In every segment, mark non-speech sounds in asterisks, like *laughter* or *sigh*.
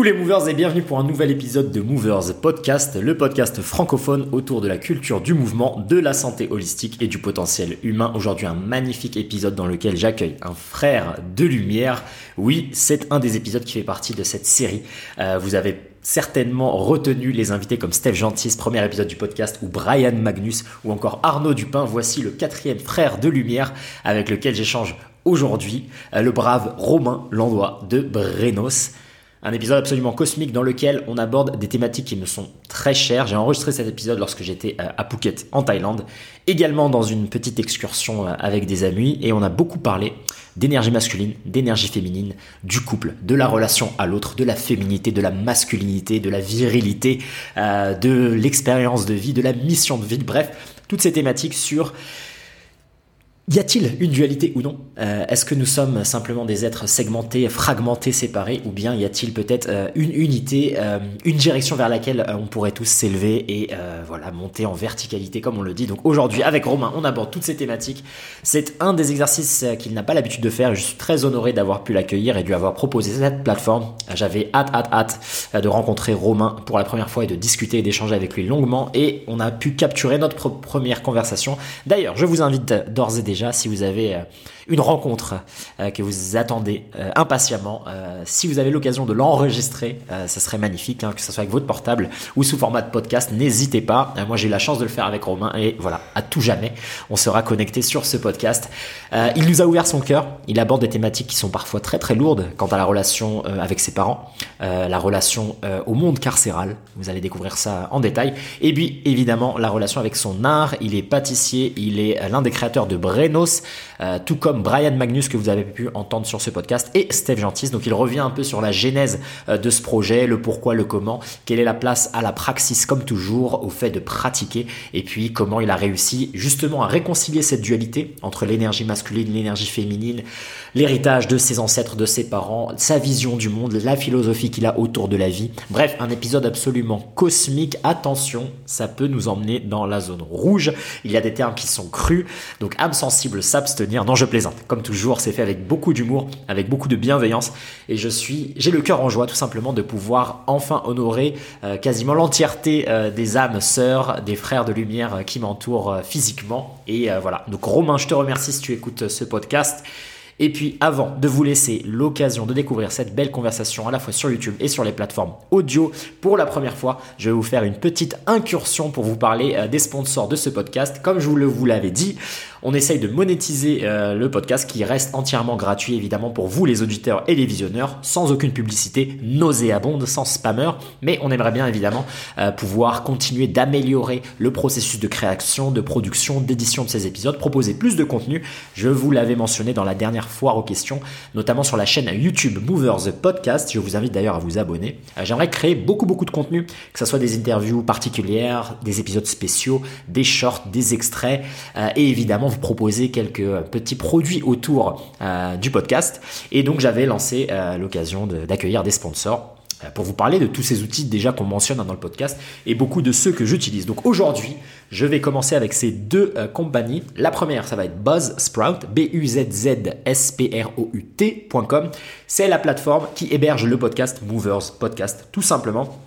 Coucou les movers et bienvenue pour un nouvel épisode de Movers Podcast, le podcast francophone autour de la culture du mouvement, de la santé holistique et du potentiel humain. Aujourd'hui un magnifique épisode dans lequel j'accueille un frère de lumière. Oui, c'est un des épisodes qui fait partie de cette série. Euh, vous avez certainement retenu les invités comme Steph Gentis, premier épisode du podcast, ou Brian Magnus, ou encore Arnaud Dupin. Voici le quatrième frère de lumière avec lequel j'échange aujourd'hui, euh, le brave Romain Landois de Brenos. Un épisode absolument cosmique dans lequel on aborde des thématiques qui me sont très chères. J'ai enregistré cet épisode lorsque j'étais euh, à Phuket en Thaïlande, également dans une petite excursion euh, avec des amis et on a beaucoup parlé d'énergie masculine, d'énergie féminine, du couple, de la relation à l'autre, de la féminité, de la masculinité, de la virilité, euh, de l'expérience de vie, de la mission de vie, bref, toutes ces thématiques sur y a-t-il une dualité ou non? Euh, Est-ce que nous sommes simplement des êtres segmentés, fragmentés, séparés, ou bien y a-t-il peut-être euh, une unité, euh, une direction vers laquelle on pourrait tous s'élever et voilà monter en verticalité comme on le dit? Donc aujourd'hui avec Romain, on aborde toutes ces thématiques. C'est un des exercices qu'il n'a pas l'habitude de faire. Je suis très honoré d'avoir pu l'accueillir et de lui avoir proposé cette plateforme. J'avais hâte, hâte, hâte de rencontrer Romain pour la première fois et de discuter et d'échanger avec lui longuement. Et on a pu capturer notre première conversation. D'ailleurs, je vous invite d'ores et déjà si vous avez euh, une rencontre euh, que vous attendez euh, impatiemment. si vous avez l'occasion de l'enregistrer, ça serait magnifique, hein, que ce soit avec votre portable ou sous format de podcast, n'hésitez pas. moi j'ai eu la chance de le faire avec Romain et voilà, à tout jamais, on sera connecté sur ce podcast. il nous a ouvert son cœur, il aborde des thématiques qui sont parfois très très lourdes quant à la relation avec ses parents, la relation au monde carcéral, vous allez découvrir ça en détail, et puis évidemment la relation avec son art, il est pâtissier, il est l'un des créateurs de Breno euh, tout comme Brian Magnus que vous avez pu entendre sur ce podcast et Steve Gentis. Donc il revient un peu sur la genèse euh, de ce projet, le pourquoi, le comment, quelle est la place à la praxis comme toujours, au fait de pratiquer et puis comment il a réussi justement à réconcilier cette dualité entre l'énergie masculine, l'énergie féminine, l'héritage de ses ancêtres, de ses parents, sa vision du monde, la philosophie qu'il a autour de la vie. Bref, un épisode absolument cosmique. Attention, ça peut nous emmener dans la zone rouge. Il y a des termes qui sont crus, donc âme sensible s'abstenir. Non, je plaisante. Comme toujours, c'est fait avec beaucoup d'humour, avec beaucoup de bienveillance. Et je suis, j'ai le cœur en joie tout simplement de pouvoir enfin honorer euh, quasiment l'entièreté euh, des âmes sœurs, des frères de lumière euh, qui m'entourent physiquement. Et voilà. Donc Romain, je te remercie si tu écoutes ce podcast. Et puis avant de vous laisser l'occasion de découvrir cette belle conversation à la fois sur YouTube et sur les plateformes audio, pour la première fois, je vais vous faire une petite incursion pour vous parler des sponsors de ce podcast. Comme je vous l'avais dit, on essaye de monétiser euh, le podcast qui reste entièrement gratuit évidemment pour vous les auditeurs et les visionneurs, sans aucune publicité nauséabonde, sans spammer, mais on aimerait bien évidemment euh, pouvoir continuer d'améliorer le processus de création, de production, d'édition de ces épisodes, proposer plus de contenu. Je vous l'avais mentionné dans la dernière foire aux questions, notamment sur la chaîne YouTube Movers Podcast. Je vous invite d'ailleurs à vous abonner. Euh, j'aimerais créer beaucoup beaucoup de contenu, que ce soit des interviews particulières, des épisodes spéciaux, des shorts, des extraits et évidemment vous proposer quelques petits produits autour euh, du podcast. Et donc j'avais lancé euh, l'occasion d'accueillir des sponsors euh, pour vous parler de tous ces outils déjà qu'on mentionne dans le podcast et beaucoup de ceux que j'utilise. Donc aujourd'hui, je vais commencer avec ces deux compagnies. La première, ça va être Buzzsprout, B-U-Z-Z-S-P-R-O-U-T.com. C'est la plateforme qui héberge le podcast Movers Podcast, tout simplement.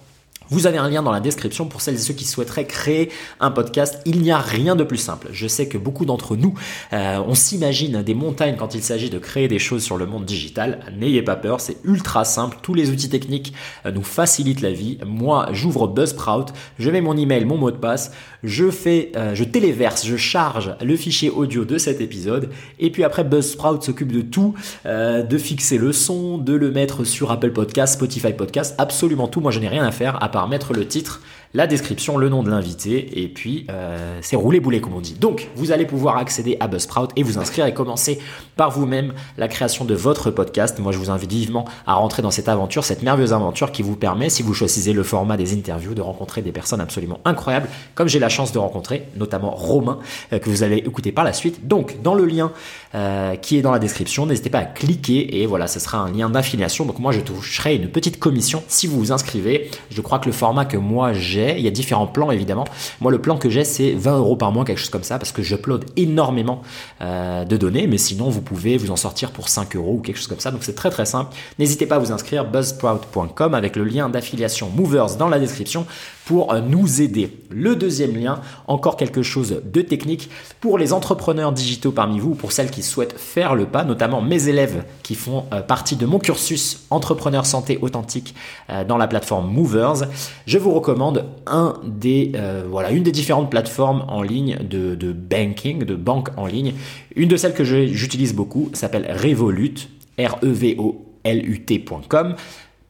Vous avez un lien dans la description pour celles et ceux qui souhaiteraient créer un podcast. Il n'y a rien de plus simple. Je sais que beaucoup d'entre nous, euh, on s'imagine des montagnes quand il s'agit de créer des choses sur le monde digital. N'ayez pas peur, c'est ultra simple. Tous les outils techniques euh, nous facilitent la vie. Moi, j'ouvre Buzzsprout, je mets mon email, mon mot de passe, je fais, euh, je téléverse, je charge le fichier audio de cet épisode, et puis après Buzzsprout s'occupe de tout, de fixer le son, de le mettre sur Apple Podcast, Spotify Podcast, absolument tout. Moi, je n'ai rien à faire à part mettre le titre la description, le nom de l'invité, et puis euh, c'est roulé boulet comme on dit. Donc vous allez pouvoir accéder à Buzzsprout et vous inscrire et commencer par vous-même la création de votre podcast. Moi je vous invite vivement à rentrer dans cette aventure, cette merveilleuse aventure qui vous permet, si vous choisissez le format des interviews, de rencontrer des personnes absolument incroyables, comme j'ai la chance de rencontrer, notamment Romain, euh, que vous allez écouter par la suite. Donc dans le lien euh, qui est dans la description, n'hésitez pas à cliquer et voilà, ce sera un lien d'affiliation. Donc moi je toucherai une petite commission si vous vous inscrivez. Je crois que que le format que moi j'ai, il y a différents plans évidemment. Moi, le plan que j'ai, c'est 20 euros par mois, quelque chose comme ça, parce que j'upload énormément euh, de données. Mais sinon, vous pouvez vous en sortir pour 5 euros ou quelque chose comme ça. Donc c'est très très simple. N'hésitez pas à vous inscrire buzzsprout.com avec le lien d'affiliation Movers dans la description pour euh, nous aider. Le deuxième lien, encore quelque chose de technique pour les entrepreneurs digitaux parmi vous, pour celles qui souhaitent faire le pas, notamment mes élèves qui font euh, partie de mon cursus entrepreneur santé authentique euh, dans la plateforme Movers. Je vous recommande un des, voilà, une des différentes plateformes en ligne de, banking, de banque en ligne. Une de celles que j'utilise beaucoup s'appelle Revolut, R-E-V-O-L-U-T.com.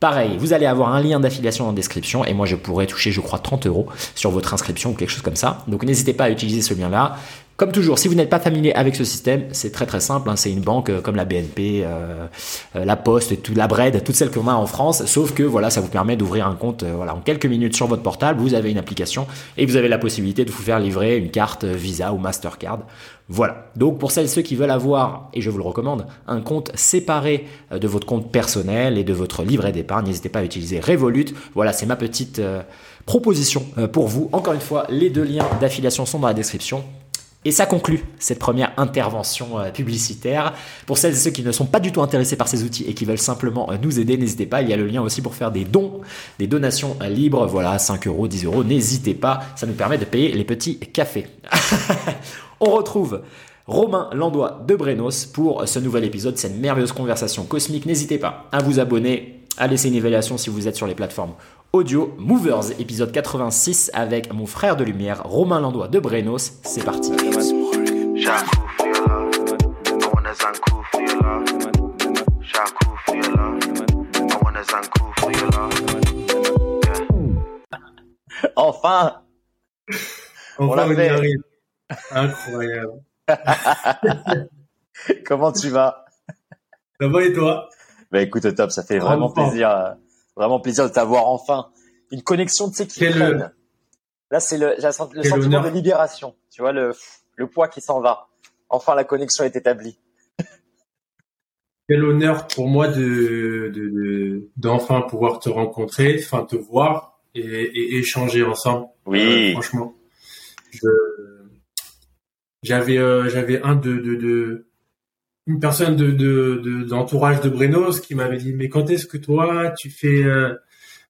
Pareil, vous allez avoir un lien d'affiliation en description et moi je pourrais toucher, je crois, 30 euros sur votre inscription ou quelque chose comme ça. Donc n'hésitez pas à utiliser ce lien-là. Comme toujours, si vous n'êtes pas familier avec ce système, c'est très très simple. Hein. c'est une banque euh, comme la BNP, euh, euh, la Poste, la Bred, toutes celles qu'on a en France. Sauf que voilà, ça vous permet d'ouvrir un compte voilà, en quelques minutes sur votre portable. Vous avez une application et vous avez la possibilité de vous faire livrer une carte Visa ou Mastercard. Voilà. Donc pour celles et ceux qui veulent avoir, et je vous le recommande, un compte séparé de votre compte personnel et de votre livret d'épargne, n'hésitez pas à utiliser Revolut. Voilà, c'est ma petite proposition pour vous. Encore une fois, les deux liens d'affiliation sont dans la description. Et ça conclut cette première intervention euh, publicitaire. Pour celles et ceux qui ne sont pas du tout intéressés par ces outils et qui veulent simplement euh, nous aider, n'hésitez pas. Il y a le lien aussi pour faire des dons, des donations euh, libres. Voilà, 5 euros, 10 euros. N'hésitez pas. Ça nous permet de payer les petits cafés. *laughs* On retrouve Romain Landois de Brenos pour ce nouvel épisode, cette merveilleuse conversation cosmique. N'hésitez pas à vous abonner, à laisser une évaluation si vous êtes sur les plateformes audio Movers, épisode 86 avec mon frère de lumière, Romain Landois de Brenos. C'est parti. Enfin On l'a fait. Incroyable. *laughs* Comment tu vas? Ça va et toi? Bah écoute, top, ça fait vraiment plaisir euh, vraiment plaisir de t'avoir enfin. Une connexion, tu sais, qui le... Là, c'est le, le sentiment de libération. Tu vois, le, le poids qui s'en va. Enfin, la connexion est établie. *laughs* Quel honneur pour moi de, d'enfin pouvoir te rencontrer, enfin te voir et, échanger ensemble. Oui. Euh, franchement, j'avais, euh, j'avais un de, de, une personne de d'entourage de, de Brenos qui m'avait dit mais quand est-ce que toi tu fais euh,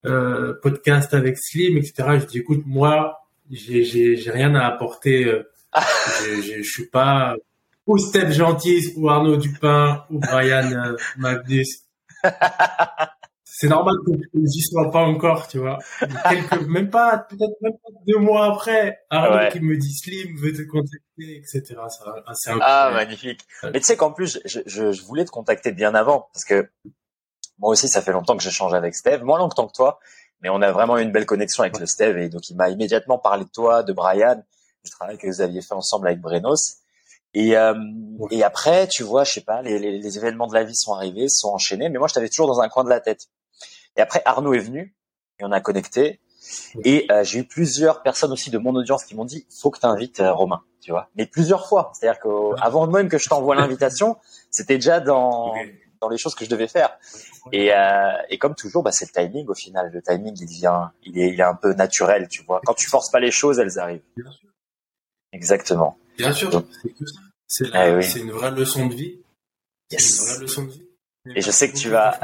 euh, podcast avec Slim etc je dis écoute moi j'ai j'ai rien à apporter euh, *laughs* je suis pas ou Steph Gentil ou Arnaud Dupin ou Brian euh, Magnus *laughs* c'est normal que j'y sois pas encore, tu vois. Quelques, *laughs* même pas, peut-être même pas deux mois après, Arnaud qui me dit Slim veut te contacter, etc. C'est ah, magnifique. Mais tu sais qu'en plus, je, je, je, voulais te contacter bien avant, parce que moi aussi, ça fait longtemps que j'échange avec Steve, moins longtemps que toi, mais on a vraiment eu une belle connexion avec le Steve, et donc il m'a immédiatement parlé de toi, de Brian, du travail que vous aviez fait ensemble avec Brenos. Et, euh, et après, tu vois, je sais pas, les, les, les, événements de la vie sont arrivés, sont enchaînés, mais moi, je t'avais toujours dans un coin de la tête. Et après, Arnaud est venu et on a connecté. Et euh, j'ai eu plusieurs personnes aussi de mon audience qui m'ont dit faut que tu invites euh, Romain, tu vois. Mais plusieurs fois, c'est-à-dire qu'avant même que je t'envoie l'invitation, c'était déjà dans dans les choses que je devais faire. Et, euh, et comme toujours, bah, c'est le timing au final. Le timing, il vient, il est, il est un peu naturel, tu vois. Quand tu forces pas les choses, elles arrivent. Bien sûr. Exactement. Bien sûr. C'est eh oui. une vraie leçon de vie. Yes. Une vraie leçon de vie. Et je sais que tu vas.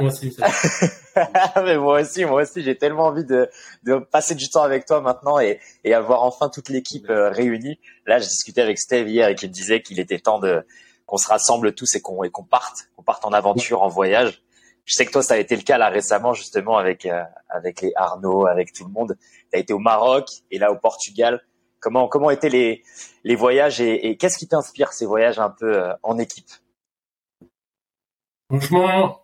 *laughs* mais moi aussi, moi aussi, j'ai tellement envie de, de passer du temps avec toi maintenant et, et avoir enfin toute l'équipe euh, réunie. Là, je discutais avec Steve hier et qui me disait qu'il était temps de qu'on se rassemble tous et qu'on parte, qu'on parte en aventure, en voyage. Je sais que toi, ça a été le cas là récemment justement avec euh, avec les Arnaud, avec tout le monde. Tu as été au Maroc et là au Portugal. Comment comment étaient les les voyages et, et qu'est-ce qui t'inspire ces voyages un peu euh, en équipe? Franchement,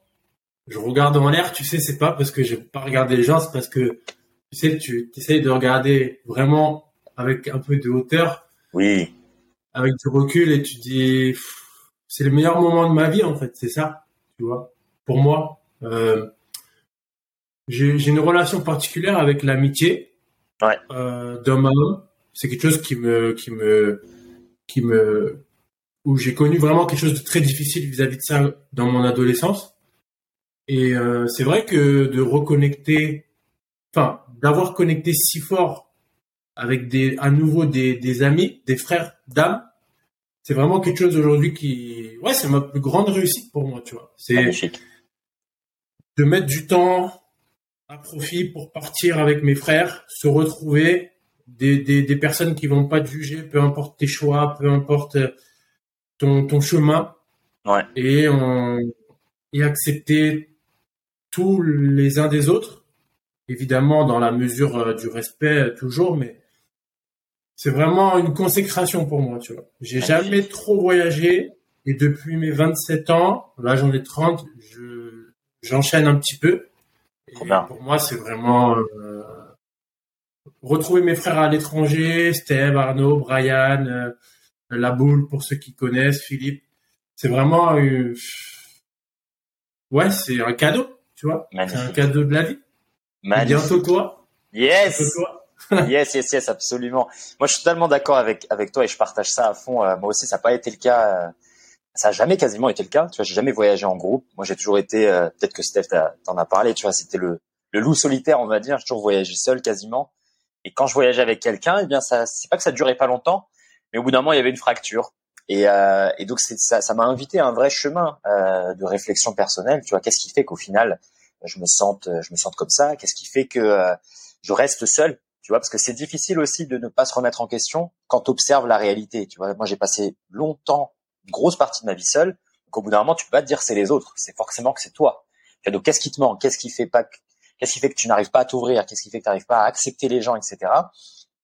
je regarde en l'air, tu sais, c'est pas parce que j'ai pas regardé les gens, c'est parce que tu sais, tu essayes de regarder vraiment avec un peu de hauteur. Oui. Avec du recul et tu dis, c'est le meilleur moment de ma vie en fait, c'est ça, tu vois. Pour moi, euh, j'ai une relation particulière avec l'amitié ouais. euh, d'homme à homme. C'est quelque chose qui me, qui me, qui me, où j'ai connu vraiment quelque chose de très difficile vis-à-vis de ça dans mon adolescence. Et euh, c'est vrai que de reconnecter, enfin, d'avoir connecté si fort avec des, à nouveau des, des amis, des frères d'âme, c'est vraiment quelque chose aujourd'hui qui, ouais, c'est ma plus grande réussite pour moi, tu vois. C'est de mettre du temps à profit pour partir avec mes frères, se retrouver, des, des, des personnes qui vont pas te juger, peu importe tes choix, peu importe ton, ton chemin. Ouais. Et on, et accepter tous les uns des autres, évidemment dans la mesure euh, du respect toujours, mais c'est vraiment une consécration pour moi, tu vois. J'ai jamais trop voyagé et depuis mes 27 ans, là j'en ai 30, je j'enchaîne un petit peu. Et pour moi, c'est vraiment euh, retrouver mes frères à l'étranger, Steve, Arnaud, Brian, euh, La Boule pour ceux qui connaissent, Philippe. C'est vraiment euh, ouais, c'est un cadeau, tu vois. C'est un cadeau de la vie. Magnifique. Bientôt toi. Yes. Bientôt toi. *laughs* yes, yes, yes, absolument. Moi, je suis totalement d'accord avec avec toi et je partage ça à fond. Euh, moi aussi, ça n'a pas été le cas. Euh, ça a jamais quasiment été le cas. Tu vois, j'ai jamais voyagé en groupe. Moi, j'ai toujours été. Euh, peut-être que Steph t'en a parlé. Tu vois, c'était le le loup solitaire, on va dire. J'ai toujours voyagé seul quasiment. Et quand je voyageais avec quelqu'un, eh bien, ça, c'est pas que ça durait pas longtemps, mais au bout d'un moment, il y avait une fracture. Et, euh, et donc, ça, ça m'a invité à un vrai chemin euh, de réflexion personnelle. Tu vois, qu'est-ce qui fait qu'au final, je me sente, je me sente comme ça? Qu'est-ce qui fait que je reste seul? Tu vois, parce que c'est difficile aussi de ne pas se remettre en question quand tu observes la réalité. Tu vois, moi j'ai passé longtemps, une grosse partie de ma vie seule. Donc au bout d'un moment, tu peux pas te dire c'est les autres, c'est forcément que c'est toi. Donc qu'est-ce qui te manque? Qu'est-ce qui fait pas Qu'est-ce qui fait que tu n'arrives pas à t'ouvrir? Qu'est-ce qui fait que tu n'arrives pas à accepter les gens, etc.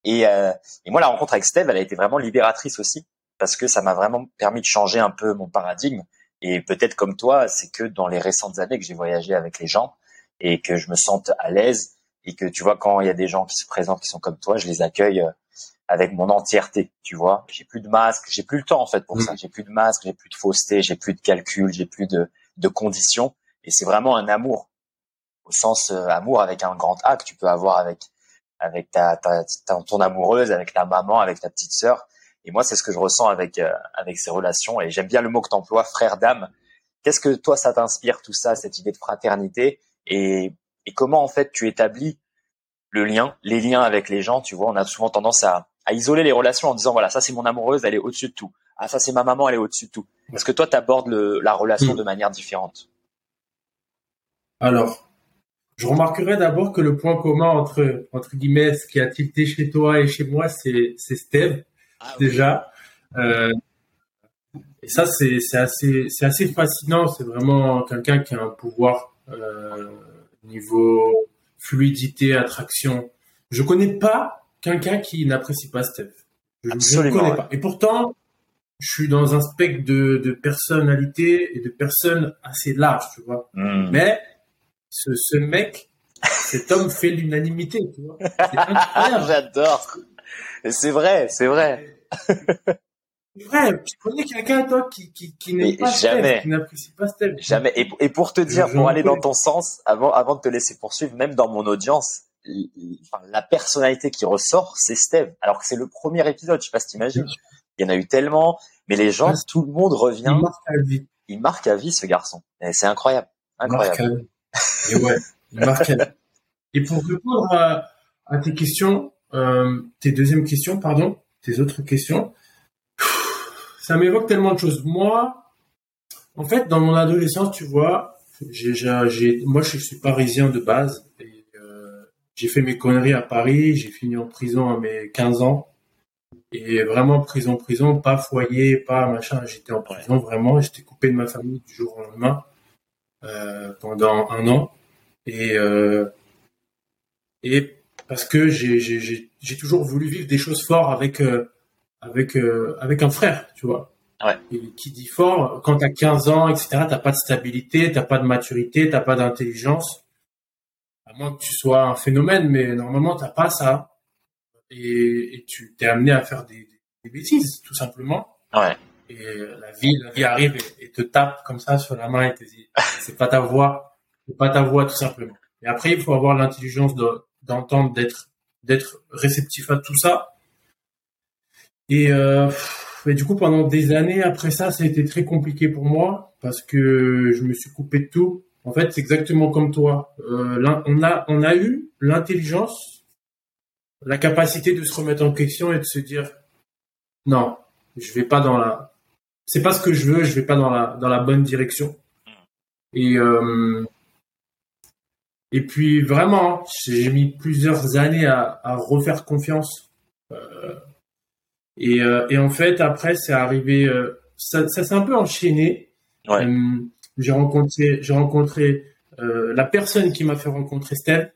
Et, euh, et moi, la rencontre avec Steve, elle a été vraiment libératrice aussi parce que ça m'a vraiment permis de changer un peu mon paradigme. Et peut-être comme toi, c'est que dans les récentes années que j'ai voyagé avec les gens et que je me sente à l'aise et que tu vois quand il y a des gens qui se présentent qui sont comme toi, je les accueille euh, avec mon entièreté, tu vois. J'ai plus de masque, j'ai plus le temps en fait pour mm. ça. J'ai plus de masque, j'ai plus de fausseté, j'ai plus de calcul, j'ai plus de, de conditions. Et c'est vraiment un amour au sens euh, amour avec un grand A que tu peux avoir avec avec ta, ta, ton amoureuse, avec ta maman, avec ta petite sœur. Et moi, c'est ce que je ressens avec euh, avec ces relations. Et j'aime bien le mot que tu emploies, frère d'âme. Qu'est-ce que toi, ça t'inspire tout ça, cette idée de fraternité et et comment en fait tu établis le lien, les liens avec les gens. Tu vois, on a souvent tendance à, à isoler les relations en disant voilà, ça c'est mon amoureuse, elle est au-dessus de tout. Ah, ça c'est ma maman, elle est au-dessus de tout. Est-ce que toi, tu abordes la relation hmm. de manière différente? Alors, je remarquerai d'abord que le point commun entre, entre guillemets, ce qui a tilté chez toi et chez moi, c'est, c'est Steve, ah déjà. Euh, et ça, c'est, assez, assez fascinant. C'est vraiment quelqu'un qui a un pouvoir euh, niveau fluidité, attraction. Je connais pas quelqu'un qui n'apprécie pas Steph. Je ne connais pas. Et pourtant, je suis dans un spectre de, de personnalité et de personnes assez large, tu vois. Hmm. Mais ce, ce mec, cet homme fait l'unanimité, tu vois. *laughs* J'adore. C'est vrai, c'est vrai. Ouais, tu connais quelqu'un, toi, qui, qui, qui n'aime pas jamais. qui n'apprécie pas Steph. Jamais. Et, et pour te dire, pour aller dans ton sens, avant, avant de te laisser poursuivre, même dans mon audience, la personnalité qui ressort, c'est Steve. Alors que c'est le premier épisode, je sais pas si t'imagines. Il y en a eu tellement, mais les gens, tout le monde revient. Il marque à vie. Il marque à vie, ce garçon. C'est incroyable. Incroyable. Et ouais, il marque à vie. Et pour répondre à, à tes questions, euh, tes deuxièmes questions, pardon, tes autres questions, ça m'évoque tellement de choses. Moi, en fait, dans mon adolescence, tu vois, j'ai, j'ai, moi, je suis parisien de base. Et, euh, j'ai fait mes conneries à Paris. J'ai fini en prison à mes 15 ans. Et vraiment prison, prison, pas foyer, pas machin. J'étais en prison vraiment. J'étais coupé de ma famille du jour au lendemain euh, pendant un an. Et euh, et parce que j'ai, j'ai, j'ai toujours voulu vivre des choses fortes avec euh, avec euh, avec un frère, tu vois. Ouais. Et qui dit fort, quand t'as 15 ans, etc., t'as pas de stabilité, t'as pas de maturité, t'as pas d'intelligence. À moins que tu sois un phénomène, mais normalement t'as pas ça. Et, et tu t'es amené à faire des, des, bêtises, tout simplement. Ouais. Et la vie, la vie arrive et, te tape comme ça sur la main et te dit, *laughs* c'est pas ta voix, c'est pas ta voix, tout simplement. Et après, il faut avoir l'intelligence d'entendre, d'être, d'être réceptif à tout ça et, euh, et, du coup, pendant des années après ça, ça a été très compliqué pour moi parce que je me suis coupé de tout. En fait, c'est exactement comme toi. Euh, on a, on a eu l'intelligence, la capacité de se remettre en question et de se dire non, je vais pas dans la, c'est pas ce que je veux, je vais pas dans la dans la bonne direction. Et euh, et puis vraiment, j'ai mis plusieurs années à, à refaire confiance. Euh, et, euh, et en fait, après, c'est arrivé, euh, ça, ça s'est un peu enchaîné. Ouais. Euh, j'ai rencontré, j'ai rencontré euh, la personne qui m'a fait rencontrer Steve.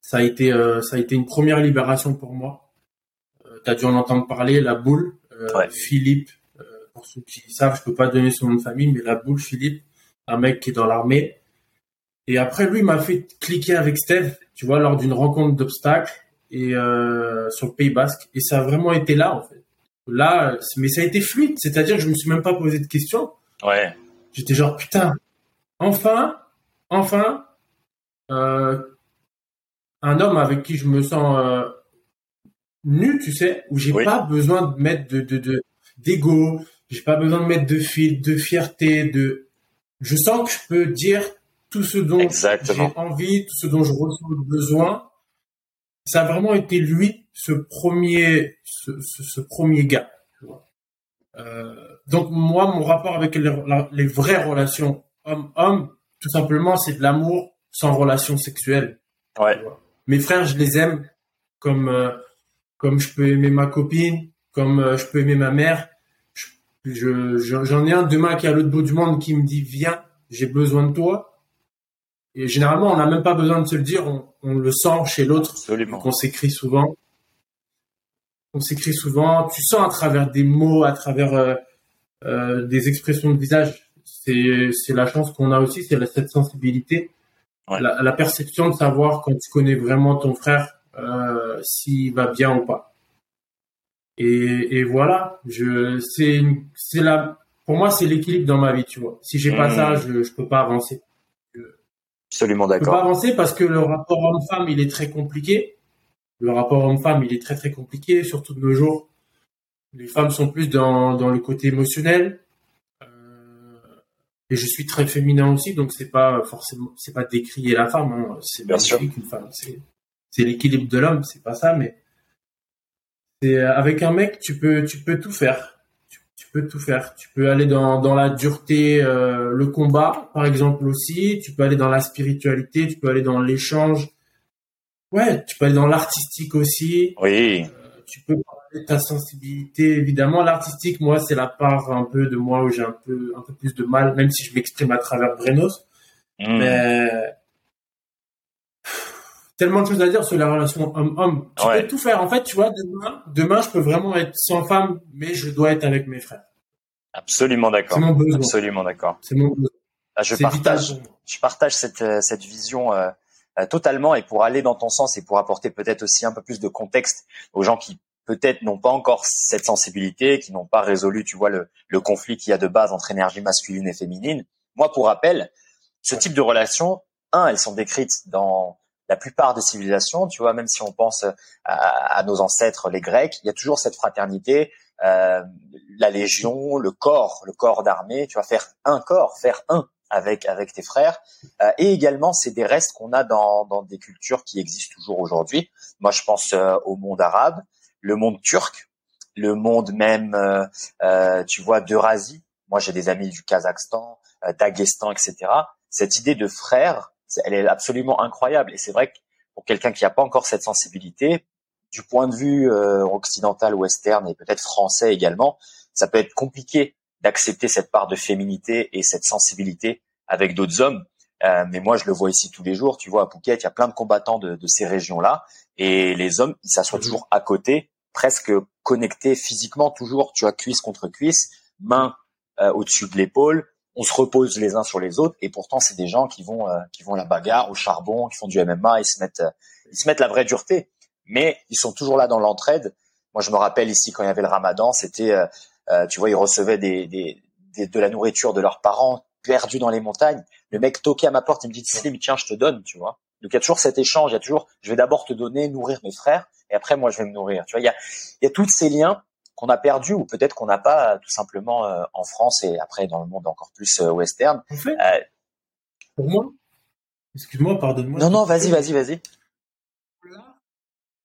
Ça a été, euh, ça a été une première libération pour moi. T'as dû en entendre parler, la boule. Ouais. Philippe, euh, pour ceux qui savent, je peux pas donner son nom de famille, mais la boule Philippe, un mec qui est dans l'armée. Et après, lui, m'a fait cliquer avec Steve, tu vois, lors d'une rencontre d'obstacles et euh, sur le Pays Basque. Et ça a vraiment été là, en fait. Là, mais ça a été fluide, c'est-à-dire que je me suis même pas posé de questions. Ouais. J'étais genre putain, enfin, enfin, euh, un homme avec qui je me sens euh, nu, tu sais, où j'ai Oui. pas besoin de mettre de de de d'ego, j'ai pas besoin de mettre de fil, de fierté, de, je sens que je peux dire tout ce dont j'ai envie, tout ce dont je ressens le besoin. Ça a vraiment été lui, ce premier, ce, ce, ce premier gars. Euh, donc moi, mon rapport avec les, la- les vraies relations homme-homme, tout simplement, c'est de l'amour sans relation sexuelle. Ouais. Mes frères, je les aime comme euh, comme je peux aimer ma copine, comme euh, je peux aimer ma mère. Je- je- je- J'en ai un demain qui est à l'autre bout du monde qui me dit viens, j'ai besoin de toi. Et généralement, on n'a même pas besoin de se le dire, on, on le sent chez l'autre. Absolument. Donc on s'écrit souvent. On s'écrit souvent. Tu sens à travers des mots, à travers euh, euh, des expressions de visage. C'est c'est la chance qu'on a aussi, c'est la- cette sensibilité, Ouais. la, la perception de savoir quand tu connais vraiment ton frère euh, s'il va bien ou pas. Et, et voilà, je c'est c'est la pour moi c'est l'équilibre dans ma vie, tu vois. Si j'ai pas Mhm. ça, je je peux pas avancer. Absolument Je peux pas d'accord. avancer parce que le rapport homme-femme, il est très compliqué. Le rapport homme-femme, il est très très compliqué, surtout de nos jours. Les femmes sont plus dans, dans le côté émotionnel. Euh, et je suis très féminin aussi, donc c'est pas forcément, c'est pas décrier la femme. hein. C'est Bien sûr. une femme. C'est, c'est l'équilibre de l'homme, c'est pas ça, mais c'est euh, avec un mec, tu peux, tu peux tout faire. Tu, peux tout faire. Tu peux aller dans, dans la dureté, euh, le combat, par exemple aussi. Tu peux aller dans la spiritualité. Tu peux aller dans l'échange. Ouais, tu peux aller dans l'artistique aussi. Oui. Tu peux parler de ta sensibilité. Évidemment, l'artistique, moi, c'est la part un peu de moi où j'ai un peu, un peu plus de mal, même si je m'exprime à travers Brenos. Mm. Mais tellement de choses à dire sur la relation homme-homme. Tu Ouais. peux tout faire. En fait, tu vois, demain, demain, je peux vraiment être sans femme, mais je dois être avec mes frères. Absolument d'accord. C'est mon besoin. Absolument d'accord. C'est mon besoin. Ah, je vital partage. je partage cette, euh, cette vision euh, euh, totalement et pour aller dans ton sens et pour apporter peut-être aussi un peu plus de contexte aux gens qui peut-être n'ont pas encore cette sensibilité, qui n'ont pas résolu, tu vois, le, le conflit qu'il y a de base entre énergie masculine et féminine. Moi, pour rappel, ce type de relations, un, elles sont décrites dans la plupart des civilisations, tu vois, même si on pense à, à nos ancêtres, les Grecs, il y a toujours cette fraternité, euh, la légion, le corps, le corps d'armée, tu vas faire un corps, faire un avec avec tes frères. Euh, et également, c'est des restes qu'on a dans, dans des cultures qui existent toujours aujourd'hui. Moi, je pense euh, au monde arabe, le monde turc, le monde même, euh, euh, tu vois, d'Eurasie. Moi, j'ai des amis du Kazakhstan, euh, d'Aguestan, etc. Cette idée de frère, elle est absolument incroyable. Et c'est vrai que pour quelqu'un qui n'a pas encore cette sensibilité, du point de vue euh, occidental, western et peut-être français également, ça peut être compliqué d'accepter cette part de féminité et cette sensibilité avec d'autres hommes. Euh, mais moi, je le vois ici tous les jours. Tu vois, à Phuket, il y a plein de combattants de, de ces régions-là. Et les hommes, ils s'assoient Mhm. toujours à côté, presque connectés physiquement, toujours, tu vois, cuisse contre cuisse, main euh, au-dessus de l'épaule. On se repose les uns sur les autres. Et pourtant, c'est des gens qui vont, euh, qui vont à la bagarre, au charbon, qui font du MMA. Ils se mettent, euh, ils se mettent la vraie dureté. Mais ils sont toujours là dans l'entraide. Moi, je me rappelle ici quand il y avait le ramadan, c'était, euh, euh, tu vois, ils recevaient des, des, des- de la nourriture de leurs parents perdus dans les montagnes. Le mec toquait à ma porte, il me dit Slim, tiens, je te donne, tu vois. Donc il y a toujours cet échange, il y a toujours, je vais d'abord te donner, nourrir mes frères, et après moi je vais me nourrir. Tu vois, il y a, il y a tous ces liens qu'on a perdus ou peut-être qu'on n'a pas euh, tout simplement euh, en France et après dans le monde encore plus euh, western. En fait, Euh, pour moi, excuse-moi, pardonne-moi. non, non, vas-y, vas-y, vas-y.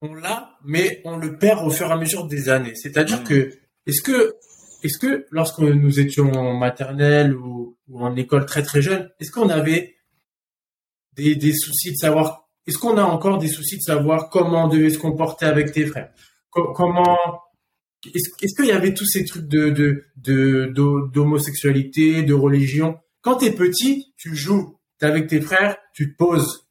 on l'a, mais on le perd au fur et à mesure des années. C'est-à-dire Mm. que, est-ce que, est-ce que lorsque nous étions en maternelle ou, ou en école très très jeune, est-ce qu'on avait des, des soucis de savoir, est-ce qu'on a encore des soucis de savoir comment on devait se comporter avec tes frères? Co- comment, est-ce, qu'il y avait tous ces trucs de, de, de, d'ho- d'homosexualité, de religion? Quand t'es petit, tu joues, t'es avec tes frères, tu te poses.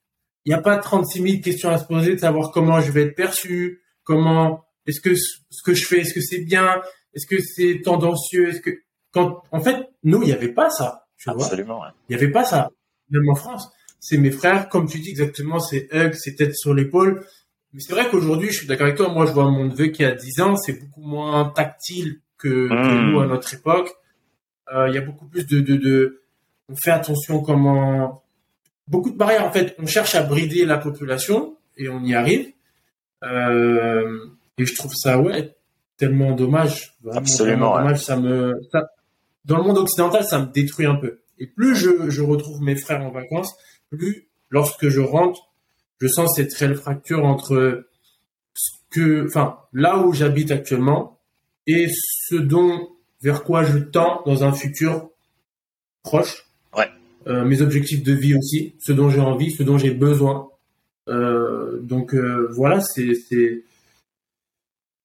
Il n'y a pas 36 000 questions à se poser de savoir comment je vais être perçu, comment, est-ce que ce que je fais, est-ce que c'est bien, est-ce que c'est tendancieux, est-ce que, quand, en fait, nous, il n'y avait pas ça, tu vois. Absolument. ouais. Il n'y avait pas ça. Même en France. C'est mes frères, comme tu dis exactement, c'est hug, c'est tête sur l'épaule. Mais c'est vrai qu'aujourd'hui, je suis d'accord avec toi, moi, je vois mon neveu qui a 10 ans, c'est beaucoup moins tactile que, que Mm. nous à notre époque. Euh, Il y a beaucoup plus de, de, de, on fait attention comment, beaucoup de barrières, en fait. On cherche à brider la population et on y arrive. Euh, et je trouve ça, ouais, tellement dommage. Vraiment, Absolument, ouais. dommage. Ça me, ça, dans le monde occidental, ça me détruit un peu. Et plus je, je retrouve mes frères en vacances, plus lorsque je rentre, je sens cette réelle fracture entre ce que, enfin, là où j'habite actuellement et ce dont, vers quoi je tends dans un futur proche. Ouais. Euh, mes objectifs de vie aussi, ce dont j'ai envie, ce dont j'ai besoin. Euh, donc euh, voilà, c'est, c'est,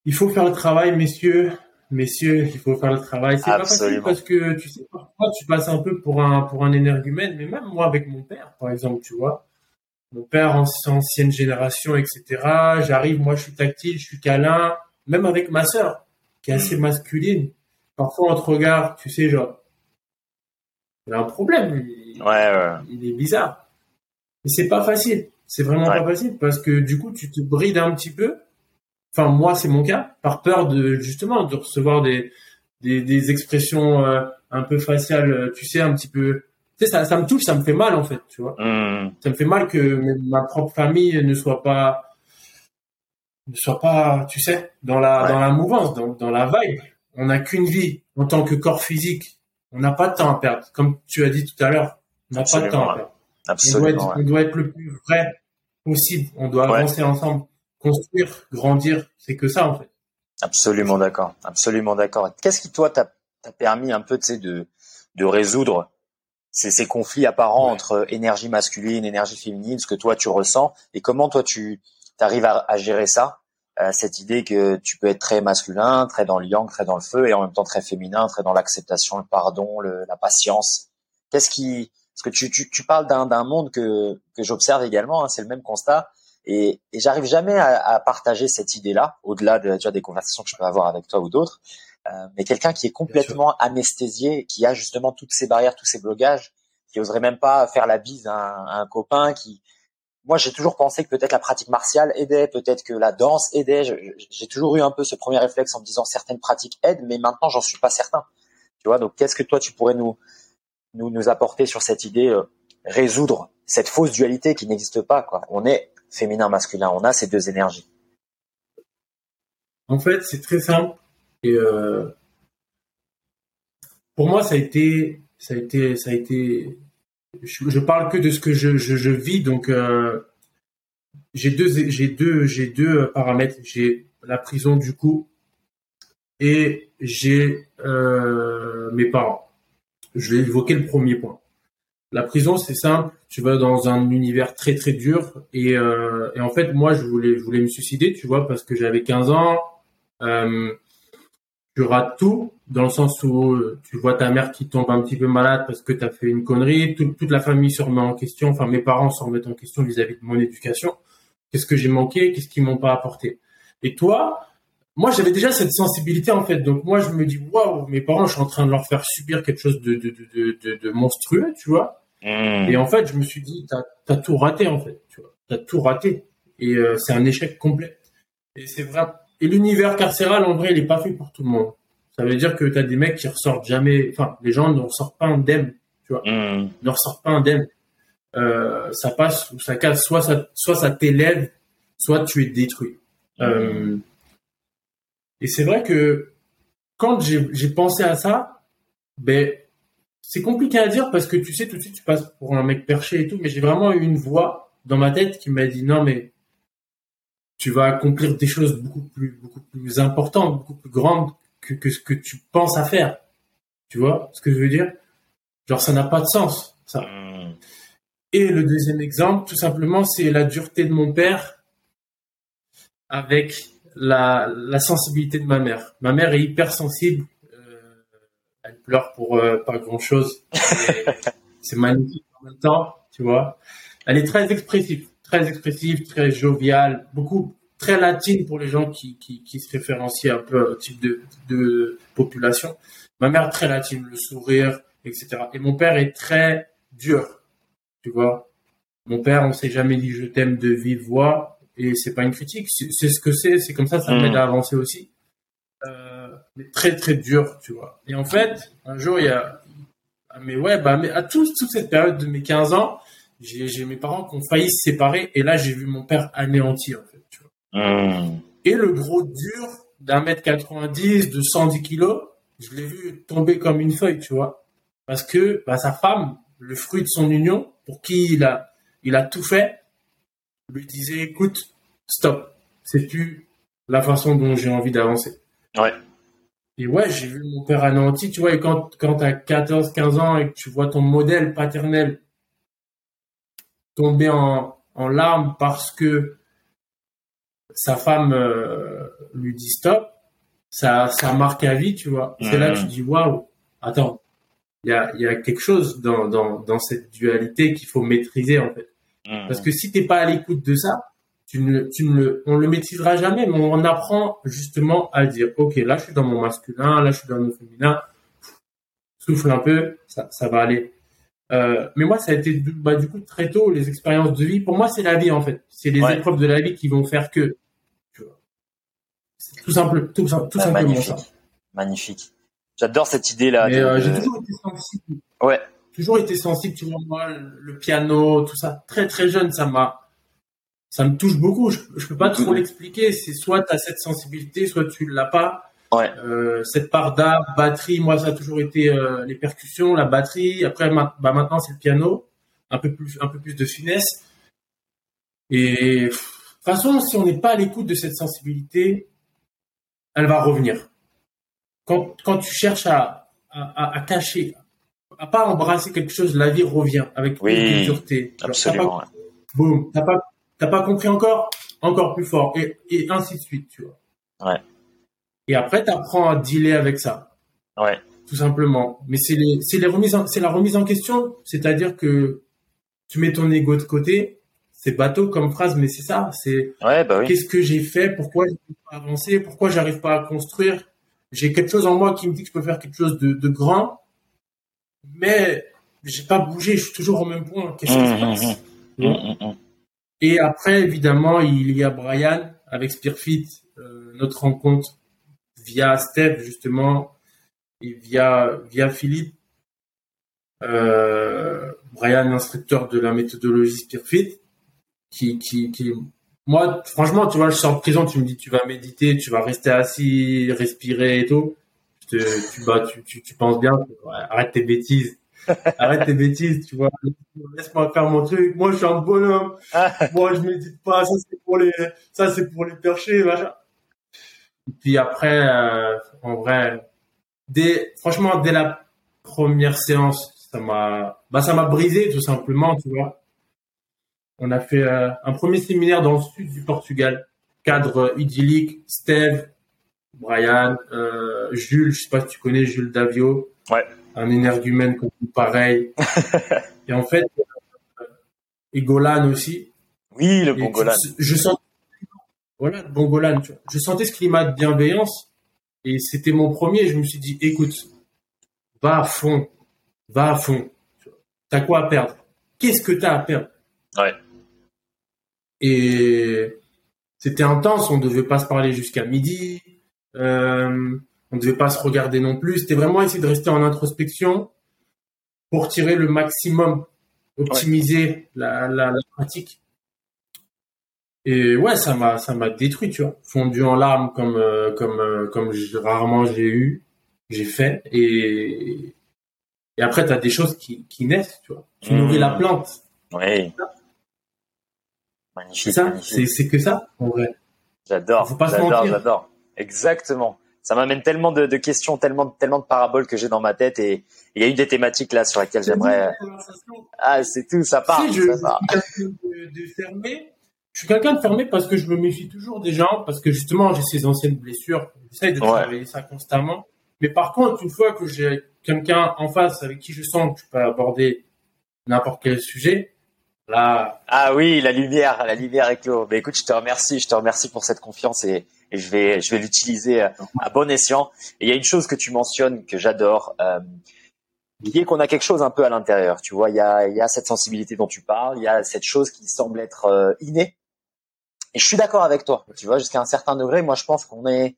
il faut faire le travail, messieurs, messieurs, il faut faire le travail. C'est pas facile Absolument. parce que tu sais parfois tu passes un peu pour un pour un énergumène, mais même moi avec mon père, par exemple, tu vois, mon père en ancienne génération, etc. J'arrive, moi je suis tactile, je suis câlin, même avec ma sœur qui est assez masculine. Parfois on te regarde, tu sais, genre, il a un problème, il, Ouais, ouais. il est bizarre. Mais c'est pas facile. C'est vraiment Ouais. pas facile parce que du coup, tu te brides un petit peu. Enfin, moi, c'est mon cas, par peur de justement de recevoir des des, des expressions euh, un peu faciales, euh, tu sais, un petit peu. Tu sais, ça, ça me touche, ça me fait mal en fait, tu vois. Hmm. Ça me fait mal que ma propre famille ne soit pas ne soit pas, tu sais, dans la Ouais. dans la mouvance, dans dans la vibe. On n'a qu'une vie en tant que corps physique. On n'a pas de temps à perdre, comme tu as dit tout à l'heure. On n'a pas de temps à perdre. On doit, Absolument. être, ouais. on doit être le plus vrai possible. On doit Ouais. avancer ensemble, construire, grandir. C'est que ça, en fait. Absolument d'accord. Absolument d'accord. Qu'est-ce qui toi t'a t'a permis un peu, tu sais, de de résoudre ces, ces conflits apparents Ouais. entre énergie masculine, énergie féminine, ce que toi tu ressens, et comment toi tu arrives à, à gérer ça, euh, cette idée que tu peux être très masculin, très dans le yang, très dans le feu, et en même temps très féminin, très dans l'acceptation, le pardon, le, la patience? Qu'est-ce qui parce que tu, tu, tu parles d'un d'un monde que que j'observe également, hein, c'est le même constat. Et, et j'arrive jamais à, à partager cette idée-là, au-delà de, déjà des conversations que je peux avoir avec toi ou d'autres. Euh, mais quelqu'un qui est complètement anesthésié, qui a justement toutes ces barrières, tous ces blocages, qui oserait même pas faire la bise à un, à un copain, qui, moi j'ai toujours pensé que peut-être la pratique martiale aidait, peut-être que la danse aidait. J'ai toujours eu un peu ce premier réflexe en me disant certaines pratiques aident, mais maintenant j'en suis pas certain. Tu vois, donc qu'est-ce que toi tu pourrais nous nous, nous apporter sur cette idée, euh, résoudre cette fausse dualité qui n'existe pas. Quoi? On est féminin, masculin, on a ces deux énergies. En fait, c'est très simple. Et euh, pour moi, ça a été, ça a été, ça a été. Je, je parle que de ce que je, vis, donc euh, j'ai deux, j'ai deux, j'ai deux paramètres. J'ai la prison du coup et j'ai euh, mes parents. Je vais évoquer le premier point. La prison, c'est simple. Tu vas dans un univers très très dur et, euh, en fait, moi, je voulais, je voulais me suicider, tu vois, parce que j'avais 15 ans. Euh, tu rates tout dans le sens où euh, tu vois ta mère qui tombe un petit peu malade parce que tu as fait une connerie, Tout- toute la famille se remet en question, enfin mes parents se remettent en question vis-à-vis de mon éducation. Qu'est-ce que j'ai manqué, qu'est-ce qu'ils m'ont pas apporté? Et toi, moi j'avais déjà cette sensibilité en fait, donc moi je me dis waouh, mes parents, je suis en train de leur faire subir quelque chose de de de de, de, de monstrueux, tu vois? Mmh. Et en fait, je me suis dit, t'as as tout raté en fait, tu vois, t'as tout raté. Et euh, c'est un échec complet. Et c'est vrai. Et l'univers carcéral, en vrai, il est pas fait pour tout le monde. Ça veut dire que t'as des mecs qui ressortent jamais. Enfin, les gens ne ressortent pas indemnes, tu vois, Mmh. ne ressortent pas indemnes. Euh, ça passe ou ça casse. Soit ça, soit ça t'élève, soit tu es détruit. Euh, et c'est vrai que quand j'ai j'ai pensé à ça, ben c'est compliqué à dire parce que tu sais tout de suite tu passes pour un mec perché et tout, mais j'ai vraiment eu une voix dans ma tête qui m'a dit non mais tu vas accomplir des choses beaucoup plus, beaucoup plus importantes, beaucoup plus grandes que, que ce que tu penses à faire. Tu vois ce que je veux dire? Genre, ça n'a pas de sens, ça. Hmm. Et le deuxième exemple, tout simplement, c'est la dureté de mon père avec la, la sensibilité de ma mère. Ma mère est hyper sensible. Euh, elle pleure pour euh, pas grand chose. *laughs* c'est magnifique en même temps, tu vois. Elle est très expressive très expressive, très joviale, beaucoup très latine pour les gens qui, qui, qui se référencient un peu au type de, de population. Ma mère très latine, le sourire, etc. Et mon père est très dur, tu vois. Mon père, on s'est jamais dit je t'aime de vive voix et c'est pas une critique, c'est ce que c'est, c'est comme ça, ça m'aide à avancer aussi. Euh, mais très très dur, tu vois. Et en fait, un jour il y a, mais ouais, bah mais à toute cette période de mes 15 ans, j'ai mes parents qui ont failli se séparer et là j'ai vu mon père anéanti en fait. Tu vois. Hmm. Et le gros dur d'un mètre 90, de 110 kilos, je l'ai vu tomber comme une feuille, tu vois. Parce que bah, sa femme, le fruit de son union, pour qui il a, il a tout fait, lui disait écoute, stop, c'est plus la façon dont j'ai envie d'avancer. Ouais. Et ouais, j'ai vu mon père anéanti, tu vois, et quand, quand tu as 14, 15 ans et que tu vois ton modèle paternel tomber en, en larmes parce que sa femme euh, lui dit stop, ça, ça marque à vie, tu vois. C'est là que tu mhm. dis waouh, attends, il y a, y a quelque chose dans, dans, dans cette dualité qu'il faut maîtriser en fait. Mhm. Parce que si t'es pas à l'écoute de ça, tu ne, tu ne le, on le maîtrisera jamais, mais on apprend justement à dire ok, là je suis dans mon masculin, là je suis dans mon féminin, souffle un peu, ça, ça va aller. Euh, mais moi, ça a été bah, du coup très tôt les expériences de vie. Pour moi, c'est la vie en fait. C'est les épreuves de la vie qui vont faire que. Tu vois. tout simple, tout, tout simplement magnifique. ça. Magnifique. J'adore cette idée là. Euh, j'ai toujours été sensible. Ouais. Toujours été sensible. Tu vois moi, le piano, tout ça, très très jeune, ça m'a, ça me touche beaucoup. Je, je peux pas trop l'expliquer. C'est soit tu as cette sensibilité, soit tu l'as pas. Ouais. Euh, cette part d'art, batterie, moi ça a toujours été euh, les percussions, la batterie. Après, bah, maintenant c'est le piano, un peu plus, un peu plus de finesse. Et de toute façon, si on n'est pas à l'écoute de cette sensibilité, elle va revenir. Quand, quand tu cherches à, à, à, cacher, à pas embrasser quelque chose, la vie revient avec oui, dureté. Absolument. boum, t'as pas, pas compris encore, encore plus fort, et, et ainsi de suite, tu vois. Ouais. Et après, tu apprends à dealer avec ça. Ouais. Tout simplement. Mais c'est les, c'est les remises c'est la remise en question. C'est-à-dire que tu mets ton ego de côté. C'est bateau comme phrase, mais c'est ça. C'est, ouais, bah oui. qu'est-ce que j'ai fait? Pourquoi j'arrive pas à avancer? Pourquoi j'arrive pas à construire? J'ai quelque chose en moi qui me dit que je peux faire quelque chose de, de grand. Mais j'ai pas bougé. Je suis toujours au même point. Qu'est-ce qui se mmh, passe? Mmh, mmh. Et après, évidemment, il y a Brian avec Spearfit, euh, notre rencontre via Steve justement et via via Philippe, euh, Brian, instructeur de la méthodologie Spearfit, qui qui qui moi franchement tu vois je sors de prison tu me dis tu vas méditer tu vas rester assis respirer et tout. Tu tu bah tu, tu, penses bien. Arrête tes bêtises. Arrête tes bêtises tu vois. Laisse-moi faire mon truc. Moi je suis un bonhomme. Moi je médite pas. Ça c'est pour les ça c'est pour les perchés machin puis après, euh, en vrai, dès, franchement, dès la première séance, ça m'a, bah, ça m'a brisé tout simplement, tu vois. On a fait euh, un premier séminaire dans le sud du Portugal, cadre idyllique, Steve, Brian, euh, Jules, je sais pas si tu connais Jules Davio. Ouais. Un énergumène comme pareil. *laughs* et en fait, et Golan aussi. Oui, le bon Golan. Je sens voilà, Bongolan, tu vois. Je sentais ce climat de bienveillance et c'était mon premier. Je me suis dit, écoute, va à fond, va à fond. T'as quoi à perdre? Qu'est-ce que t'as à perdre? Ouais. Et c'était intense. On devait pas se parler jusqu'à midi. Euh, on devait pas se regarder non plus. C'était vraiment essayer de rester en introspection pour tirer le maximum, optimiser la, la, la pratique. Et ouais, ça m'a ça m'a détruit, tu vois, fondu en larmes comme euh, comme euh, comme rarement j'ai eu, j'ai fait et et après tu as des choses qui qui naissent, tu vois. Tu nourris la mmh. plante. Oui. Magnifique. C'est ça, c'est c'est que ça en vrai. J'adore. J'adore, j'adore. Exactement. Ça m'amène tellement de, questions, tellement, tellement de paraboles que j'ai dans ma tête et il y a une des thématiques là sur laquelle j'aimerais. Ah, c'est tout, ça part. je, suis quelqu'un de fermé parce que je me méfie toujours des gens, parce que justement j'ai ces anciennes blessures. J'essaie de travailler ça constamment. Mais par contre, une fois que j'ai quelqu'un en face avec qui je sens que je peux aborder n'importe quel sujet, là. Ah oui, la lumière, la lumière est clos. Mais écoute, je te remercie, je te remercie pour cette confiance et, et je vais, je vais l'utiliser à bon escient. Et il y a une chose que tu mentionnes que j'adore, euh, qui est qu'on a quelque chose un peu à l'intérieur. Tu vois, il y a, il y a cette sensibilité dont tu parles, il y a cette chose qui semble être euh, innée. Et je suis d'accord avec toi. Tu vois, jusqu'à un certain degré, moi, je pense qu'on est,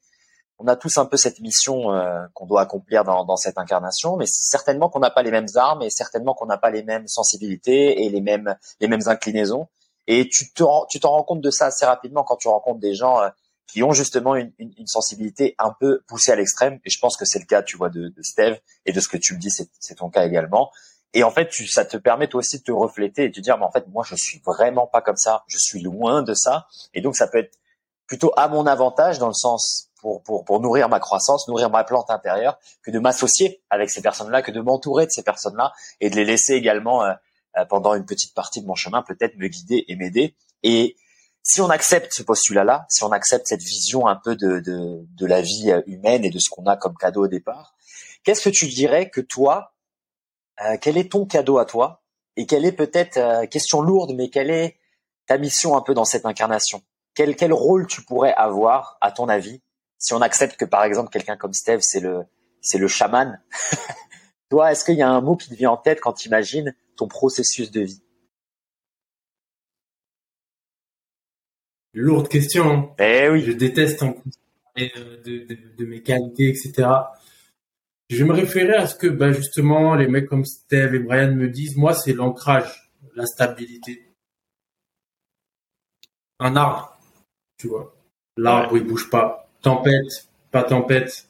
on a tous un peu cette mission euh, qu'on doit accomplir dans, dans cette incarnation, mais certainement qu'on n'a pas les mêmes armes et certainement qu'on n'a pas les mêmes sensibilités et les mêmes, les mêmes inclinaisons. Et tu te, tu t'en rends compte de ça assez rapidement quand tu rencontres des gens euh, qui ont justement une, une, une, sensibilité un peu poussée à l'extrême. Et je pense que c'est le cas, tu vois, de, de Steve et de ce que tu me dis, c'est ton cas également. Et en fait, tu, ça te permet toi aussi de te refléter et de te dire, mais en fait, moi, je suis vraiment pas comme ça. Je suis loin de ça. Et donc, ça peut être plutôt à mon avantage dans le sens pour, pour, pour nourrir ma croissance, nourrir ma plante intérieure, que de m'associer avec ces personnes-là, que de m'entourer de ces personnes-là et de les laisser également euh, euh, pendant une petite partie de mon chemin peut-être me guider et m'aider. Et si on accepte ce postulat-là, si on accepte cette vision un peu de, de, de la vie euh, humaine et de ce qu'on a comme cadeau au départ, qu'est-ce que tu dirais que toi, euh, quel est ton cadeau à toi et quelle est peut-être, euh, question lourde, mais quelle est ta mission un peu dans cette incarnation? Quel, quel rôle tu pourrais avoir, à ton avis, si on accepte que par exemple quelqu'un comme Steve, c'est le, c'est le chaman *laughs* Toi, est-ce qu'il y a un mot qui te vient en tête quand tu imagines ton processus de vie? Lourde question. Eh oui. Je déteste en parler de, de, de, mes qualités, etc. Je me référais à ce que bah, justement les mecs comme Steve et Brian me disent. Moi, c'est l'ancrage, la stabilité. Un arbre, tu vois. L'arbre, il bouge pas. Tempête, pas tempête,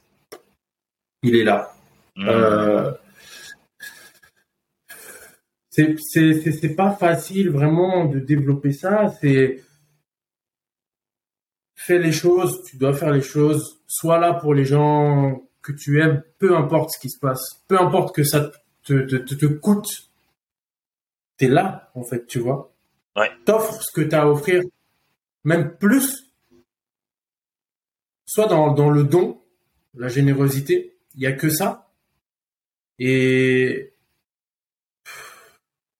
il est là. Mmh. Euh, c'est pas facile vraiment de développer ça. C'est fais les choses, tu dois faire les choses, sois là pour les gens que tu aimes, peu importe ce qui se passe, peu importe que ça te, te, te, te coûte, t'es là, en fait, tu vois. Ouais. T'offres ce que tu as à offrir, même plus, soit dans, dans le don, la générosité, il n'y a que ça. Et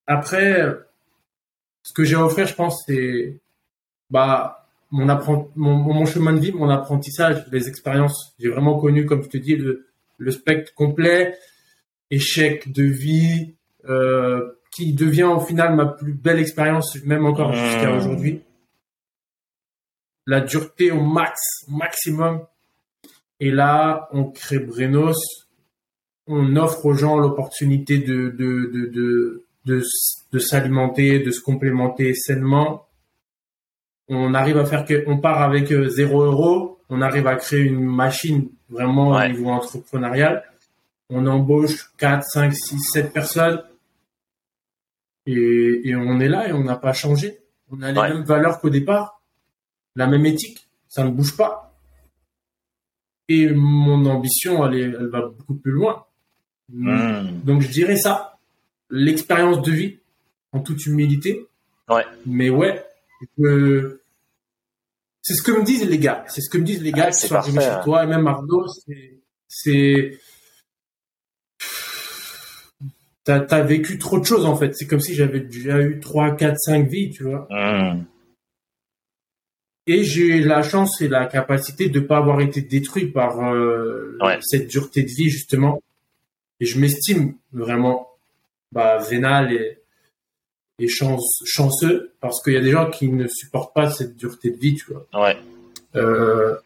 après, ce que j'ai à offrir, je pense, c'est bah mon, mon, mon, chemin de vie, mon apprentissage, les expériences. J'ai vraiment connu, comme je te dis, le, le spectre complet, échec de vie, euh, qui devient au final ma plus belle expérience, même encore mmh. jusqu'à aujourd'hui. La dureté au max, maximum. Et là, on crée Brenos. On offre aux gens l'opportunité de, de, de, de, de s'alimenter, de se complémenter sainement on arrive à faire que, on part avec euh, zéro euro, on arrive à créer une machine vraiment au niveau entrepreneurial. On embauche 4, 5, 6, 7 personnes et, on est là et on n'a pas changé. On a les mêmes valeurs qu'au départ, la même éthique, ça ne bouge pas. Et mon ambition, elle, est, elle va beaucoup plus loin. Hmm. Donc je dirais ça, l'expérience de vie, en toute humilité. Ouais. Mais ouais, c'est ce que me disent les gars. C'est ce que me disent les gars qui sont arrivés chez toi et même Arnaud. C'est, t'as as vécu trop de choses en fait. C'est comme si j'avais déjà eu 3, 4, 5 vies, tu vois. Mmh. Et j'ai la chance et la capacité de ne pas avoir été détruit par euh, cette dureté de vie justement. Et je m'estime vraiment bah, vénal et et chanceux parce qu'il y a des gens qui ne supportent pas cette dureté de vie, tu vois. Ouais. Euh,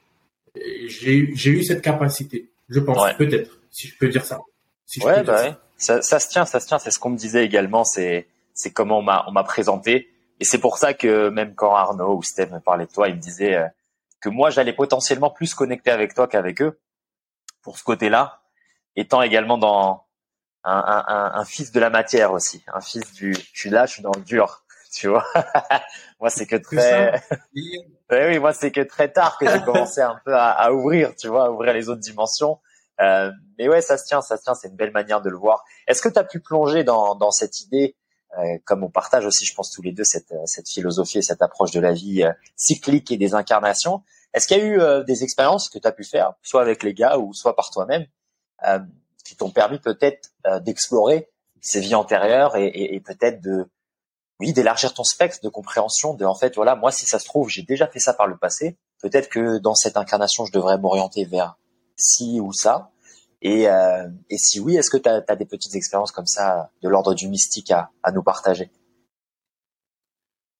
j'ai eu cette capacité, je pense, peut-être, si je peux dire ça. Si ouais, bah ça. Ça, se tient, ça se tient. C'est ce qu'on me disait également. C'est comment on m'a présenté. Et c'est pour ça que même quand Arnaud ou Steve me parlait de toi, il me disait euh, que moi j'allais potentiellement plus connecter avec toi qu'avec eux pour ce côté-là, étant également dans un, un, un, fils de la matière aussi, un fils du, je suis là, je suis dans le dur, *laughs* tu vois. *laughs* moi, c'est que très, oui, *laughs* oui, moi, c'est que très tard que j'ai commencé un peu à, à, ouvrir, tu vois, à ouvrir les autres dimensions. Euh, mais ouais, ça se tient, ça se tient. C'est une belle manière de le voir. Est-ce que tu as pu plonger dans, dans cette idée, euh, comme on partage aussi, je pense tous les deux cette, cette philosophie et cette approche de la vie euh, cyclique et des incarnations? Est-ce qu'il y a eu euh, des expériences que tu as pu faire, soit avec les gars ou soit par toi-même, qui t'ont permis peut-être d'explorer ces vies antérieures et, et, et peut-être de oui, d'élargir ton spectre de compréhension, de en fait, voilà, moi, si ça se trouve, j'ai déjà fait ça par le passé. Peut-être que dans cette incarnation, je devrais m'orienter vers ci ou ça. Et, euh, et si oui, est-ce que tu as, des petites expériences comme ça de l'ordre du mystique à, à nous partager?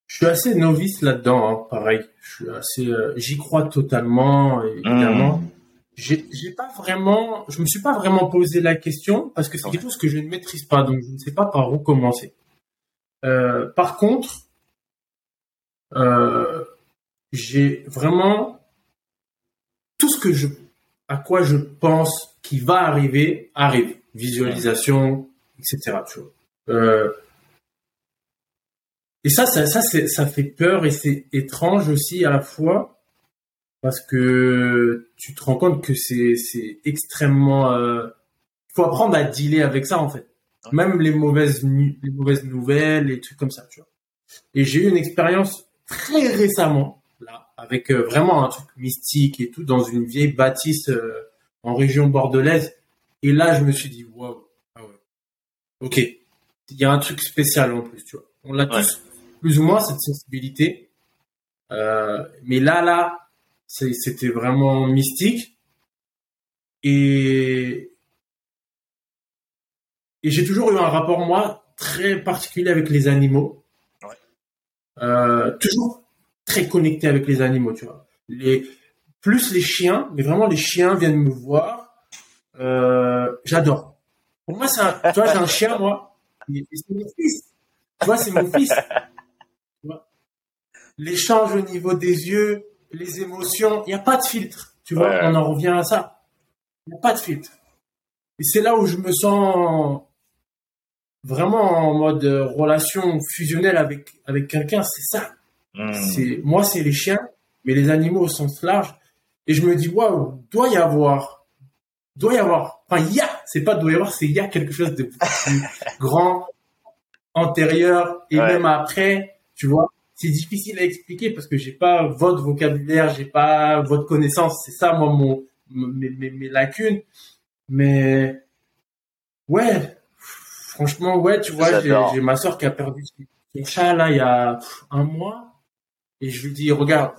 Je suis assez novice là-dedans, hein, pareil. Je suis assez, euh, j'y crois totalement, évidemment. Mmh. J'ai pas vraiment, je me suis pas vraiment posé la question parce que c'est quelque chose que je ne maîtrise pas, donc je ne sais pas par où commencer. Euh, par contre, euh, j'ai vraiment tout ce que je, à quoi je pense qui va arriver arrive. Visualisation, etc. Tu vois. Euh, et ça, ça, ça, ça fait peur et c'est étrange aussi à la fois parce que tu te rends compte que c'est, c'est extrêmement. Il faut apprendre à dealer avec ça en fait. Même les mauvaises, les mauvaises nouvelles, les trucs comme ça, tu vois. Et j'ai eu une expérience très récemment, là, avec euh, vraiment un truc mystique et tout, dans une vieille bâtisse euh, en région bordelaise. Et là, je me suis dit, waouh, ah ouais. Ok. Il y a un truc spécial en plus, tu vois. On l'a tous, plus ou moins, cette sensibilité. Euh, mais là, là, c'était vraiment mystique. Et, et j'ai toujours eu un rapport, moi, très particulier avec les animaux. Euh, toujours très connecté avec les animaux, tu vois. Les, plus les chiens, mais vraiment les chiens viennent me voir. Euh, j'adore. Pour moi, c'est un, tu vois, j'ai un chien, moi. C'est mon fils. Tu vois, c'est mon fils. *laughs* L'échange au niveau des yeux, les émotions, il n'y a pas de filtre. Tu vois, on en revient à ça. Il n'y a pas de filtre. Et c'est là où je me sens vraiment en mode euh, relation fusionnelle avec avec quelqu'un, c'est ça. Hmm. C'est moi, c'est les chiens, mais les animaux au sens large. Et je me dis waouh, doit y avoir, doit y avoir. Enfin, il y a. C'est pas doit y avoir, c'est il y a quelque chose de plus *laughs* grand, antérieur et même après. Tu vois, c'est difficile à expliquer parce que j'ai pas votre vocabulaire, j'ai pas votre connaissance. C'est ça, moi, mon mes, mes, mes lacunes. Mais ouais, Franchement, ouais, tu vois, j'ai ma soeur qui a perdu son chat là il y a un mois, et je lui dis, regarde,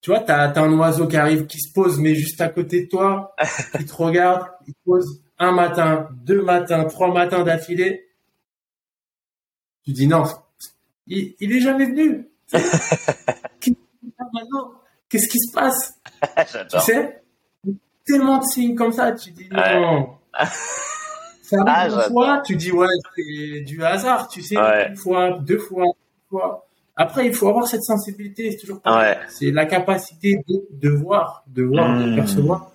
tu vois, t'as as un oiseau qui arrive, qui se pose, mais juste à côté de toi, *laughs* qui te regarde, il pose un matin, deux matins, trois matins d'affilée. Tu dis non, il, il est jamais venu. *laughs* Qu'est-ce qui se passe? *laughs* Tu sais, tellement de signes comme ça, tu dis non. *laughs* Ça arrive ah, une fois, tu dis ouais, c'est du hasard, tu sais, une fois, deux fois, une fois. Après, il faut avoir cette sensibilité, c'est toujours pareil. C'est la capacité de, de, voir, de voir, de hmm. percevoir.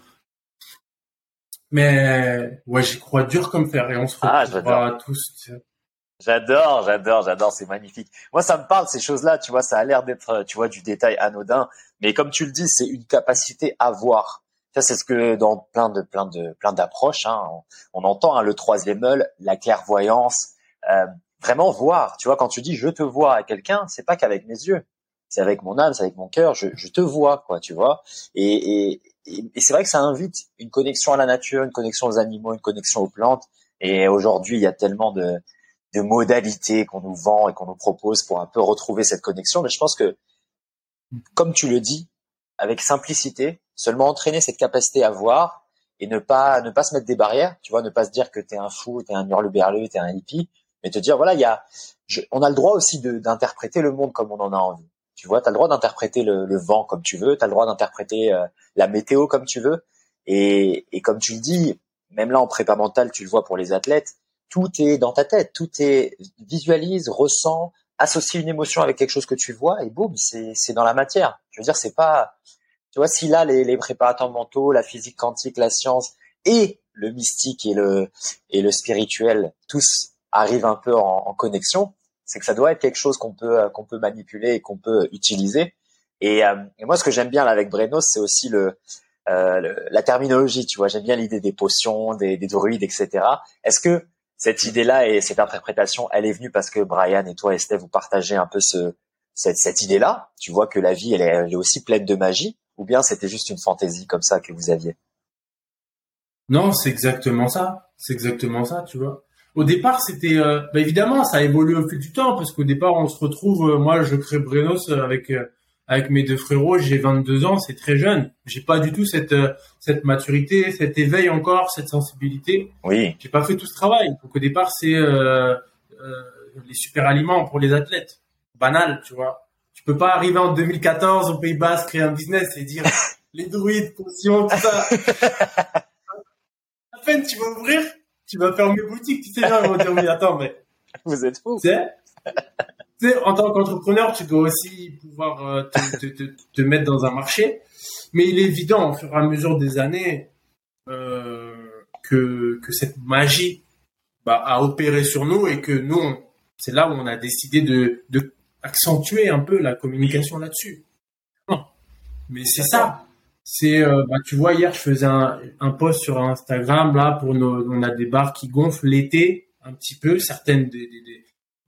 Mais ouais, j'y crois dur comme fer et on se ah, retrouvera tous. J'adore, j'adore, j'adore, c'est magnifique. Moi, ça me parle ces choses-là, tu vois, ça a l'air d'être, tu vois, du détail anodin, mais comme tu le dis, c'est une capacité à voir. Ça, c'est ce que dans plein de plein de plein d'approches, hein, on, entend hein, le troisième œil, la clairvoyance, euh, vraiment voir. Tu vois, quand tu dis je te vois à quelqu'un, c'est pas qu'avec mes yeux, c'est avec mon âme, c'est avec mon cœur. Je, je, te vois, quoi, tu vois. Et, et, et c'est vrai que ça invite une connexion à la nature, une connexion aux animaux, une connexion aux plantes. Et aujourd'hui, il y a tellement de, de modalités qu'on nous vend et qu'on nous propose pour un peu retrouver cette connexion. Mais je pense que, comme tu le dis, avec simplicité, seulement entraîner cette capacité à voir et ne pas ne pas se mettre des barrières, tu vois, ne pas se dire que t'es un fou, t'es un hurleberlu, t'es un hippie, mais te dire voilà, il y a, on a le droit aussi d'interpréter le monde comme on en a envie. Tu vois, t'as le droit d'interpréter le, vent comme tu veux, t'as le droit d'interpréter euh, la météo comme tu veux, et, et comme tu le dis, même là en prépa mentale, tu le vois pour les athlètes, tout est dans ta tête, tout est visualise, ressent, associe une émotion avec quelque chose que tu vois, et boum, c'est dans la matière. Je veux dire, c'est pas tu vois, si là, les, les préparateurs mentaux, la physique quantique, la science et le mystique et le, et le spirituel, tous arrivent un peu en, connexion, c'est que ça doit être quelque chose qu'on peut euh, qu'on peut manipuler et qu'on peut utiliser. Et, euh, et moi, ce que j'aime bien là avec Brenos, c'est aussi le, euh, la terminologie. Tu vois, j'aime bien l'idée des potions, des, des druides, etc. Est-ce que cette idée-là et cette interprétation, elle est venue parce que Brian et toi, Estelle, vous partagez un peu ce, cette, cette idée-là Tu vois que la vie, elle est, elle est aussi pleine de magie, ou bien c'était juste une fantaisie comme ça que vous aviez? Non, c'est exactement ça. C'est exactement ça, tu vois. Au départ, c'était euh, bah, évidemment, ça a évolué au fil du temps parce qu'au départ, on se retrouve. Euh, moi, je crée Brenos avec euh, avec mes deux frérots. J'ai 22 ans, c'est très jeune. J'ai pas du tout cette cette maturité, cet éveil encore, cette sensibilité. Oui. J'ai pas fait tout ce travail. Donc au départ, c'est les super aliments pour les athlètes. Banal, tu vois. Tu peux pas arriver en 2014 au Pays Bas, créer un business et dire *laughs* les druides, potions, tout ça. à peine tu vas ouvrir, tu vas fermer boutique, tu sais, gens ils vont dire, mais attends, mais. Vous êtes fou. Tu sais, en tant qu'entrepreneur, tu dois aussi pouvoir euh, te, mettre dans un marché. Mais il est évident, au fur et à mesure des années, euh, que, que cette magie bah, a opéré sur nous et que nous, c'est là où on a décidé de, accentuer un peu la communication là-dessus. Mais c'est ça c'est euh, bah, tu vois hier je faisais un, post sur Instagram là pour nos on a des bars qui gonflent l'été un petit peu certaines des,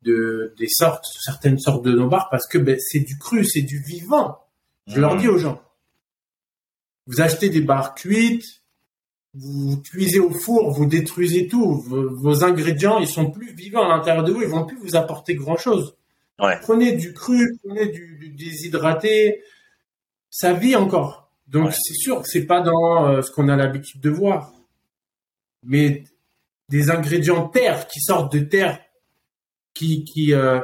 de, des sortes certaines sortes de nos bars parce que ben, c'est du cru c'est du vivant. Je leur mmh. dis aux gens vous achetez des bars cuites vous cuisez au four vous détruisez tout vos, vos ingrédients ils sont plus vivants à l'intérieur de vous ils vont plus vous apporter grand chose ouais. prenez du cru prenez du, du déshydraté ça vit encore. Donc c'est sûr que c'est pas dans euh, ce qu'on a l'habitude de voir, mais des ingrédients terre qui sortent de terre, qui, qui euh,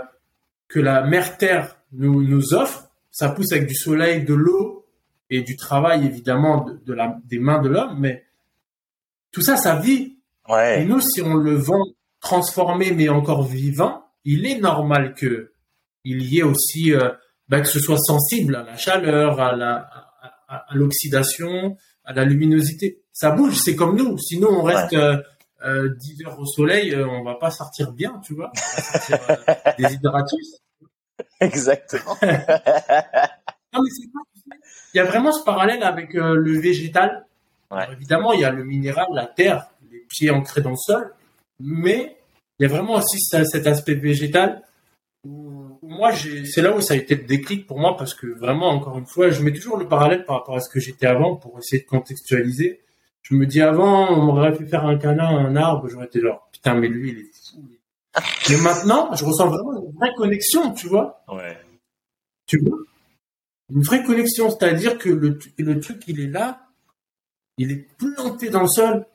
que la mère terre nous, nous offre, ça pousse avec du soleil, de l'eau et du travail évidemment de, de la, des mains de l'homme, mais tout ça, ça vit. Ouais. Et nous, si on le vend transformé mais encore vivant, il est normal que il y ait aussi euh, ben, que ce soit sensible à la chaleur, à la à, l'oxydation, à la luminosité. Ça bouge, c'est comme nous. Sinon, on reste ouais. euh, 10 heures au soleil, euh, on va pas sortir bien, tu vois. On va sortir euh, déshydratus. *laughs* Exactement. non, mais c'est pas, il y a vraiment ce parallèle avec euh, le végétal. Ouais. Évidemment, il y a le minéral, la terre, les pieds ancrés dans le sol, mais il y a vraiment aussi cet aspect végétal moi, c'est là où ça a été le déclic pour moi parce que vraiment, encore une fois, je mets toujours le parallèle par rapport à ce que j'étais avant pour essayer de contextualiser. Je me dis avant, on m'aurait fait faire un câlin à un arbre, j'aurais été genre, putain, mais lui, il est fou. Mais maintenant, je ressens vraiment une vraie connexion, tu vois. Ouais. Tu vois? Une vraie connexion, c'est-à-dire que le, le truc, il est là, il est planté dans le sol,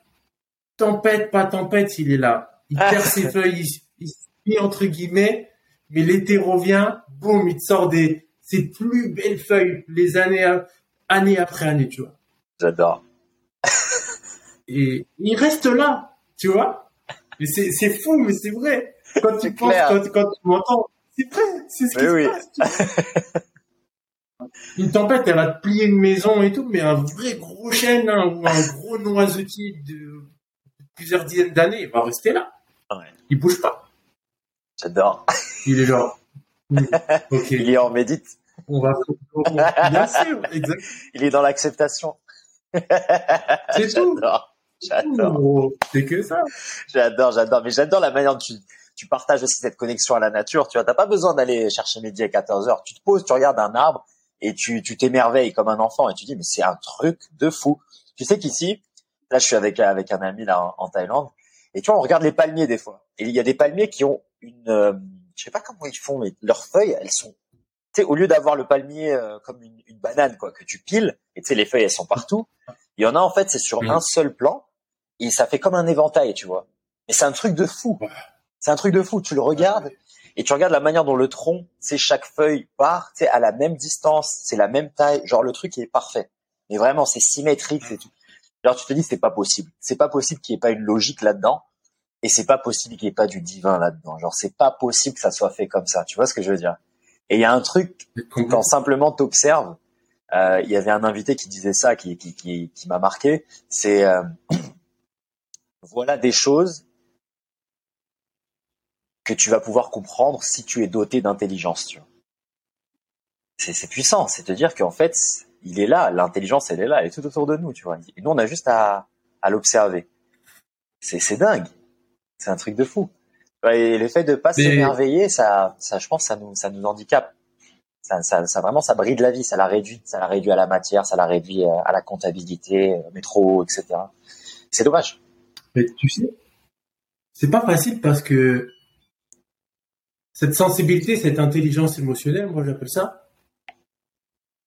tempête, pas tempête, il est là. Il perd ses feuilles, il, il, entre guillemets, mais l'été revient, boum, il te sort des ses plus belles feuilles les années année après année, tu vois. J'adore. Et il reste là, tu vois. Mais c'est fou, mais c'est vrai. Quand tu penses, quand, quand, tu m'entends, c'est vrai, c'est ce qui oui. se passe. une tempête, elle va te plier une maison et tout, mais un vrai gros chêne hein, ou un gros noisetier de plusieurs dizaines d'années, il va rester là. Ouais. Il bouge pas. J'adore. Il est genre. *laughs* Okay. Il est en médite. On va. Bien sûr, exact. Il est dans l'acceptation. C'est tout. J'adore. C'est que ça. J'adore, j'adore. Mais j'adore la manière dont tu, tu partages aussi cette connexion à la nature. Tu vois, t'as pas besoin d'aller chercher midi à 14 heures. Tu te poses, tu regardes un arbre et tu, tu t'émerveilles comme un enfant et tu dis, mais c'est un truc de fou. Tu sais qu'ici, là, je suis avec, avec un ami là en, en Thaïlande et tu vois, on regarde les palmiers des fois. Et il y a des palmiers qui ont une, euh, je sais pas comment ils font, mais leurs feuilles, elles sont, tu sais, au lieu d'avoir le palmier euh, comme une, une, banane quoi que tu piles, et tu sais les feuilles elles sont partout. Il y en a en fait c'est sur mmh. un seul plan et ça fait comme un éventail, tu vois. Mais c'est un truc de fou. C'est un truc de fou. Tu le regardes et tu regardes la manière dont le tronc, c'est chaque feuille part, sais, à la même distance, c'est la même taille. Genre le truc il est parfait. Mais vraiment c'est symétrique, c'est tout. Alors tu te dis c'est pas possible. C'est pas possible qu'il n'y ait pas une logique là-dedans. Et c'est pas possible qu'il n'y ait pas du divin là-dedans. Genre, c'est pas possible que ça soit fait comme ça. Tu vois ce que je veux dire? Et il y a un truc quand simplement t'observes. Euh, il y avait un invité qui disait ça, qui qui qui, qui m'a marqué. C'est euh, voilà des choses que tu vas pouvoir comprendre si tu es doté d'intelligence. C'est puissant, c'est te dire qu'en fait, il est là, l'intelligence, elle est là, elle est tout autour de nous, tu vois. Et nous, on a juste à, à l'observer. C'est dingue. C'est un truc de fou. Et le fait de pas s'émerveiller, ça, ça, je pense, ça nous, ça nous handicape. Ça, ça, ça, vraiment, ça bride la vie, ça la réduit, ça la réduit à la matière, ça la réduit euh, à la comptabilité, euh, métro, etc. C'est dommage. Mais tu sais, c'est pas facile parce que cette sensibilité, cette intelligence émotionnelle, moi j'appelle ça,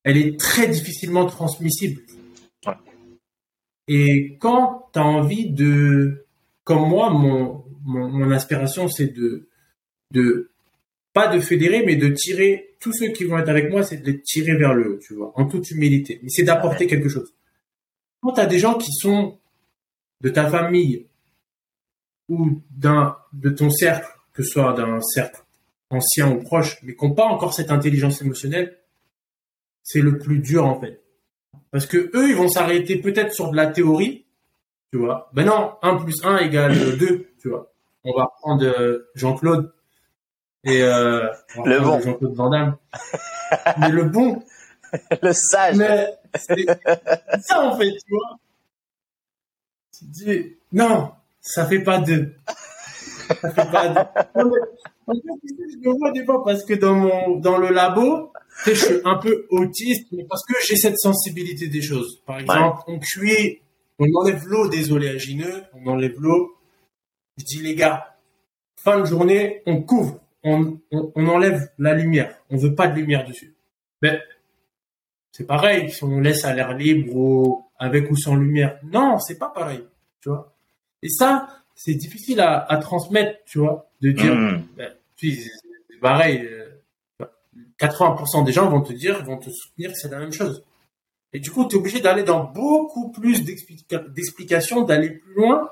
elle est très difficilement transmissible. Et quand tu as envie de, comme moi, mon, mon, mon inspiration, c'est de, de, pas de fédérer, mais de tirer tous ceux qui vont être avec moi, c'est de les tirer vers le haut, tu vois, en toute humilité. Mais c'est d'apporter quelque chose. Quand tu as des gens qui sont de ta famille ou d'un, de ton cercle, que ce soit d'un cercle ancien ou proche, mais qui n'ont pas encore cette intelligence émotionnelle, c'est le plus dur en fait. Parce que eux, ils vont s'arrêter peut-être sur de la théorie, tu vois. Ben non, 1 plus 1 égale *coughs* 2, tu vois. On va prendre euh, Jean-Claude et euh, le bon. Jean-Claude Van Damme. *laughs* mais le bon. le sage. Mais c'est ça en fait, tu vois. Dis, non, ça fait pas deux. Ça fait pas deux. *laughs* je le vois des fois parce que dans mon, dans le labo, je suis un peu autiste, mais parce que j'ai cette sensibilité des choses. Par exemple, on cuit, on enlève l'eau des oléagineux, on enlève l'eau. Je dis, les gars, fin de journée, on couvre, on, on, enlève la lumière. On veut pas de lumière dessus. Mais c'est pareil, si on laisse à l'air libre ou avec ou sans lumière. Non, c'est pas pareil, tu vois. Et ça, c'est difficile à, à, transmettre, tu vois, de dire, mmh. pareil. Euh, 80% des gens vont te dire, vont te soutenir que c'est la même chose. Et du coup, tu es obligé d'aller dans beaucoup plus d'explications, d'aller plus loin,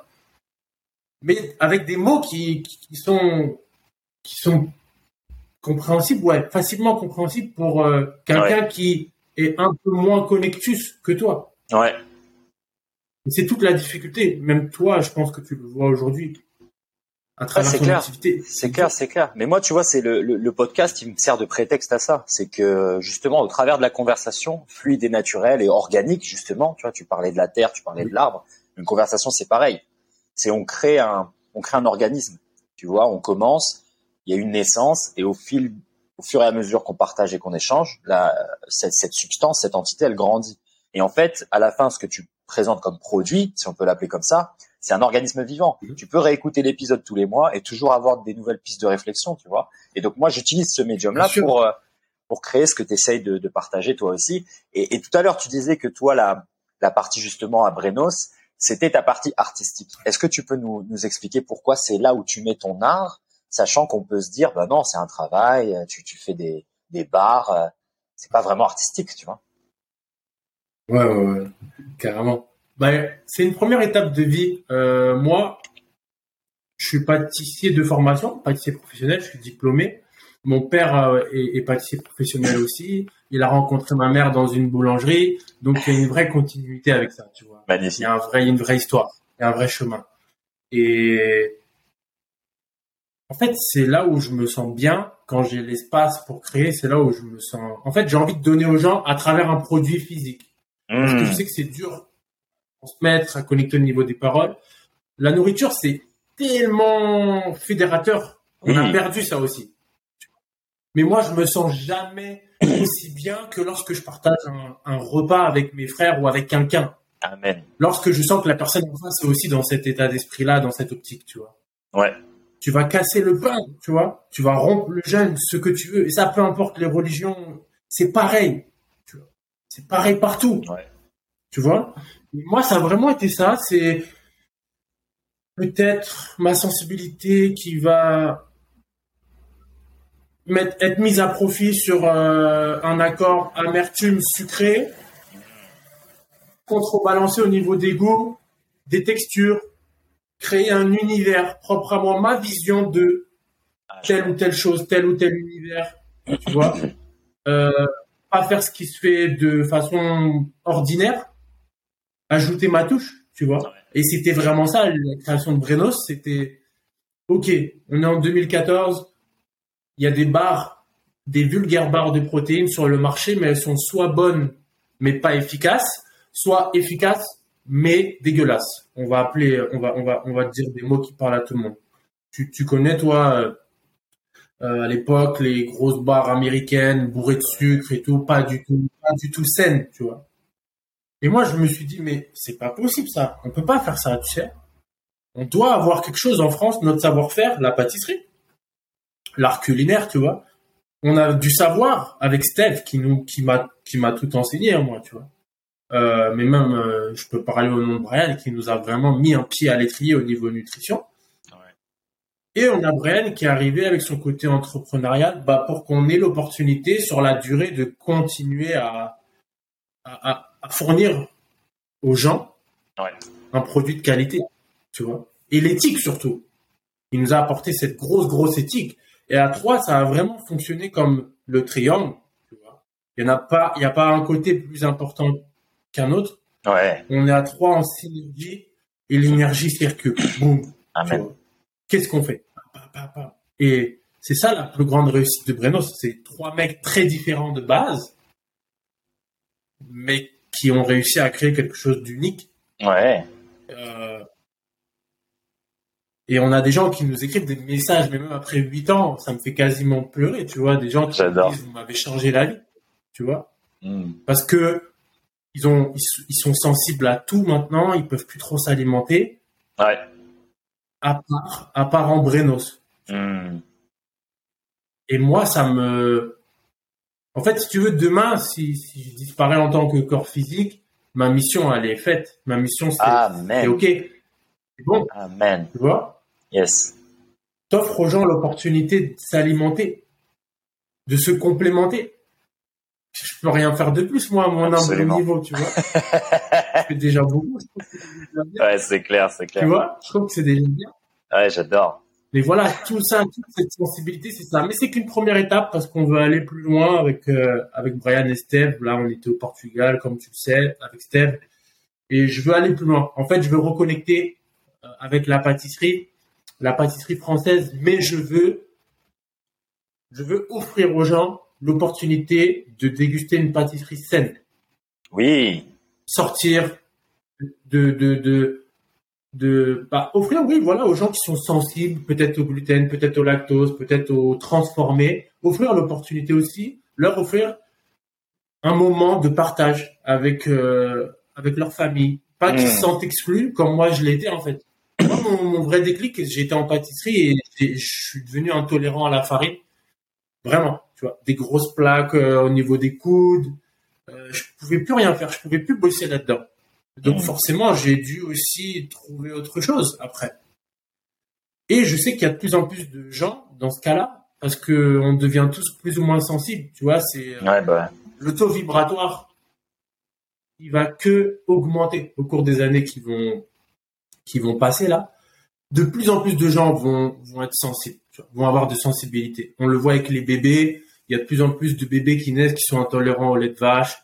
mais avec des mots qui, qui sont, qui sont compréhensibles, ouais, facilement compréhensibles pour euh, quelqu'un qui est un peu moins connectus que toi. Ouais. C'est toute la difficulté. Même toi, je pense que tu le vois aujourd'hui c'est clair. C'est clair, c'est clair. Mais moi, tu vois, c'est le, le, podcast qui me sert de prétexte à ça. C'est que justement, au travers de la conversation fluide et naturelle et organique, justement, tu vois, tu parlais de la terre, tu parlais de l'arbre. Une conversation, c'est pareil. C'est on crée un, on crée un organisme. Tu vois, on commence, il y a une naissance et au fil, au fur et à mesure qu'on partage et qu'on échange, la, cette, cette substance, cette entité, elle grandit. Et en fait, à la fin, ce que tu présentes comme produit, si on peut l'appeler comme ça, c'est un organisme vivant. Mhm. Tu peux réécouter l'épisode tous les mois et toujours avoir des nouvelles pistes de réflexion, tu vois. Et donc moi, j'utilise ce médium-là pour euh, pour créer ce que tu essayes de, de, partager toi aussi. Et, et tout à l'heure, tu disais que toi, la, la partie justement à Brenos, c'était ta partie artistique. Est-ce que tu peux nous, nous expliquer pourquoi c'est là où tu mets ton art, sachant qu'on peut se dire, bah non, c'est un travail, tu, tu fais des, des bars, euh, c'est pas vraiment artistique, tu vois. Ouais, ouais, ouais, carrément. Ben, c'est une première étape de vie. Euh, moi, je suis pâtissier de formation, pâtissier professionnel, je suis diplômé. Mon père euh, est, pâtissier professionnel aussi. Il a rencontré ma mère dans une boulangerie, donc il y a une vraie continuité avec ça, tu vois. Il y a un vrai, une vraie histoire, il y a un vrai chemin. Et en fait, c'est là où je me sens bien quand j'ai l'espace pour créer. C'est là où je me sens. En fait, j'ai envie de donner aux gens à travers un produit physique. Parce que je mmh. sais que c'est dur se mettre à connecter au niveau des paroles. La nourriture, c'est tellement fédérateur. On a perdu ça aussi. Mais moi, je me sens jamais *coughs* aussi bien que lorsque je partage un, repas avec mes frères ou avec quelqu'un. Amen. Lorsque je sens que la personne en face est aussi dans cet état d'esprit-là, dans cette optique, tu vois. Ouais. Tu vas casser le pain, tu vois. Tu vas rompre le jeûne, ce que tu veux. Et ça, peu importe les religions, c'est pareil. C'est pareil partout. Ouais. Tu vois? Moi, ça a vraiment été ça. C'est peut-être ma sensibilité qui va être mise à profit sur euh, un accord amertume sucré, contrebalancer au niveau des goûts, des textures, créer un univers propre à moi, ma vision de telle ou telle chose, tel ou tel univers, tu vois? Euh, pas faire ce qui se fait de façon ordinaire, ajouter ma touche, tu vois. Et c'était vraiment ça, la création de Brenos, c'était ok, on est en 2014, il y a des barres, des vulgaires barres de protéines sur le marché, mais elles sont soit bonnes mais pas efficaces, soit efficaces mais dégueulasses. On va appeler, on va, on va, on va dire des mots qui parlent à tout le monde. Tu, tu connais toi euh, à l'époque les grosses barres américaines bourrées de sucre et tout, pas du tout, pas du tout saines, tu vois. Et moi je me suis dit mais c'est pas possible ça, on peut pas faire ça, tu sais. On doit avoir quelque chose en France, notre savoir-faire, la pâtisserie, l'art culinaire, tu vois. On a du savoir avec Steph qui nous, qui m'a, qui m'a tout enseigné, moi, tu vois. Euh, mais même, euh, je peux parler au nom de Brian qui nous a vraiment mis un pied à l'étrier au niveau nutrition. Et on a Brian qui est arrivé avec son côté entrepreneurial bah, pour qu'on ait l'opportunité sur la durée de continuer à, à, à fournir aux gens un produit de qualité, tu vois. Et l'éthique surtout. Il nous a apporté cette grosse, grosse éthique. Et à trois, ça a vraiment fonctionné comme le triangle. Tu vois. Il n'y a pas, il y a pas un côté plus important qu'un autre. Ouais. On est à trois en synergie et l'énergie circule. Boum. Amen. Qu'est-ce qu'on fait? Et c'est ça la plus grande réussite de Breno. C'est trois mecs très différents de base, mais qui ont réussi à créer quelque chose d'unique. Ouais. Euh, et on a des gens qui nous écrivent des messages, mais même après huit ans, ça me fait quasiment pleurer, tu vois. Des gens qui me disent, vous m'avez changé la vie, tu vois. Mm. Parce que ils ont, ils, sont sensibles à tout maintenant, ils peuvent plus trop s'alimenter. Ouais. À part, à part en Brenos. Mm. Et moi, ça me, en fait, si tu veux, demain, si, si je disparais en tant que corps physique, ma mission, elle est faite. Ma mission, c'est ok. C'est bon. Amen. Tu vois? Yes. T'offres aux gens l'opportunité de s'alimenter, de se complémenter. Je peux rien faire de plus, moi, à mon humble niveau, tu vois. *laughs* je fais déjà beaucoup. Je trouve que c'est déjà. Ouais, c'est clair, c'est clair. Tu vois, je trouve que c'est déjà bien. Ouais, j'adore. Mais voilà, tout ça, toute cette sensibilité, c'est ça. Mais c'est qu'une première étape parce qu'on veut aller plus loin avec euh, avec Brian et Steve. Là, on était au Portugal, comme tu le sais, avec Steve. Et je veux aller plus loin. En fait, je veux reconnecter euh, avec la pâtisserie, la pâtisserie française, mais je veux je veux offrir aux gens l'opportunité de déguster une pâtisserie saine. Oui. Sortir de de de de bah, offrir oui voilà aux gens qui sont sensibles peut-être au gluten peut-être au lactose peut-être au transformé offrir l'opportunité aussi leur offrir un moment de partage avec euh, avec leur famille pas qu'ils Mm. se sentent exclus comme moi je l'étais en fait moi mon, mon vrai déclic j'étais en pâtisserie et je suis devenu intolérant à la farine vraiment tu vois des grosses plaques euh, au niveau des coudes euh, je pouvais plus rien faire je pouvais plus bosser là-dedans donc Mhm. forcément, j'ai dû aussi trouver autre chose après. Et je sais qu'il y a de plus en plus de gens dans ce cas-là, parce que on devient tous plus ou moins sensibles. Tu vois, c'est euh, Ouais, bah. le taux vibratoire, il va que augmenter au cours des années qui vont qui vont passer là. De plus en plus de gens vont vont être sensibles, tu vois, vont avoir de sensibilité. On le voit avec les bébés. Il y a de plus en plus de bébés qui naissent qui sont intolérants au lait de vache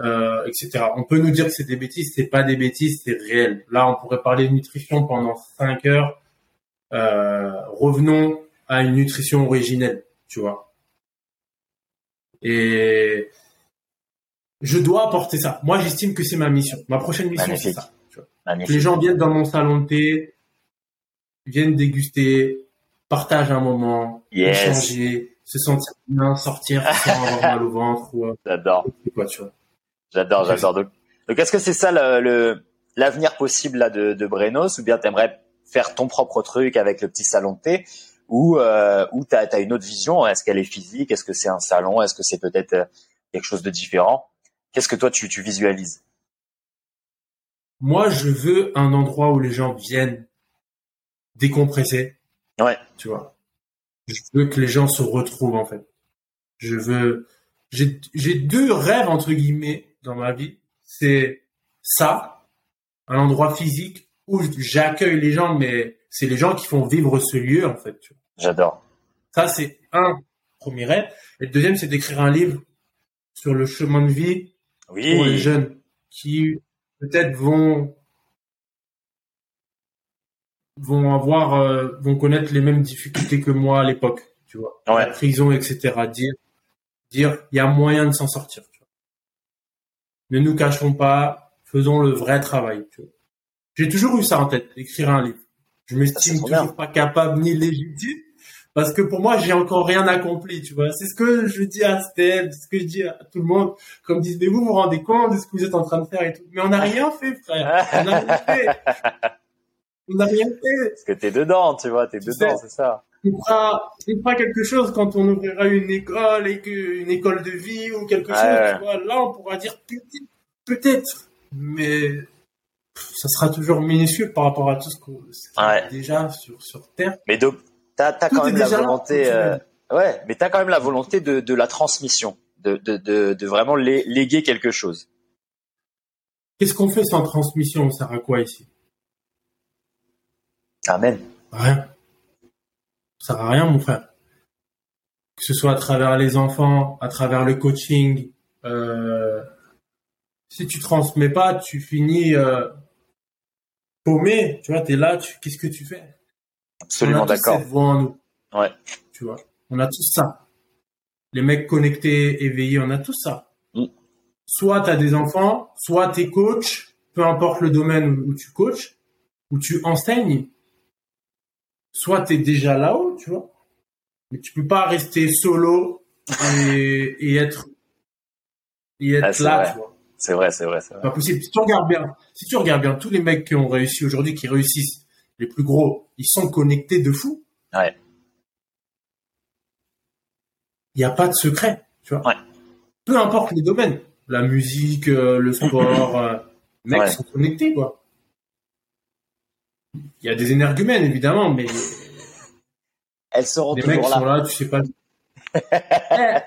euh, etc. On peut nous dire que c'est des bêtises, c'est pas des bêtises, c'est réel. Là, on pourrait parler de nutrition pendant 5 heures. Euh, revenons à une nutrition originelle, tu vois. Et je dois apporter ça. Moi, j'estime que c'est ma mission. Ma prochaine mission, c'est ça. tu vois. Que les gens viennent dans mon salon de thé, viennent déguster, partagent un moment, Yes. échanger, se sentir bien, sortir *laughs* sans avoir mal au ventre ou euh, J'adore. J'adore, j'adore. Donc, donc est-ce que c'est ça le, le- l'avenir possible là de, de Brenos? Ou bien t'aimerais faire ton propre truc avec le petit salon de thé ou euh, ou t'as as une autre vision? Est-ce qu'elle est physique? Est-ce que c'est un salon? Est-ce que c'est peut-être euh, quelque chose de différent? Qu'est-ce que toi tu, tu visualises? Moi, je veux un endroit où les gens viennent décompresser. Ouais. Tu vois. Je veux que les gens se retrouvent, en fait. Je veux, j'ai, j'ai deux rêves, entre guillemets, dans ma vie. C'est ça, un endroit physique où j'accueille les gens, mais c'est les gens qui font vivre ce lieu, en fait. J'adore. Ça, c'est un premier rêve. Et le deuxième, c'est d'écrire un livre sur le chemin de vie pour les jeunes qui peut-être vont vont avoir, euh, vont connaître les mêmes difficultés que moi à l'époque, tu vois. Ouais. La prison, etc. Dire, dire, il y a moyen de s'en sortir. Tu vois. Ne nous cachons pas, faisons le vrai travail. Tu vois. J'ai toujours eu ça en tête, écrire un livre. Je m'estime toujours bien. pas capable ni légitime parce que pour moi, j'ai encore rien accompli, tu vois. C'est ce que je dis à Steph, c'est ce que je dis à tout le monde. Comme disent, mais vous vous rendez compte de ce que vous êtes en train de faire et tout. Mais on n'a rien fait, frère. On n'a rien fait. *laughs* On n'a rien fait. Parce que t'es dedans, tu vois, t'es dedans, c'est ça. On fera, on fera quelque chose quand on ouvrira une école et que, une école de vie ou quelque chose, Ouais, ouais. tu vois. Là, on pourra dire peut-être, peut-être. Mais, ça sera toujours minutieux par rapport à tout ce qu'on, ce qu'il y a Ouais. déjà sur, sur Terre. Mais donc, t'as, Tout quand même la là, volonté, euh, ouais, mais t'as quand même la volonté de, de la transmission, de, de, de, de vraiment lé- léguer quelque chose. Qu'est-ce qu'on fait sans transmission? Ça sert à quoi ici? Amen. Rien. Ça sert à rien, mon frère. Que ce soit à travers les enfants, à travers le coaching, euh, si tu transmets pas, tu finis euh, paumé. Tu vois, t'es là, tu, qu'est-ce que tu fais? Absolument On a tous d'accord. cette voix en nous. Ouais. Tu vois, on a tous ça. Les mecs connectés, éveillés, on a tous ça. Mm. Soit tu as des enfants, soit tu es coach, peu importe le domaine où tu coaches, où tu enseignes. Soit tu es déjà là-haut, tu vois. Mais tu peux pas rester solo et, et être, et être Ah, là, vrai. tu vois. C'est vrai, c'est vrai, c'est vrai. Pas possible. Si tu regardes bien, si tu regardes bien, tous les mecs qui ont réussi aujourd'hui, qui réussissent, les plus gros, ils sont connectés de fou. Ouais. Il n'y a pas de secret, tu vois. Ouais. Peu importe les domaines, la musique, euh, le sport, euh, les mecs Ouais. sont connectés, quoi. Il y a des énergumènes, évidemment, mais *laughs* Elles seront les mecs toujours sont là. là, tu sais pas. *laughs*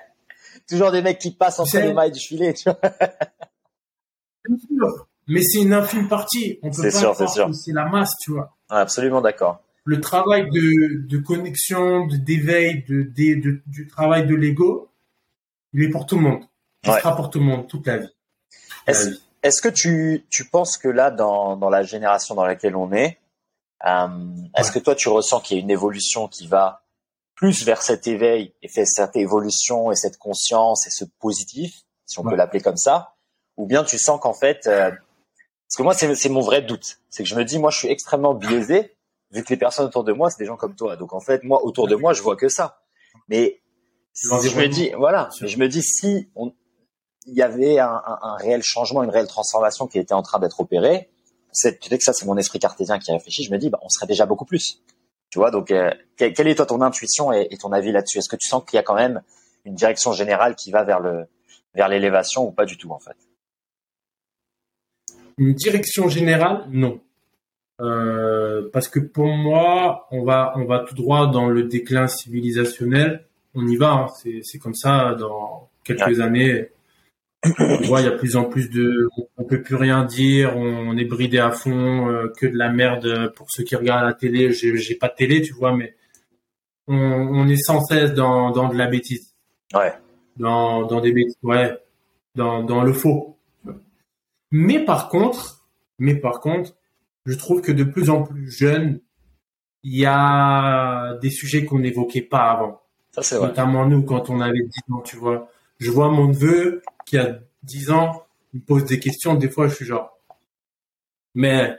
Toujours des mecs qui passent entre les mailles du filet, tu vois. *laughs* bien sûr. Mais c'est une infime partie. On peut C'est pas sûr, c'est sûr. que c'est la masse, tu vois. Absolument d'accord. le travail de, de connexion, de d'éveil, de, de- de- du travail de l'ego, il est pour tout le monde. Il Ouais. sera pour tout le monde toute la Est-ce vie. est-ce que tu, tu penses que là, dans, dans la génération dans laquelle on est, euh, est-ce Ouais. que toi, tu ressens qu'il y a une évolution qui va plus vers cet éveil et fait cette évolution et cette conscience et ce positif, si on Ouais. peut l'appeler comme ça, ou bien tu sens qu'en fait, euh, parce que moi, c'est mon vrai doute, c'est que je me dis, moi, je suis extrêmement biaisé, vu que les personnes autour de moi, c'est des gens comme toi. Donc en fait, moi, autour de moi, je vois que ça. Mais si je me dis, voilà, mais je me dis si on, il y avait un, un- un réel changement, une réelle transformation qui était en train d'être opérée, c'est peut-être que ça, c'est mon esprit cartésien qui réfléchit. Je me dis, bah, on serait déjà beaucoup plus. Tu vois, donc euh, quelle, est toi ton intuition et, et ton avis là-dessus? Est-ce que tu sens qu'il y a quand même une direction générale qui va vers le vers l'élévation ou pas du tout en fait? Une direction générale, non. Euh, parce que pour moi, on va, on va tout droit dans le déclin civilisationnel. On y va, hein. c'est, c'est comme ça. Dans quelques années, on voit il y a plus en plus de, on peut plus rien dire, on, est bridé à fond, euh, que de la merde pour ceux qui regardent la télé. J'ai, j'ai pas de télé, tu vois, mais on, on est sans cesse dans, dans de la bêtise, Ouais, dans, dans des bêtises, ouais, dans, dans le faux. Mais par contre, mais par contre, je trouve que de plus en plus jeune, il y a des sujets qu'on n'évoquait pas avant. ça c'est vrai. Notamment nous, quand on avait 10 ans, tu vois. Je vois mon neveu qui a 10 ans, il me pose des questions. Des fois, je suis genre, mais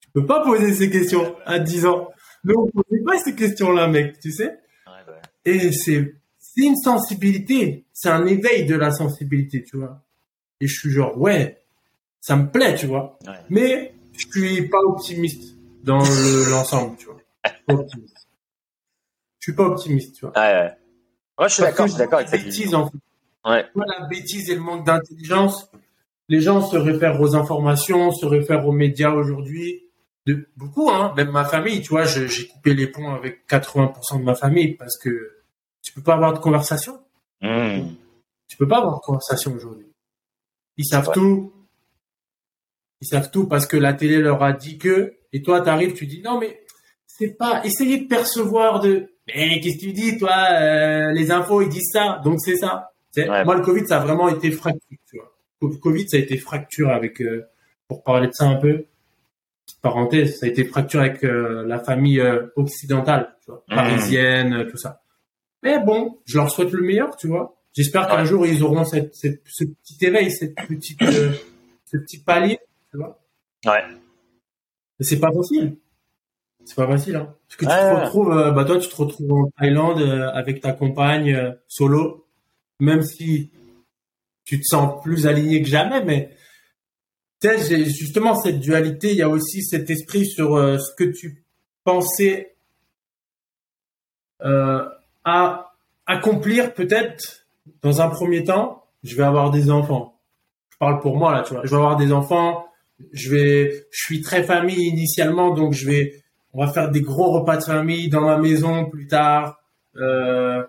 tu peux pas poser ces questions à 10 ans. On posait pas ces questions-là, mec, tu sais. Ouais, ouais. Et c'est, c'est une sensibilité. C'est un éveil de la sensibilité, tu vois. Et je suis genre, ouais, ça me plaît, tu vois. Ouais. Mais je suis pas optimiste dans le- *laughs* l'ensemble, tu vois. Je suis pas optimiste. Je suis pas optimiste, tu vois. Ouais, ouais. Ouais, je suis Parce d'accord, que je suis d'accord la avec cette bêtise, vision. en fait. Ouais. Tu la bêtise et le manque d'intelligence, les gens se réfèrent aux informations, se réfèrent aux médias aujourd'hui. De, beaucoup, hein, même ma famille, tu vois, j'ai coupé les ponts avec 80% de ma famille parce que tu peux pas avoir de conversation. Mmh. Tu peux pas avoir de conversation aujourd'hui. Ils savent tout. Ils savent tout parce que la télé leur a dit que, et toi, t'arrives, tu dis, non, mais c'est pas, essayez de percevoir de, mais qu'est-ce que tu dis, toi, euh, les infos, ils disent ça, donc c'est ça. Ouais. Moi, le Covid, ça a vraiment été fracture, tu vois. Covid, ça a été fracture avec, euh, pour parler de ça un peu. petite parenthèse, ça a été fracturé avec euh, la famille euh, occidentale, tu vois, Mhm. parisienne, tout ça. Mais bon, je leur souhaite le meilleur, tu vois. J'espère qu'un Ouais. jour ils auront cette, cette, ce petit éveil, cette petite, ce petit palier, tu vois. Ouais. Mais c'est pas facile. C'est pas facile, hein. Parce que tu Ouais, te retrouves, bah toi, tu te retrouves en Thaïlande avec ta compagne solo, même si tu te sens plus aligné que jamais, mais justement cette dualité. Il y a aussi cet esprit sur euh, ce que tu pensais euh, à accomplir peut-être dans un premier temps. Je vais avoir des enfants. Je parle pour moi là, tu vois. Je vais avoir des enfants. Je vais, je suis très famille initialement, donc je vais, on va faire des gros repas de famille dans ma maison plus tard. Euh,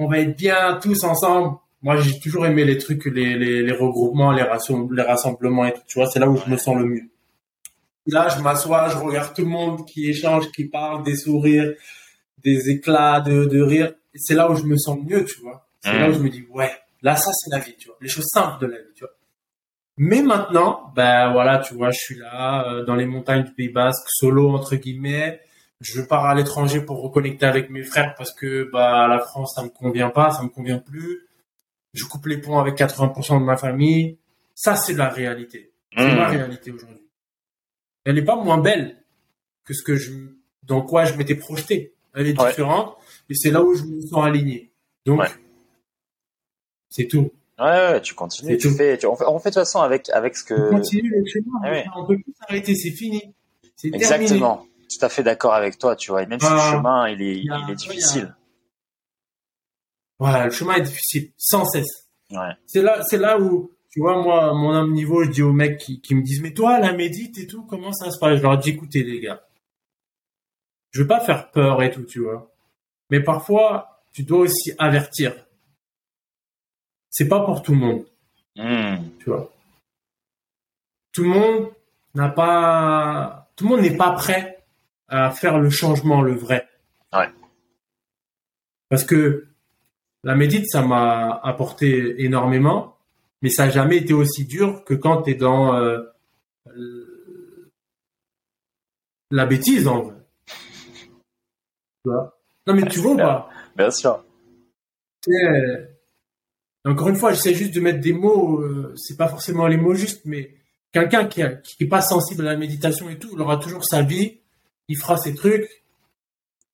on va être bien tous ensemble. Moi, j'ai toujours aimé les trucs, les, les, les regroupements, les, rassem- les rassemblements et tout. Tu vois, c'est là où je me sens le mieux. Là, je m'assois, je regarde tout le monde qui échange, qui parle, des sourires, des éclats de, de rire. C'est là où je me sens mieux, tu vois. C'est là où je me dis, ouais, là, ça, c'est la vie, tu vois. Les choses simples de la vie, tu vois. Mais maintenant, ben voilà, tu vois, je suis là, euh, dans les montagnes du Pays Basque, solo, entre guillemets. Je pars à l'étranger pour reconnecter avec mes frères parce que bah la France, ça me convient pas, ça me convient plus. Je coupe les ponts avec 80% de ma famille. Ça, c'est la réalité. C'est Mmh. ma réalité aujourd'hui. Elle n'est pas moins belle que ce que je, dans quoi je m'étais projeté. Elle est Ouais. différente et c'est là où je me sens aligné. Donc, Ouais. c'est tout. Ouais, ouais, tu continues, tu tout. fais, tu, on fait, on fait de toute façon avec, avec ce On que, continue le schéma. Ah. On peut plus s'arrêter, c'est fini. C'est terminé. exactement. Tout à fait d'accord avec toi, tu vois. Et même si le Ah, chemin, il est, il est difficile. Voilà, le chemin est difficile, sans cesse. Ouais. C'est là, c'est là où, tu vois, moi, mon âme niveau, je dis aux mecs qui, qui me disent, mais toi, la médite et tout, comment ça se passe? Je leur dis, écoutez, les gars. Je veux pas faire peur et tout, tu vois. Mais parfois, tu dois aussi avertir. C'est pas pour tout le monde, Mmh. tu vois. Tout le monde n'a pas, tout le monde n'est pas prêt à faire le changement, le vrai. Ouais. Parce que la médite, ça m'a apporté énormément, mais ça n'a jamais été aussi dur que quand tu es dans euh, la bêtise, en vrai. Non, mais tu vois ou pas? Bien sûr. Encore une fois, j'essaie juste de mettre des mots, euh, c'est pas forcément les mots justes, mais quelqu'un qui, a- qui est pas sensible à la méditation et tout, il aura toujours sa vie, il fera ses trucs,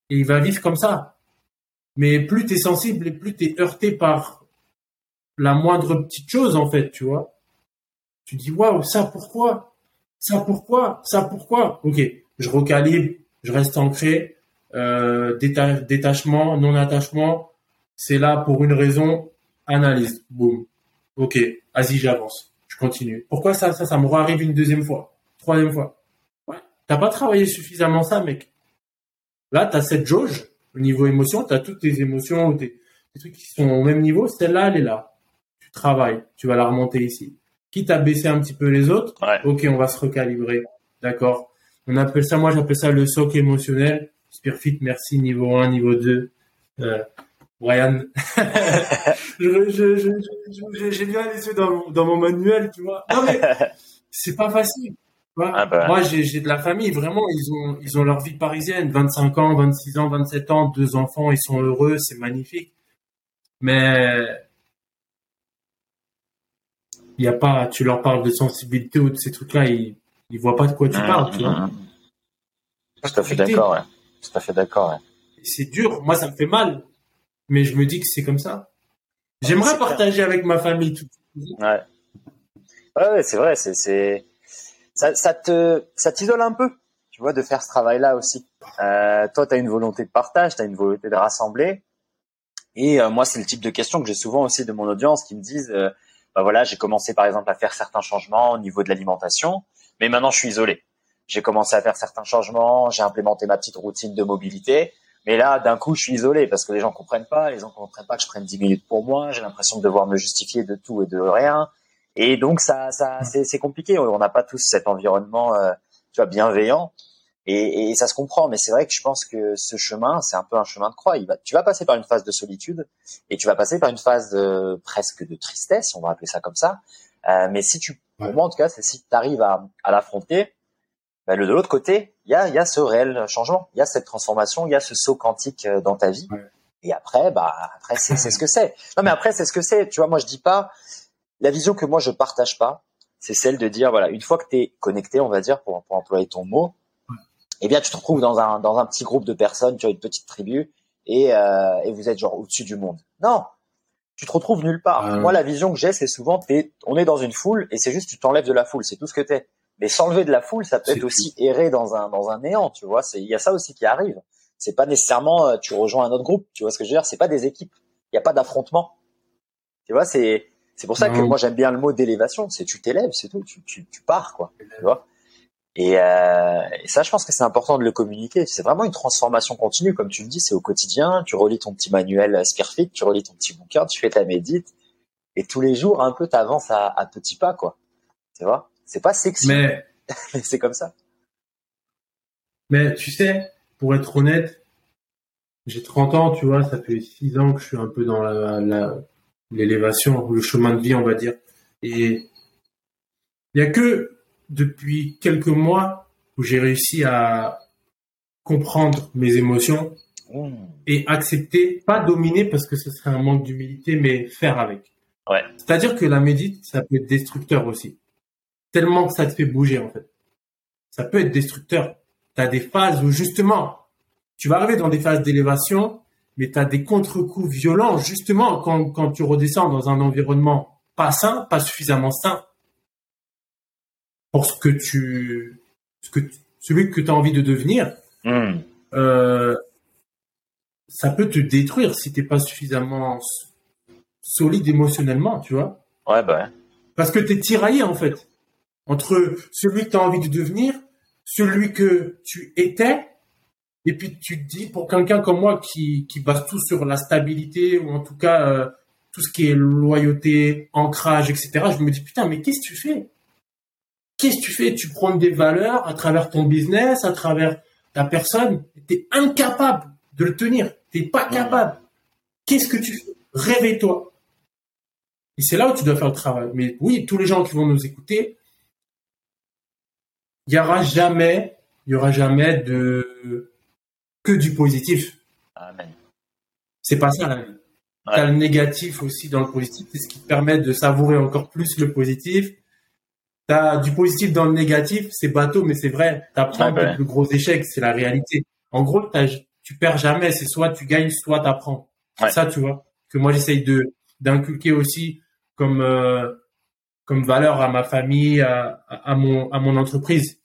et il va vivre comme ça. Mais plus t'es sensible et plus t'es heurté par la moindre petite chose, en fait, tu vois. Tu dis, waouh, ça pourquoi? Ça pourquoi? Ça pourquoi? Ok, je recalibre, je reste ancré, euh, déta- détachement, non-attachement, c'est là pour une raison, analyse, boum. Ok, vas-y, j'avance, je continue. Pourquoi ça, ça, ça me arrive une deuxième fois, troisième fois? T'as pas travaillé suffisamment ça, mec. Là, t'as cette jauge, au niveau émotion, t'as toutes tes émotions, tes, tes trucs qui sont au même niveau, celle-là, elle est là. Tu travailles, tu vas la remonter ici. Quitte à baisser un petit peu les autres, Ouais. ok, on va se recalibrer. D'accord. On appelle ça, moi j'appelle ça le socle émotionnel. Spearfit, merci, niveau 1, niveau 2. Euh, Brian, *laughs* je- j'ai bien laissé dans, mon- dans mon manuel, tu vois. Non mais, *laughs* c'est pas facile. Ah bah. Moi j'ai j'ai de la famille, vraiment, ils ont, ils ont leur vie parisienne, 25 ans, 26 ans, 27 ans, deux enfants, ils sont heureux, c'est magnifique. Mais il y a pas, tu leur parles de sensibilité ou de ces trucs-là, ils, ils voient pas de quoi tu Mmh, parles, tu vois. mmh. Tout à fait d'accord, ouais. Tout à fait d'accord, ouais. c'est dur. Moi, ça me fait mal. Mais je me dis que c'est comme ça. J'aimerais clair. partager avec ma famille tout. Ouais. Ouais, ouais, c'est vrai, c'est, ça, ça te, ça t'isole un peu, tu vois, de faire ce travail-là aussi. Euh, toi, t'as une volonté de partage, t'as une volonté de rassembler. Et euh, moi, c'est le type de questions que j'ai souvent aussi de mon audience qui me disent, euh, bah voilà, j'ai commencé par exemple à faire certains changements au niveau de l'alimentation, mais maintenant je suis isolé. J'ai commencé à faire certains changements, j'ai implémenté ma petite routine de mobilité, mais là, d'un coup, je suis isolé parce que les gens comprennent pas, les gens comprennent pas que je prenne 10 minutes pour moi, j'ai l'impression de devoir me justifier de tout et de rien. Et donc, ça, ça, c'est, compliqué. On n'a pas tous cet environnement, euh, tu vois, bienveillant. Et, et ça se comprend. Mais c'est vrai que je pense que ce chemin, c'est un peu un chemin de croix. Il va, tu vas passer par une phase de solitude et tu vas passer par une phase de, presque de tristesse, on va appeler ça comme ça. Euh, mais si tu, pour moi en tout cas, si tu arrives à, à l'affronter, le de l'autre côté, il y a, y a ce réel changement, il y a cette transformation, il y a ce saut quantique euh, dans ta vie. Et après, bah après c'est ce que c'est. Non mais après c'est ce que c'est. Tu vois, moi je dis pas la vision que moi je partage pas, c'est celle de dire voilà une fois que tu es connecté, on va dire pour, pour employer ton mot, eh bien tu te retrouves dans un dans un petit groupe de personnes, tu as une petite tribu et euh, et vous êtes genre au-dessus du monde. Non, tu te retrouves nulle part. Moi la vision que j'ai c'est souvent t'es, on est dans une foule et c'est juste tu t'enlèves de la foule, c'est tout ce que t'es. Mais s'enlever de la foule, ça peut être aussi errer dans un dans un néant, tu vois. C'est il y a ça aussi qui arrive. C'est pas nécessairement euh, tu rejoins un autre groupe, tu vois ce que je veux dire. C'est pas des équipes. Il y a pas d'affrontement. Tu vois, c'est c'est pour ça que moi j'aime bien le mot d'élévation. C'est tu t'élèves, c'est tout. Tu, tu, tu pars quoi. Tu vois. Et, euh, et, ça, je pense que c'est important de le communiquer. C'est vraiment une transformation continue, comme tu le dis. C'est au quotidien. Tu relis ton petit manuel Spearfit, tu relis ton petit bouquin, tu fais ta médite, et tous les jours un peu t'avances à, à petits pas quoi. Tu vois? C'est pas sexy, mais *laughs* c'est comme ça. Mais tu sais, pour être honnête, j'ai 30 ans, tu vois, ça fait 6 ans que je suis un peu dans la, l'élévation, le chemin de vie, on va dire. Et il y a que depuis quelques mois où j'ai réussi à comprendre mes émotions mmh. et accepter, pas dominer parce que ce serait un manque d'humilité, mais faire avec. Ouais. C'est-à-dire que la médite, ça peut être destructeur aussi tellement que ça te fait bouger en fait. Ça peut être destructeur. Tu as des phases où justement, tu vas arriver dans des phases d'élévation, mais tu as des contre-coups violents justement quand, quand tu redescends dans un environnement pas sain, pas suffisamment sain pour ce que tu, ce que celui que tu as envie de devenir. Hmm. Euh, ça peut te détruire si t'es pas suffisamment solide émotionnellement, tu vois. Ouais, bah. Parce que tu es tiraillé en fait entre celui que tu as envie de devenir, celui que tu étais, et puis tu te dis, pour quelqu'un comme moi qui, qui base tout sur la stabilité, ou en tout cas euh, tout ce qui est loyauté, ancrage, etc., je me dis, putain, mais qu'est-ce que tu fais? Qu'est-ce que tu fais? Tu prends des valeurs à travers ton business, à travers ta personne, tu es incapable de le tenir, tu pas capable. Qu'est-ce que tu fais? Réveille-toi. Et c'est là où tu dois faire le travail. Mais oui, tous les gens qui vont nous écouter, il y aura jamais, il y aura jamais de que du positif. Amen. C'est pas ça la vie. T'as le négatif aussi dans le positif, c'est ce qui te permet de savourer encore plus le positif. T'as du positif dans le négatif, c'est bateau, mais c'est vrai. T'apprends ouais, le gros échec, c'est la réalité. En gros, tu perds jamais, c'est soit tu gagnes, soit t'apprends. C'est ça, tu vois, que moi j'essaye de d'inculquer aussi comme euh, comme valeur à ma famille, à, à, mon, à mon entreprise.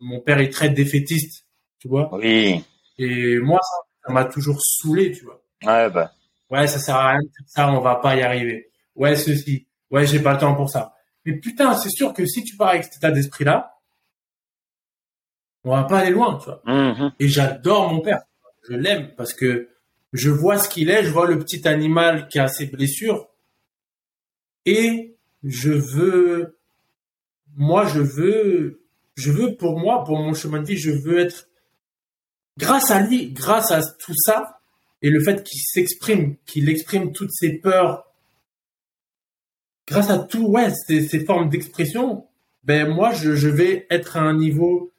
Mon père est très défaitiste, tu vois. Oui. Et moi, ça m'a toujours saoulé, tu vois. Ouais, bah. Ouais, ça sert à rien, ça, on va pas y arriver. Ouais, ceci. Ouais, j'ai pas le temps pour ça. Mais putain, c'est sûr que si tu pars avec cet état d'esprit-là, on va pas aller loin, tu vois. Mm-hmm. Et j'adore mon père. Je l'aime parce que je vois ce qu'il est, je vois le petit animal qui a ses blessures. Et je veux, moi, je veux, je veux pour moi, pour mon chemin de vie, je veux être, grâce à lui, grâce à tout ça, et le fait qu'il s'exprime, qu'il exprime toutes ses peurs, grâce à tout, ouais, ces, ces formes d'expression, ben moi, je, je vais être à un niveau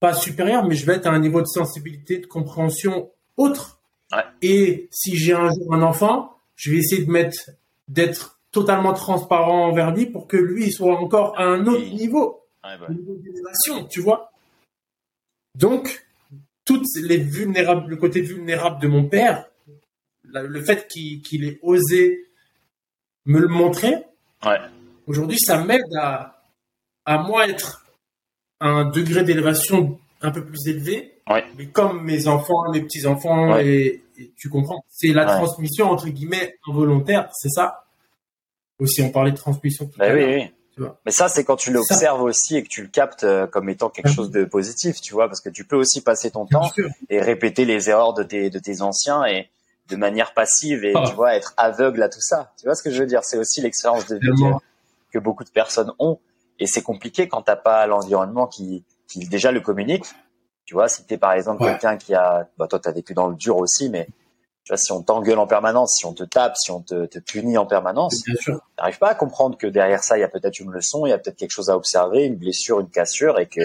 pas supérieur, mais je vais être à un niveau de sensibilité, de compréhension autre. Ouais. Et si j'ai un jour un enfant, je vais essayer de mettre, d'être totalement transparent envers lui pour que lui soit encore à un autre niveau, ouais, bah. niveau d'élévation, tu vois. Donc, toutes les vulnérables, le côté vulnérable de mon père, le fait qu'il ait osé me le montrer, ouais. aujourd'hui, ça m'aide à, à moi être à un degré d'élévation un peu plus élevé. Ouais. Mais comme mes enfants, mes petits-enfants, Ouais. et, et tu comprends, c'est la transmission, entre guillemets, involontaire, c'est ça aussi, on parlait de transmission tout Bah à oui, oui. Tu vois. Mais ça, c'est quand tu l'observes aussi et que tu le captes euh, comme étant quelque chose de positif, tu vois, parce que tu peux aussi passer ton temps et répéter les erreurs de tes, de tes anciens et de manière passive et Ah. tu vois être aveugle à tout ça. Tu vois ce que je veux dire? C'est aussi l'expérience de vie que, que beaucoup de personnes ont et c'est compliqué quand t'as pas l'environnement qui, qui déjà le communique. Tu vois, si t'es par exemple Ouais. quelqu'un qui a, bah toi t'as vécu dans le dur aussi, mais tu vois si on t'engueule en permanence, si on te tape, si on te, te punit en permanence, sûr. n'arrives pas à comprendre que derrière ça, il y a peut-être une leçon, il y a peut-être quelque chose à observer, une blessure, une cassure, et que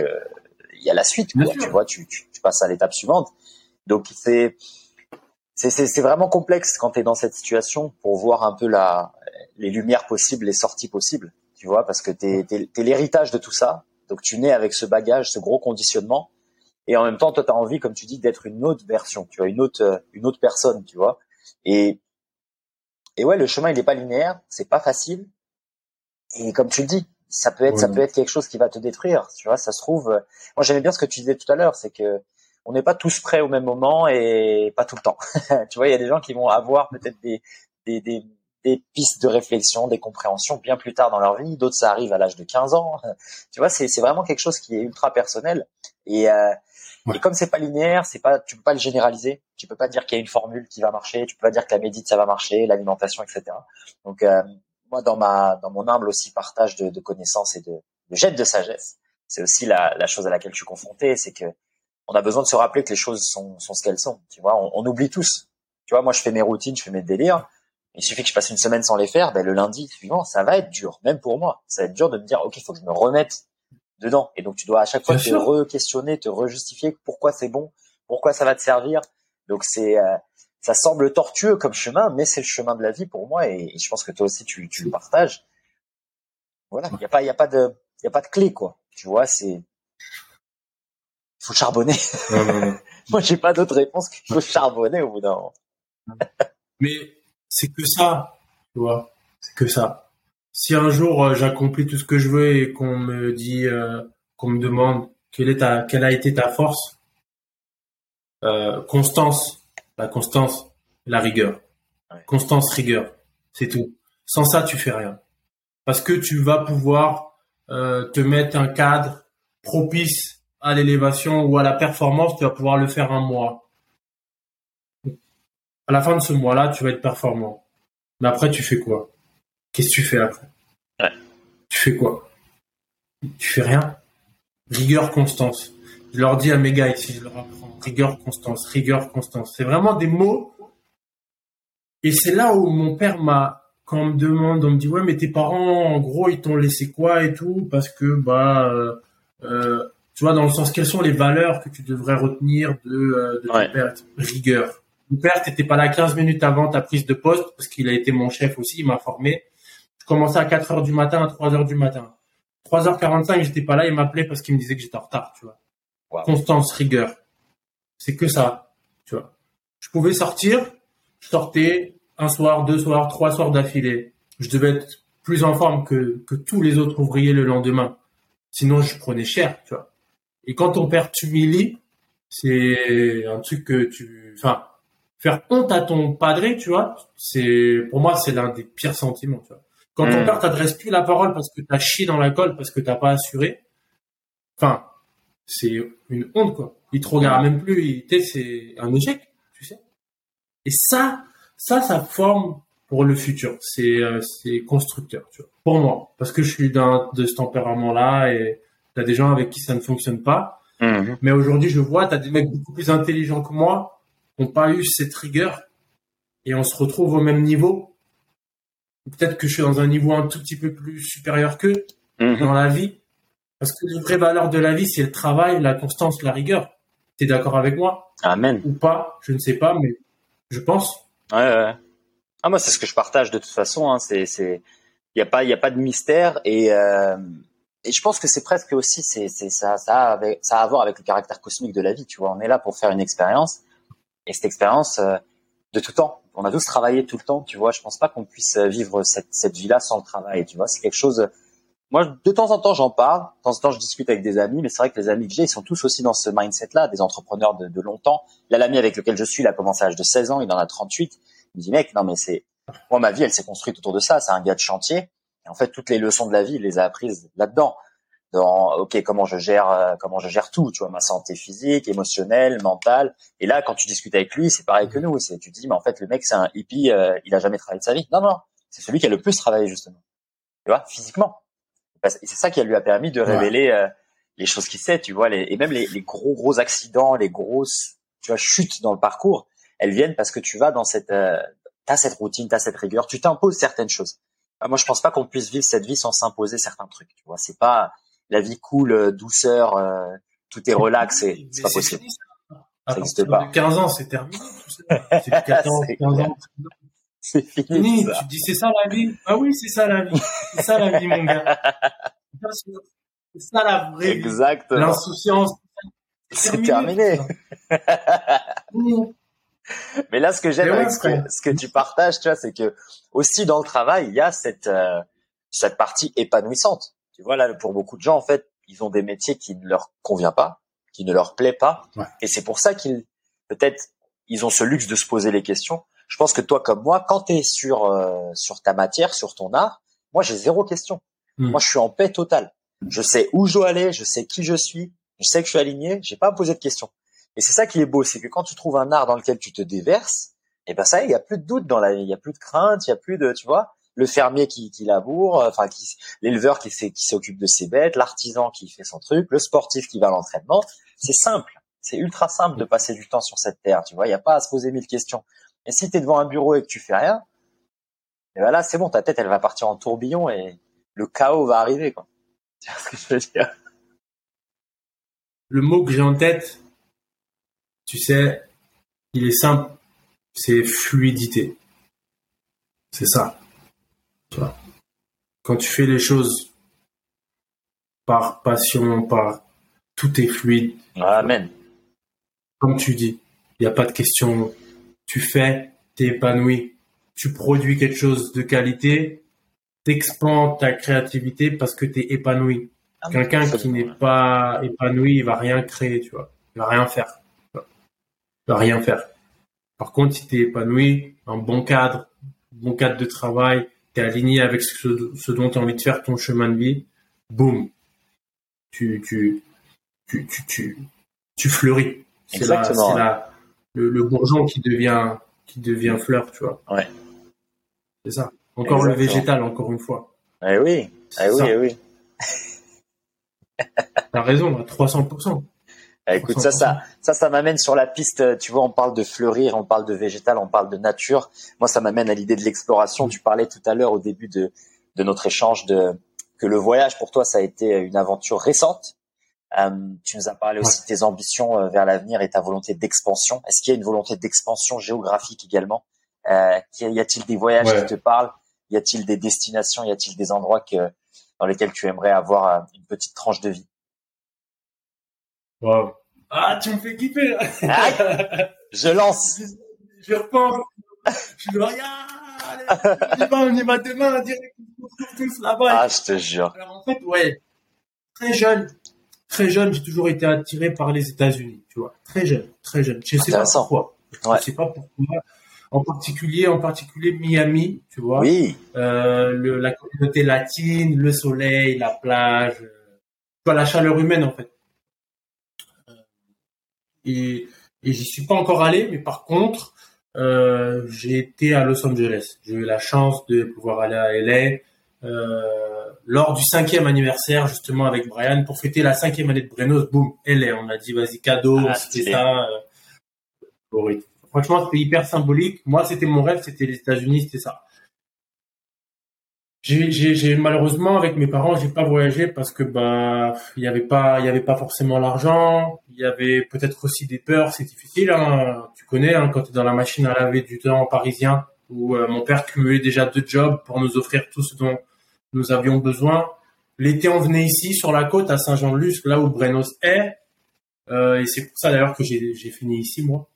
il y a la suite, quoi, tu vois, tu, tu, tu, passes à l'étape suivante. Donc c'est c'est vraiment complexe quand tu es dans cette situation pour voir un peu la les lumières possibles, les sorties possibles, tu vois, parce que tu es, es, l'héritage de tout ça. Donc tu nais avec ce bagage, ce gros conditionnement, et en même temps, toi, tu as envie, comme tu dis, d'être une autre version, tu vois, une autre, une autre personne, tu vois. Et et ouais, le chemin il n'est pas linéaire, c'est pas facile. Et comme tu le dis, ça peut être, ça peut être quelque chose qui va te détruire. Tu vois, ça se trouve. Moi, j'aimais bien ce que tu disais tout à l'heure, c'est que on n'est pas tous prêts au même moment et pas tout le temps. *laughs* tu vois, il y a des gens qui vont avoir peut-être des, des, des, des, pistes de réflexion, des compréhensions bien plus tard dans leur vie. D'autres, ça arrive à l'âge de 15 ans. *laughs* tu vois, c'est, c'est vraiment quelque chose qui est ultra personnel. Et, euh, et comme c'est pas linéaire, c'est pas, tu peux pas le généraliser. Tu peux pas dire qu'il y a une formule qui va marcher. Tu peux pas dire que la médite ça va marcher, l'alimentation, etc. Donc euh, moi, dans ma, dans mon humble aussi partage de, de connaissances et de, de jet de sagesse, c'est aussi la, la chose à laquelle je suis confronté, c'est que on a besoin de se rappeler que les choses sont, sont ce qu'elles sont. Tu vois, on, on, oublie tous. Tu vois, moi, je fais mes routines, je fais mes délires. Il suffit que je passe une semaine sans les faire, ben le lundi suivant, ça va être dur, même pour moi. Ça va être dur de me dire, ok, il faut que je me remette dedans. Et donc, tu dois à chaque fois te re-questionner, te re-justifier pourquoi c'est bon, pourquoi ça va te servir. Donc, c'est, euh, ça semble tortueux comme chemin, mais c'est le chemin de la vie pour moi. Et, je pense que toi aussi, tu, tu le partages. Voilà. Il n'y a pas, il y a pas de, il y a pas de clé, quoi. Tu vois, c'est, il faut charbonner. Non, non, non. *laughs* moi, j'ai pas d'autre réponse qu'il faut charbonner au bout d'un moment. mais c'est que ça, tu vois. C'est que ça si un jour euh, j'accomplis tout ce que je veux et qu'on me dit, euh, qu'on me demande quelle est ta, quelle a été ta force, euh, constance, la constance, la rigueur, constance, rigueur, c'est tout. Sans ça, tu fais rien, parce que tu vas pouvoir euh, te mettre un cadre propice à l'élévation ou à la performance. Tu vas pouvoir le faire un mois. À la fin de ce mois-là, tu vas être performant. Mais après, tu fais quoi? Qu'est-ce que tu fais après? Tu fais quoi? Tu fais rien? Rigueur, constance. Je leur dis à mes gars ici, je leur apprends. Rigueur, constance, rigueur, constance. C'est vraiment des mots. Et c'est là où mon père m'a, quand on me demande, on me dit, ouais, mais tes parents, en gros, ils t'ont laissé quoi et tout, parce que, bah, euh, euh, tu vois, dans le sens, quelles sont les valeurs que tu devrais retenir de, euh, de ton père? Rigueur. Mon père, t'étais pas là 15 minutes avant ta prise de poste, parce qu'il a été mon chef aussi, il m'a formé. Je commençais à 4 heures du matin, à 3 heures du matin. 3h45, j'étais pas là, il m'appelait parce qu'il me disait que j'étais en retard, tu vois. Constance, rigueur. C'est que ça, tu vois. Je pouvais sortir, je sortais un soir, deux soirs, trois soirs d'affilée. Je devais être plus en forme que, que tous les autres ouvriers le lendemain. Sinon, je prenais cher, tu vois. Et quand ton père t'humilie, c'est un truc que tu, enfin, faire honte à ton padré, tu vois, c'est, pour moi, c'est l'un des pires sentiments, tu vois. Quand ton père t'adresse plus la parole parce que t'as chié dans la colle, parce que t'as pas assuré, enfin, c'est une honte, quoi. Il te regarde même plus, c'est un échec, tu sais. Et ça, ça, ça forme pour le futur. C'est, euh, c'est constructeur, tu vois. Pour moi. Parce que je suis d'un, de ce tempérament-là et t'as des gens avec qui ça ne fonctionne pas. Hmm. Mais aujourd'hui, je vois, t'as des mecs beaucoup plus intelligents que moi, qui n'ont pas eu cette rigueur et on se retrouve au même niveau peut-être que je suis dans un niveau un tout petit peu plus supérieur qu'eux mhm. dans la vie. Parce que les vraies valeurs de la vie, c'est le travail, la constance, la rigueur. T'es d'accord avec moi? Amen. Ou pas Je ne sais pas, mais je pense. Ouais, ouais. Ah moi, c'est ce que je partage de toute façon. Hein. C'est, c'est, il y a pas, il a pas de mystère et euh... et je pense que c'est presque aussi, c'est, c'est ça, ça a, ça a à voir avec le caractère cosmique de la vie. Tu vois, on est là pour faire une expérience et cette expérience euh, de tout temps on a tous travaillé tout le temps, tu vois. Je pense pas qu'on puisse vivre cette, cette vie-là sans le travail, tu vois. C'est quelque chose. Moi, de temps en temps, j'en parle. De temps en temps, je discute avec des amis, mais c'est vrai que les amis que j'ai, ils sont tous aussi dans ce mindset-là, des entrepreneurs de, de longtemps. Là, l'ami avec lequel je suis, il a commencé à l'âge de 16 ans, il en a 38. Il me dit, mec, non, mais c'est, moi, ma vie, elle s'est construite autour de ça. C'est un gars de chantier. Et en fait, toutes les leçons de la vie, il les a apprises là-dedans dans ok comment je gère euh, comment je gère tout tu vois ma santé physique émotionnelle mentale. Et là quand tu discutes avec lui c'est pareil que nous. C'est tu dis mais en fait le mec c'est un hippie euh, il a jamais travaillé de sa vie. Non non c'est celui qui a le plus travaillé justement. Tu vois physiquement. Et c'est ça qui lui a permis de révéler euh, les choses qu'il sait tu vois les, et même les, les, gros gros accidents les grosses tu vois chutes dans le parcours elles viennent parce que tu vas dans cette t'as cette routine t'as cette rigueur tu t'imposes certaines choses. Moi je pense pas qu'on puisse vivre cette vie sans s'imposer certains trucs tu vois. C'est pas la vie cool, euh, douceur, euh, tout est relax c'est pas possible. ça n'existe pas. 15 ans, c'est terminé. C'est 14, 15 ans. C'est fini. Tu dis c'est ça la vie? Ah oui, c'est ça la vie. C'est ça la vie, mon gars. C'est ça la vraie Exactement. L'insouciance. C'est terminé. *laughs* Mais là, ce que j'aime avec ce que, tu partages, tu vois, c'est que aussi dans le travail, il y a cette euh, cette partie épanouissante. Tu vois là, pour beaucoup de gens, en fait, ils ont des métiers qui ne leur convient pas, qui ne leur plaît pas, et c'est pour ça qu'ils peut-être ils ont ce luxe de se poser les questions. Je pense que toi, comme moi, quand tu es sur euh, sur ta matière, sur ton art, moi j'ai zéro question. Hmm. Moi, je suis en paix totale. Je sais où je dois aller, je sais qui je suis, je sais que je suis aligné, j'ai pas à me poser de questions. Et c'est ça qui est beau, c'est que quand tu trouves un art dans lequel tu te déverses, et eh ben ça, il y a plus de doute dans la vie, il y a plus de crainte, il y a plus de, tu vois, le fermier qui, qui laboure, euh, enfin qui, l'éleveur qui, qui s'occupe de ses bêtes, l'artisan qui fait son truc, le sportif qui va à l'entraînement. C'est simple, c'est ultra simple de passer du temps sur cette terre, tu vois. Il n'y a pas à se poser mille questions. Et si tu es devant un bureau et que tu fais rien, et ben là c'est bon, ta tête elle va partir en tourbillon et le chaos va arriver quoi. *laughs* Ce que je Le mot que j'ai en tête, tu sais, il est simple, c'est fluidité. C'est ça. Quand tu fais les choses par passion, par tout est fluide. Amen. Comme tu dis, il n'y a pas de question. Tu fais, tu es épanoui. Tu produis quelque chose de qualité, t'expands ta créativité parce que tu es épanoui. Ah, Quelqu'un qui n'est pas épanoui, il va rien créer, tu vois. Il va rien faire. Il va rien faire. Par contre, si tu es épanoui, un bon cadre, bon cadre de travail, tu es aligné avec ce, dont tu as envie de faire ton chemin de vie, boum, tu, tu, tu, tu, tu, fleuris. C'est la, le, le, bourgeon qui devient, qui devient fleur, tu vois. Ouais. C'est ça. Encore le végétal, encore une fois. Eh oui, eh oui, eh oui. T'as raison, à 300%. Eh, écoute, ça, ça, ça, ça m'amène sur la piste. Tu vois, on parle de fleurir, on parle de végétal, on parle de nature. Moi, ça m'amène à l'idée de l'exploration. Tu parlais tout à l'heure au début de, de notre échange de que le voyage pour toi, ça a été une aventure récente. Euh, tu nous as parlé aussi de tes ambitions euh, vers l'avenir et ta volonté d'expansion. Est-ce qu'il y a une volonté d'expansion géographique également? Euh, Y a-t-il des voyages qui te parlent? Y a-t-il des destinations? Y a-t-il des endroits que, dans lesquels tu aimerais avoir euh, une petite tranche de vie? Wow. Ah, tu me fais kiffer. je lance. *laughs* Je repense. Je dis, regarde, allez, on y va demain, on dirait qu'on se retrouve tous là-bas. Ah, je te jure. Alors, en fait, ouais, très jeune, très jeune, j'ai toujours été attiré par les États-Unis, tu vois. Très jeune, très jeune. Je sais pas pourquoi. Je sais pas pourquoi. En particulier, en particulier Miami, tu vois. Oui. Euh, le, la communauté latine, le soleil, la plage, euh, la chaleur humaine en fait et, et j'y suis pas encore allé, mais par contre, euh, j'ai été à Los Angeles. J'ai eu la chance de pouvoir aller à LA euh, lors du cinquième anniversaire justement avec Brian pour fêter la cinquième année de Brenos. Boum, LA. On a dit vas-y cadeau, ah, c'était ça. Euh, Franchement, c'était hyper symbolique. Moi, c'était mon rêve, c'était les États-Unis, c'était ça j'ai malheureusement avec mes parents j'ai pas voyagé parce que bah il y avait pas il y avait pas forcément l'argent. Il y avait peut-être aussi des peurs. C'est difficile hein. tu connais hein, quand tu es dans la machine à laver du temps parisien où euh, mon père cumulait déjà deux jobs pour nous offrir tout ce dont nous avions besoin. L'été on venait ici sur la côte à Saint-Jean-de-Luz là où Brenos est. Euh, et c'est pour ça d'ailleurs que j'ai fini ici moi.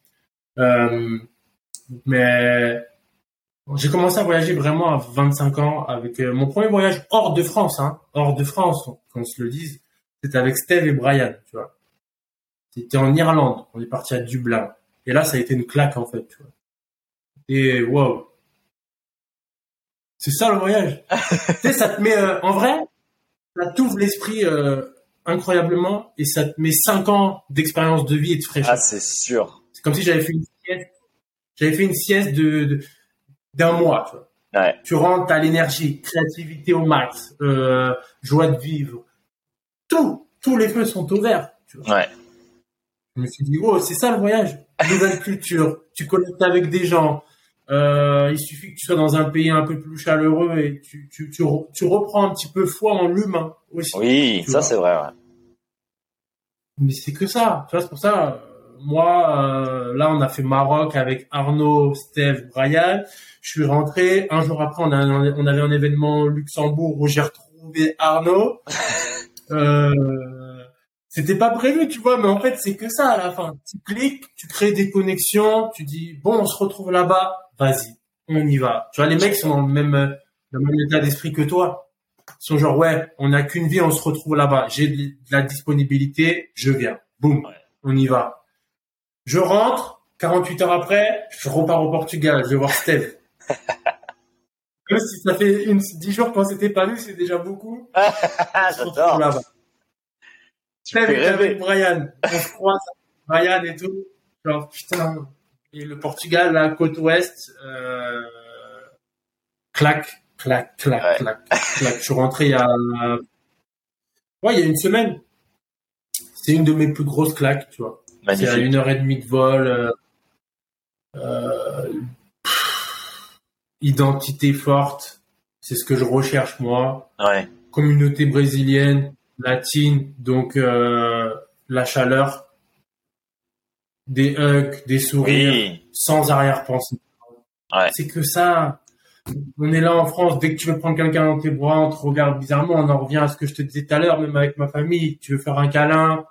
Euh, mais j'ai commencé à voyager vraiment à 25 ans avec euh, mon premier voyage hors de France, hein, hors de France, qu'on se le dise. C'était avec Steve et Brian, tu vois. C'était en Irlande. On est parti à Dublin. Et là, ça a été une claque, en fait, tu vois. Et wow. C'est ça le voyage. *laughs* tu sais, ça te met, euh, en vrai, ça t'ouvre l'esprit euh, incroyablement et ça te met 5 ans d'expérience de vie et de fraîcheur. Ah, c'est sûr. C'est comme si j'avais fait une sieste. J'avais fait une sieste de, de d'un mois. Tu, vois. Ouais. tu rentres à l'énergie, créativité au max, euh, joie de vivre. Tout, tous les feux sont ouverts. Tu vois. Ouais. Je me suis dit, oh, c'est ça le voyage. Nouvelle *laughs* culture, tu connectes avec des gens. Euh, il suffit que tu sois dans un pays un peu plus chaleureux et tu, tu, tu, tu reprends un petit peu foi en l'humain aussi. Oui, ça c'est vrai. Ouais. Mais c'est que ça. Tu vois, c'est pour ça. Moi, euh, là, on a fait Maroc avec Arnaud, Steve, Brian. Je suis rentré. Un jour après, on, a, on avait un événement au Luxembourg où j'ai retrouvé Arnaud. *laughs* Euh, c'était pas prévu, tu vois, mais en fait, c'est que ça à la fin. Tu cliques, tu crées des connexions, tu dis, bon, on se retrouve là-bas, vas-y, on y va. Tu vois, les mecs sont dans le même, dans le même état d'esprit que toi. Ils sont genre, ouais, on n'a qu'une vie, on se retrouve là-bas. J'ai de la disponibilité, je viens. Boum, on y va. Je rentre, 48 heures après, je repars au Portugal, je vais voir Steve. *laughs* Même si ça fait une, 10 jours qu'on s'était pas vu, c'est déjà beaucoup. *laughs* J'adore. là-bas. Steve avec. Brian. On se croise, Brian et tout. Genre, putain. Et le Portugal, la côte ouest, euh, clac, clac, clac, Ouais. clac, clac. Je suis rentré il y a, ouais, il y a une semaine. C'est une de mes plus grosses claques, tu vois. C'est à une heure et demie de vol. euh, euh, pff, identité forte. C'est ce que je recherche, moi Ouais. communauté brésilienne, latine, donc euh, la chaleur, des hugs, des sourires, Oui. sans arrière-pensée. Ouais. C'est que ça. On est là en France, dès que tu veux prendre quelqu'un dans tes bras, on te regarde bizarrement, on en revient à ce que je te disais tout à l'heure, même avec ma famille, tu veux faire un câlin,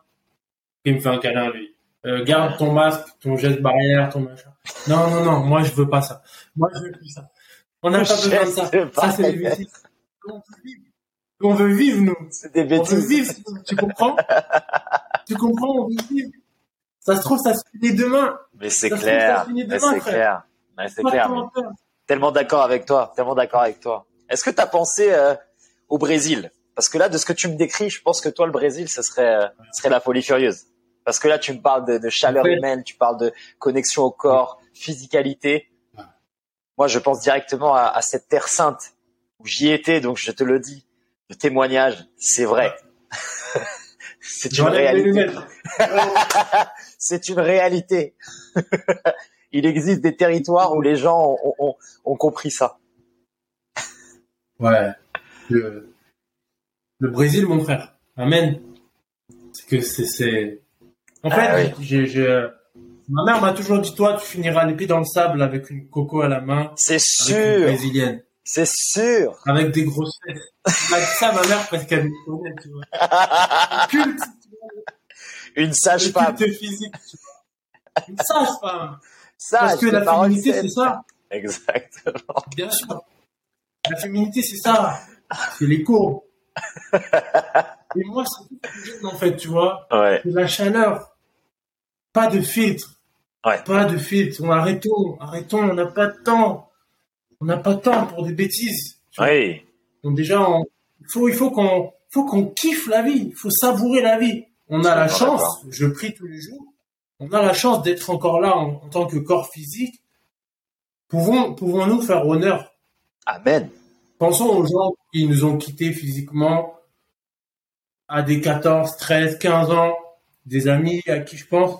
il me fait un câlin lui. Euh, garde ton masque, ton geste barrière, ton machin. Non, non, non, moi je veux pas ça. Moi je veux plus ça. On n'a pas besoin de ça. Ça c'est barrière. bêtises. On veut vivre. Nous. C'est des On veut bêtises. vivre, tu comprends? *laughs* Tu comprends, on veut vivre. Ça se trouve, ça se finit demain. Mais c'est trouve, clair. Mais c'est clair. Ouais, c'est clair. mais-. Tellement d'accord avec toi. Tellement d'accord avec toi. Est-ce que tu as pensé euh, au Brésil? Parce que là, de ce que tu me décris, je pense que toi, le Brésil, ce serait, euh, ce serait la folie furieuse. Parce que là, tu me parles de, de chaleur humaine, tu parles de connexion au corps, physicalité. Ouais. Moi, je pense directement à, à cette terre sainte où j'y étais, donc je te le dis. Le témoignage, c'est vrai. *laughs* *laughs* c'est une réalité. c'est une réalité. Il existe des territoires où les gens ont, ont- ont compris ça. Ouais. Le, le Brésil, mon frère. Amen. C'est que c'est, en fait, Ah oui. j'ai, j'ai- ma mère m'a toujours dit, toi, tu finiras les pieds dans le sable avec une coco à la main, C'est avec une sûr, brésilienne, c'est sûr. avec des grosses fesses. M'a dit ça, ma mère, parce qu'elle me connaît, tu vois. *laughs* Culte, Une le sage-femme. culte physique, tu vois. Une. Sage, Parce que la féminité, c'est ça. Exactement. Bien sûr. La féminité, c'est ça. C'est les *laughs* courbes. Et moi, c'est tout ce que j'aime, en fait, tu vois. Ouais. C'est la chaleur. Pas de filtre. Ouais. Pas de filtre. On arrêtons, arrêtons. On n'a pas de temps. On n'a pas de temps pour des bêtises. Oui. Donc déjà, on- faut, il faut qu'on, faut qu'on kiffe la vie. Il faut savourer la vie. On a la chance. Je prie tous les jours. On a la chance d'être encore là en, en tant que corps physique. Pouvons, pouvons-nous faire honneur? Amen. Pensons aux gens qui nous ont quittés physiquement à des 14, 13, 15 ans, des amis à qui je pense.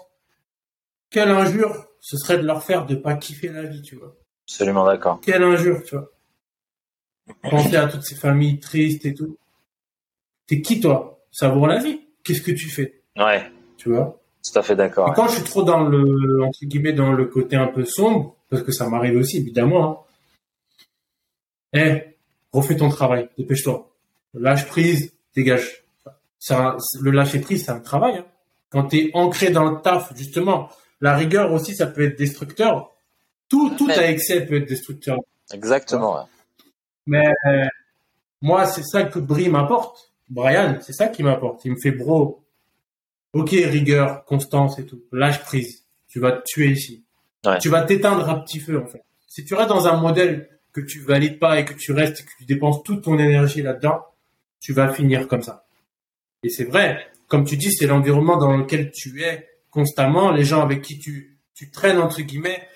Quelle injure ce serait de leur faire de pas kiffer la vie, tu vois. Absolument d'accord. Quelle injure, tu vois. Pensez à toutes ces familles tristes et tout. T'es qui, toi? Savoure la vie. Qu'est-ce que tu fais? Ouais. Tu vois? Tout à fait d'accord. Quand je suis trop dans le, entre guillemets, dans le côté un peu sombre, parce que ça m'arrive aussi, évidemment, hein. Eh, refais ton travail, dépêche-toi. Lâche prise, dégage. Ça, le lâcher prise, c'est un travail. Hein. Quand t'es ancré dans le taf, justement, la rigueur aussi, ça peut être destructeur. Tout, tout à excès peut être destructeur. Exactement. ouais. Mais euh, moi, c'est ça que Brie m'apporte. Brian, c'est ça qui m'apporte. Il me fait bro. Ok, rigueur, constance et tout. Lâche prise. Tu vas te tuer ici. Ouais. Tu vas t'éteindre à petit feu, en fait. Si tu restes dans un modèle que tu valides pas et que tu restes et que tu dépenses toute ton énergie là-dedans, tu vas finir comme ça. Et c'est vrai. Comme tu dis, c'est l'environnement dans lequel tu es constamment, les gens avec qui tu, tu traînes, entre guillemets.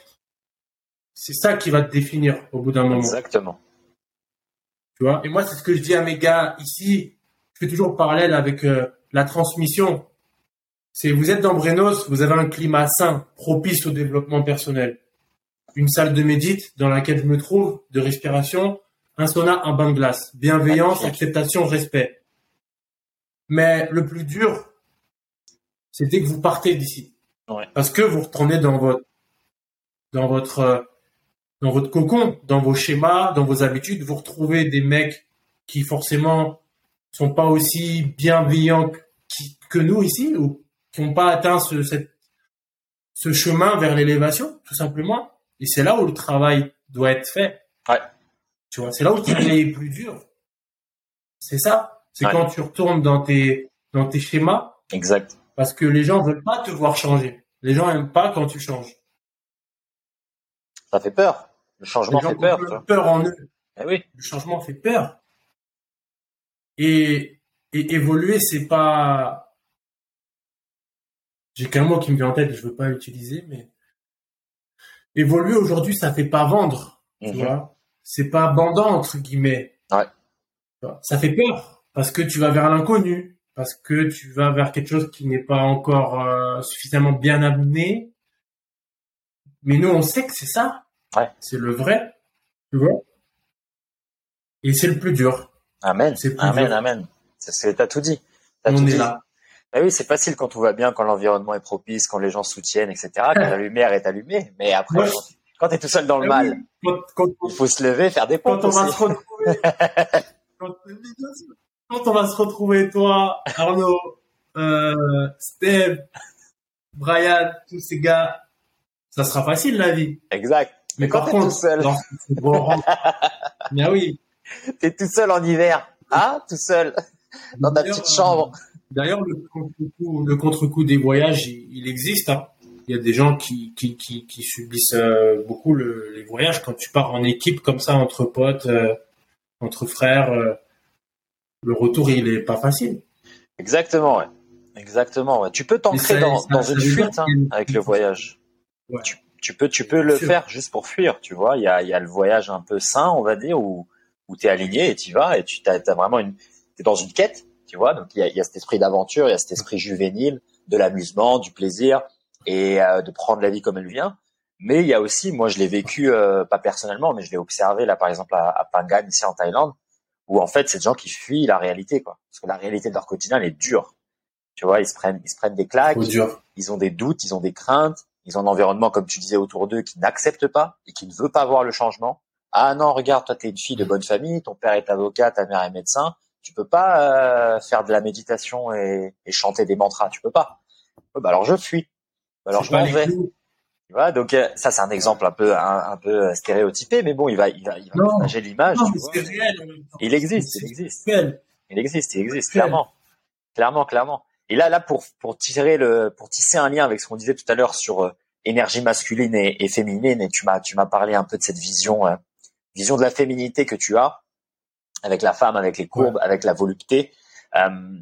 C'est ça qui va te définir au bout d'un moment. Exactement. Tu vois? Et moi, c'est ce que je dis à mes gars ici. Je fais toujours le parallèle avec euh, la transmission. C'est vous êtes dans Brenos, vous avez un climat sain, propice au développement personnel. Une salle de médite dans laquelle je me trouve, de respiration, un sauna, un bain de glace. Bienveillance, acceptation, respect. Mais le plus dur, c'est dès que vous partez d'ici. Ouais. Parce que vous retournez dans votre, dans votre, euh, dans votre cocon, dans vos schémas, dans vos habitudes, vous retrouvez des mecs qui forcément sont pas aussi bienveillants qui- que nous ici ou qui n'ont pas atteint ce, cette, ce chemin vers l'élévation, tout simplement. Et c'est là où le travail doit être fait. Ouais. Tu vois, c'est là où le travail est plus dur. C'est ça. C'est Ouais. quand tu retournes dans tes, dans tes schémas Exact. Parce que les gens veulent pas te voir changer. Les gens aiment pas quand tu changes. Ça fait peur. Le Les changement gens fait peur. ont peur en eux. Eh oui. Le changement fait peur. Et, et évoluer, c'est pas. J'ai qu'un mot qui me vient en tête, je veux pas l'utiliser, mais évoluer aujourd'hui, ça fait pas vendre, tu Mhm. vois. C'est pas bandant entre guillemets. Ouais. Ça fait peur parce que tu vas vers l'inconnu, parce que tu vas vers quelque chose qui n'est pas encore euh, suffisamment bien amené. Mais nous, on sait que c'est ça. Ouais. C'est le vrai, tu vois. Et c'est le plus dur. Amen. C'est plus Amen, dur. amen. C'est ce que t'as tout dit. On tout est dit. là. Bah oui, c'est facile quand tout va bien, quand l'environnement est propice, quand les gens soutiennent, etc., quand la lumière est allumée. Mais après, Ouais. quand, quand t'es tout seul dans le Ah mal, oui, Quand, quand- il faut se lever, faire des pompes quand on va aussi. se retrouver, *laughs* quand, quand on va se retrouver, toi, Arnaud, euh, Steve, Brian, tous ces gars, ça sera facile la vie. Exact. Mais quand par contre, tout seul. Ah *laughs* oui. T'es tout seul en hiver. Ah, tout seul. Dans ta petite chambre. euh, D'ailleurs, le contre-coup, le contre-coup des voyages, il, il existe. hein. Il y a des gens qui, qui, qui, qui subissent euh, beaucoup le- les voyages quand tu pars en équipe comme ça entre potes, euh, entre frères. Le retour, il est pas facile. Exactement, ouais. Exactement, ouais. Tu peux t'ancrer dans, une fuite hein, avec le voyage. Ouais. Tu, tu peux, tu peux le sûr. faire juste pour fuir, tu vois. Il y a, y a le voyage un peu sain, on va dire, où, où t'es aligné et tu vas et tu t'as, t'as vraiment une, t'es dans une quête, tu vois. Donc il y a, il y a cet esprit d'aventure, il y a cet esprit juvénile, de l'amusement, du plaisir et euh, de prendre la vie comme elle vient. Mais il y a aussi, moi je l'ai vécu euh, pas personnellement, mais je l'ai observé là par exemple à, à Phangan ici en Thaïlande, où en fait c'est des gens qui fuient la réalité, quoi. Parce que la réalité de leur quotidien elle est dure. Tu vois, ils se prennent, ils se prennent des claques, dur. ils ont des doutes, ils ont des craintes, ils ont un environnement, comme tu disais, autour d'eux qui n'accepte pas et qui ne veut pas voir le changement. Ah non, regarde, toi, t'es une fille de bonne famille, ton père est avocat, ta mère est médecin, tu peux pas euh, faire de la méditation et, et chanter des mantras, tu peux pas. Bah alors je fuis, alors C'est je m'en vais. clous. Tu vois, donc euh, ça c'est un exemple un peu un, un peu stéréotypé, mais bon, il va il va il va partager l'image. Il existe, il existe. réel. Il existe, il existe, Clair. clairement. Clairement, clairement. Et là, là, pour, pour tirer le, pour tisser un lien avec ce qu'on disait tout à l'heure sur euh, énergie masculine et, et féminine, et tu m'as, tu m'as parlé un peu de cette vision, euh, vision de la féminité que tu as, avec la femme, avec les courbes, avec la volupté. Euh,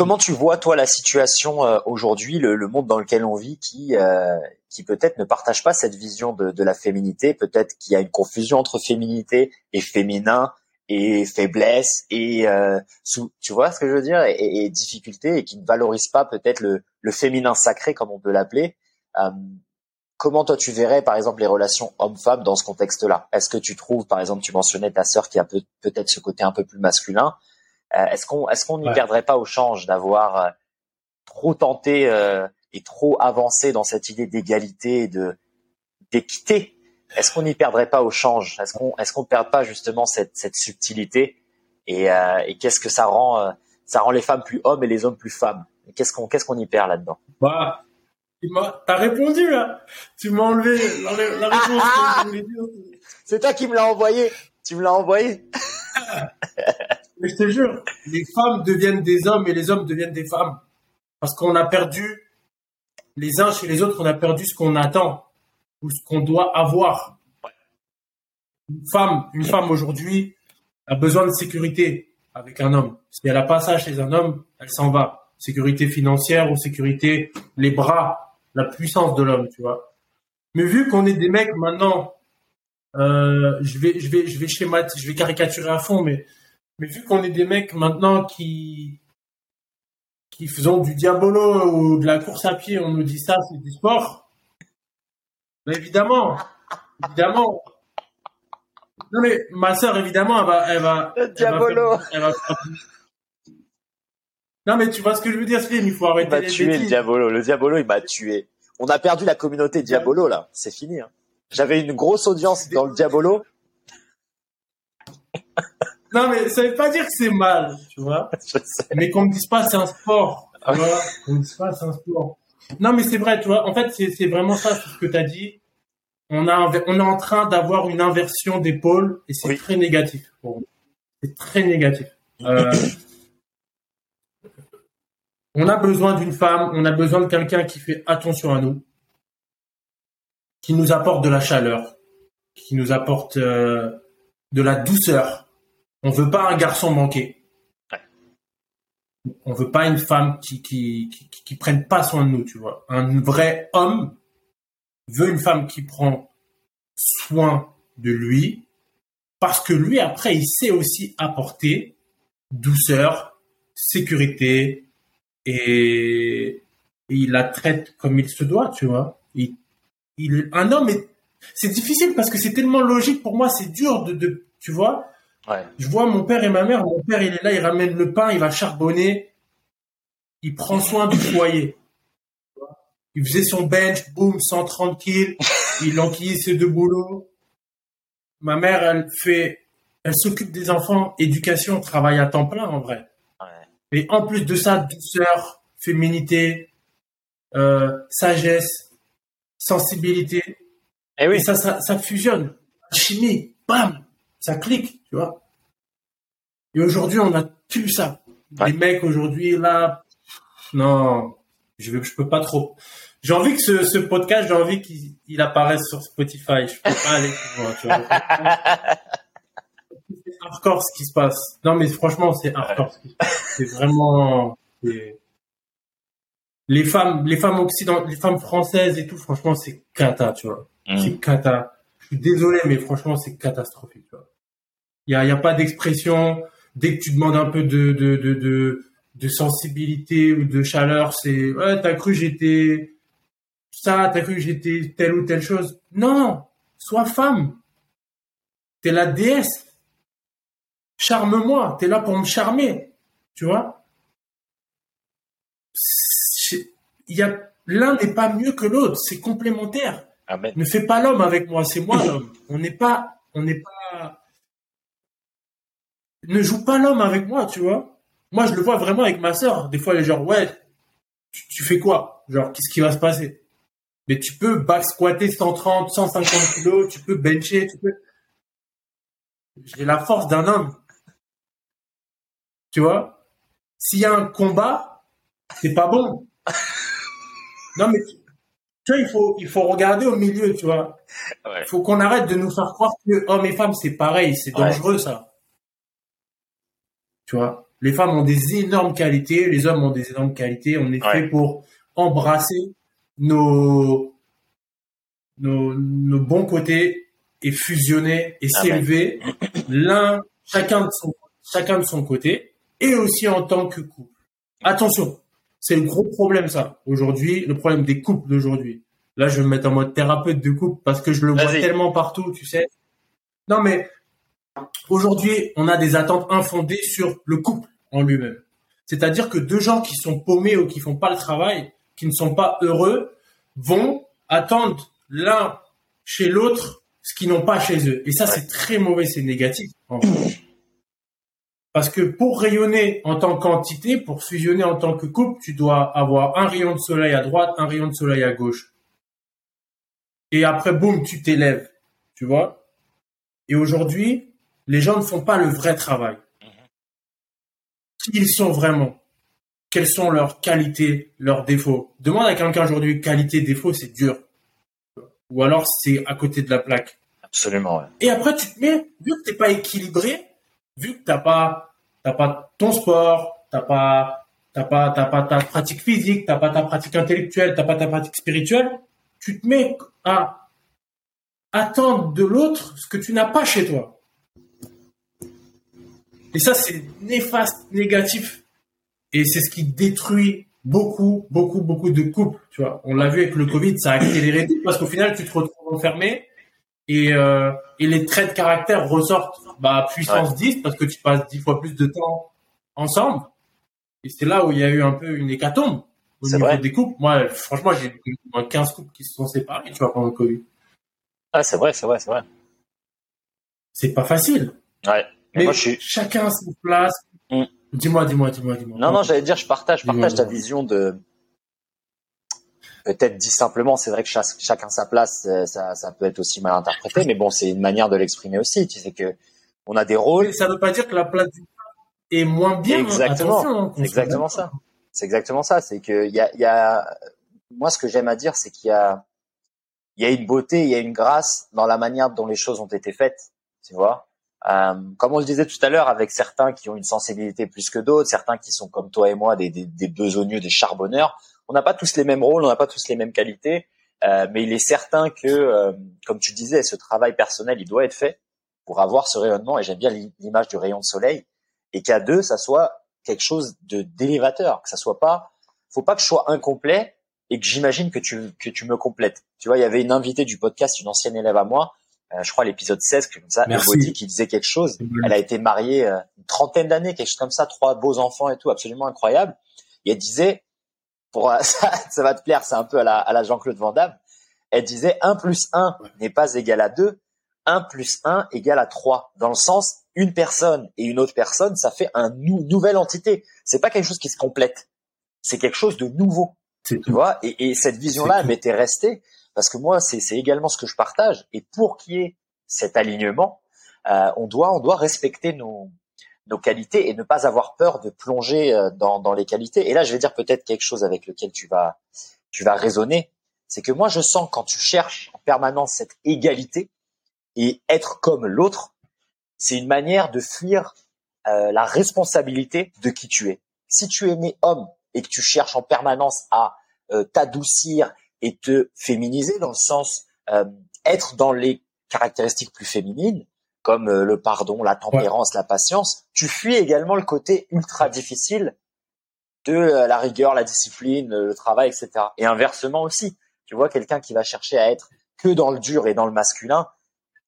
comment tu vois, toi, la situation euh, aujourd'hui, le, le monde dans lequel on vit, qui, euh, qui peut-être ne partage pas cette vision de, de la féminité, peut-être qu'il y a une confusion entre féminité et féminin, et faiblesse et euh, sous, tu vois ce que je veux dire et, et, et difficulté et qui ne valorise pas peut-être le, le féminin sacré comme on peut l'appeler. Euh, comment toi tu verrais par exemple les relations homme-femme dans ce contexte-là? Est-ce que tu trouves par exemple tu mentionnais ta sœur qui a peut- peut-être ce côté un peu plus masculin Est-ce qu'on est-ce qu'on n'y Ouais. perdrait pas au change d'avoir euh, trop tenté euh, et trop avancé dans cette idée d'égalité et de d'équité? Est-ce qu'on n'y perdrait pas au change? Est-ce qu'on est-ce qu'on perd pas justement cette, cette subtilité? Et, euh, et qu'est-ce que ça rend euh, ça rend les femmes plus hommes et les hommes plus femmes? Qu'est-ce qu'on qu'est-ce qu'on y perd là-dedans? Bah, t'as répondu, là. Tu m'as enlevé la, ré- la réponse. *laughs* C'est toi qui me l'as envoyé. Tu me l'as envoyé. *laughs* Mais je te jure, les femmes deviennent des hommes et les hommes deviennent des femmes. Parce qu'on a perdu, les uns chez les autres, on a perdu ce qu'on attend ou ce qu'on doit avoir. Une femme, une femme aujourd'hui a besoin de sécurité avec un homme. Si elle a pas ça chez un homme, elle s'en va. Sécurité financière ou sécurité, les bras, la puissance de l'homme, tu vois. Mais vu qu'on est des mecs maintenant, euh, je vais, je vais, je vais schémat, je vais caricaturer à fond, mais mais vu qu'on est des mecs maintenant qui qui faisons du diabolo ou de la course à pied, on nous dit ça, c'est du sport. Mais évidemment, évidemment. Non mais ma sœur, évidemment, elle va, elle va, Le elle va diabolo. faire- elle va faire- Non, mais tu vois ce que je veux dire, Slim, il faut arrêter Il m'a tué, le. Diabolo. Le Diabolo, il m'a tué. On a perdu la communauté Diabolo, là. C'est fini, hein. J'avais une grosse audience dans le Diabolo. Non, mais ça veut pas dire que c'est mal, tu vois. *laughs* Mais qu'on me dise pas c'est un sport. Tu vois, qu'on me dise pas c'est un sport. Non, mais c'est vrai, tu vois. En fait, c'est vraiment ça, c'est ce que tu as dit. On, a, on est en train d'avoir une inversion des pôles et c'est Oui. très négatif. pour nous. C'est très négatif. Euh, on a besoin d'une femme, on a besoin de quelqu'un qui fait attention à nous, qui nous apporte de la chaleur, qui nous apporte euh, de la douceur. On veut pas un garçon manqué. On veut pas une femme qui qui, qui qui qui prenne pas soin de nous, tu vois. Un vrai homme veut une femme qui prend soin de lui parce que lui après il sait aussi apporter douceur, sécurité et, et il la traite comme il se doit, tu vois. Il, il un homme est c'est difficile parce que c'est tellement logique pour moi, c'est dur de, de tu vois. Ouais. Je vois mon père et ma mère. Mon père, il est là, il ramène le pain, il va charbonner, il prend soin du foyer. Il faisait son bench, boum, 130 kills, il enquillait ses deux boulots. Ma mère, elle fait, elle s'occupe des enfants, éducation, travail à temps plein en vrai. Et en plus de ça, douceur, féminité, euh, sagesse, sensibilité. Eh Et oui. ça, ça, ça fusionne. Chimie, bam, ça clique, tu vois? Et aujourd'hui, on a plus ça. Ouais. Les mecs aujourd'hui, là, non, je je peux pas trop. J'ai envie que ce, ce podcast, j'ai envie qu'il il apparaisse sur Spotify. Je peux pas aller plus loin, tu vois. C'est hardcore ce qui se passe. Non, mais franchement, c'est hardcore ce qui se passe. C'est vraiment, les femmes, les femmes occidentales, les femmes françaises et tout, franchement, c'est cata, tu vois. Mm. C'est cata. Je suis désolé, mais franchement, c'est catastrophique, tu vois. Il y a, y a pas d'expression. Dès que tu demandes un peu de, de, de, de, de sensibilité ou de chaleur, c'est, ouais, t'as cru que j'étais ça, t'as cru que j'étais telle ou telle chose. Non! Sois femme. T'es la déesse. Charme-moi. T'es là pour me charmer. Tu vois? Il y a, l'un n'est pas mieux que l'autre. C'est complémentaire. Amen. Ne fais pas l'homme avec moi, c'est moi l'homme. On n'est pas, on n'est pas. Ne joue pas l'homme avec moi, tu vois. Moi, je le vois vraiment avec ma sœur. Des fois, elle est genre, ouais, tu, tu fais quoi? Genre, qu'est-ce qui va se passer? Mais tu peux back squatter 130, 150 kilos, tu peux bencher, tu peux. J'ai la force d'un homme. Tu vois? S'il y a un combat, c'est pas bon. *laughs* Non, mais tu tu vois, il faut, il faut regarder au milieu, tu vois. Ouais. Il faut qu'on arrête de nous faire croire que hommes et femmes, c'est pareil, c'est Ouais. dangereux, ça. Tu vois. Les femmes ont des énormes qualités, les hommes ont des énormes qualités. On est Ouais. fait pour embrasser nos, nos, nos bons côtés et fusionner et Ah s'élever l'un, chacun de son, chacun de son côté et aussi en tant que couple. Attention. C'est le gros problème, ça. Aujourd'hui, le problème des couples d'aujourd'hui. Là, je vais me mettre en mode thérapeute de couple parce que je le vois tellement partout, tu sais. Non, mais aujourd'hui, on a des attentes infondées sur le couple en lui-même. C'est-à-dire que deux gens qui sont paumés ou qui font pas le travail, qui ne sont pas heureux, vont attendre l'un chez l'autre ce qu'ils n'ont pas chez eux. Et ça, c'est très mauvais, c'est négatif. Parce que pour rayonner en tant qu'entité, pour fusionner en tant que couple, tu dois avoir un rayon de soleil à droite, un rayon de soleil à gauche. Et après, boum, tu t'élèves. Tu vois? Et aujourd'hui, les gens ne font pas le vrai travail. Qui ils sont vraiment? Quelles sont leurs qualités, leurs défauts? Demande à quelqu'un aujourd'hui, qualité, défaut, c'est dur. Ou alors c'est à côté de la plaque. Absolument, ouais. Et après, tu te mets, vu que t'es pas équilibré, vu que t'as pas, t'as pas ton sport, t'as pas, t'as pas, t'as pas ta pratique physique, t'as pas ta pratique intellectuelle, t'as pas ta pratique spirituelle, tu te mets à attendre de l'autre ce que tu n'as pas chez toi. Et ça, c'est néfaste, négatif. Et c'est ce qui détruit beaucoup, beaucoup, beaucoup de couples. Tu vois, on l'a vu avec le Covid, ça a accéléré tout parce qu'au final, tu te retrouves enfermé et, euh, et les traits de caractère ressortent bah, puissance 10 parce que tu passes 10 fois plus de temps ensemble. Et c'est là où il y a eu un peu une hécatombe au niveau vrai. des couples. Moi, franchement, j'ai eu au moins 15 couples qui se sont séparés, tu vois, pendant le Covid. Ah, c'est vrai, c'est vrai, c'est vrai. C'est pas facile. Ouais. Mais Mais moi, je suis. chacun a sa place. Mm. Dis-moi, dis-moi, dis-moi, dis-moi. Non, non, j'allais dire, je partage, je partage ta vision de. Peut-être dit simplement, c'est vrai que chaque- chacun sa place, euh, ça, ça peut être aussi mal interprété, mais bon, c'est une manière de l'exprimer aussi. Tu sais que on a des rôles. Mais ça veut pas dire que la place du femme est moins bien. hein. Exactement. Hein, C'est exactement ça. C'est exactement ça. C'est que il y a, il y a, moi, ce que j'aime à dire, c'est qu'il y a, il y a une beauté, il y a une grâce dans la manière dont les choses ont été faites. Tu vois? Euh, comme on le disait tout à l'heure, avec certains qui ont une sensibilité plus que d'autres, certains qui sont comme toi et moi des, des, des besogneux, des charbonneurs. On n'a pas tous les mêmes rôles, on n'a pas tous les mêmes qualités, euh, mais il est certain que, euh, comme tu disais, ce travail personnel, il doit être fait pour avoir ce rayonnement. Et j'aime bien l'i- l'image du rayon de soleil, et qu'à deux, ça soit quelque chose de d'élévateur, que ça soit pas, faut pas que je sois incomplet et que j'imagine que tu que tu me complètes. Tu vois, il y avait une invitée du podcast, une ancienne élève à moi, je crois l'épisode 16, comme ça. Elodie, qui disait quelque chose. Elle a été mariée euh, une trentaine d'années, quelque chose comme ça, trois beaux enfants et tout, absolument incroyable. Et elle disait, pour euh, *laughs* ça, ça va te plaire, c'est un peu à la, à la Jean-Claude Van Damme. Elle disait 1 plus 1 n'est pas égal à 2, 1 plus 1 égale à 3. Dans le sens, une personne et une autre personne, ça fait un nou- nouvelle entité. C'est pas quelque chose qui se complète. C'est quelque chose de nouveau. Tu tout. vois, et, et cette elle tout. m'était restée parce que moi, c'est également ce que je partage. Et pour qu'il y ait cet alignement, euh, on doit, respecter nos, qualités et ne pas avoir peur de plonger euh, dans, les qualités. Et là, je vais dire peut-être quelque chose avec lequel tu vas, tu vas raisonner. C'est que moi, je sens quand tu cherches en permanence cette égalité et être comme l'autre, c'est une manière de fuir euh, la responsabilité de qui tu es. Si tu es né homme et que tu cherches en permanence à t'adoucir et te féminiser dans le sens euh, être dans les caractéristiques plus féminines, comme euh, le pardon, la tempérance, la patience, tu fuis également le côté ultra difficile de euh, la rigueur, la discipline, euh, le travail, etc. Et inversement aussi, tu vois quelqu'un qui va chercher à être que dans le dur et dans le masculin,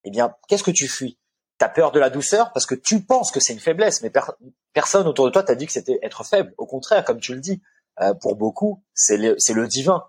eh bien, qu'est-ce que tu fuis? T'as peur de la douceur? Parce que tu penses que c'est une faiblesse, mais per- personne autour de toi t'a dit que c'était être faible. Au contraire, comme tu le dis, euh, pour beaucoup, c'est le, c'est le divin,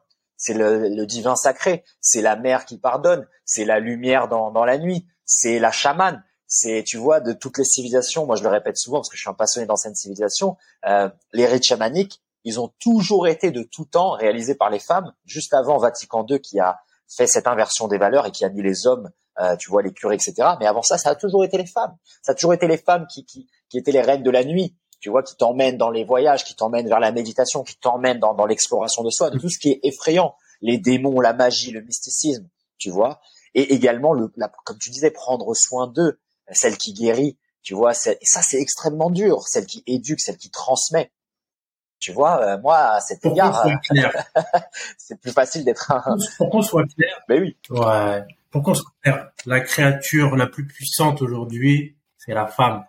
c'est le, divin sacré, c'est la mer qui pardonne, c'est la lumière dans, dans la nuit, c'est la chamane, c'est, tu vois, de toutes les civilisations. Moi, je le répète souvent parce que je suis un passionné d'anciennes civilisations. Euh, les rites chamaniques, ils ont toujours été de tout temps réalisés par les femmes, juste avant Vatican II qui a fait cette inversion des valeurs et qui a mis les hommes, euh, tu vois, les curés, etc. Mais avant ça, ça a toujours été les femmes. Ça a toujours été les femmes qui, qui étaient les reines de la nuit, tu vois, qui t'emmènent dans les voyages, qui t'emmènent vers la méditation, qui t'emmènent dans, dans l'exploration de soi, de tout ce qui est effrayant, les démons, la magie, le mysticisme, tu vois, et également, le, la, comme tu disais, prendre soin d'eux, celle qui guérit, tu vois, et ça c'est extrêmement dur, celle qui éduque, celle qui transmet. Tu vois, euh, moi, à cet égard, *laughs* c'est plus facile d'être un... Pour qu'on soit clair. Mais oui, Ouais. Pour qu'on soit clair. La créature la plus puissante aujourd'hui, c'est la femme.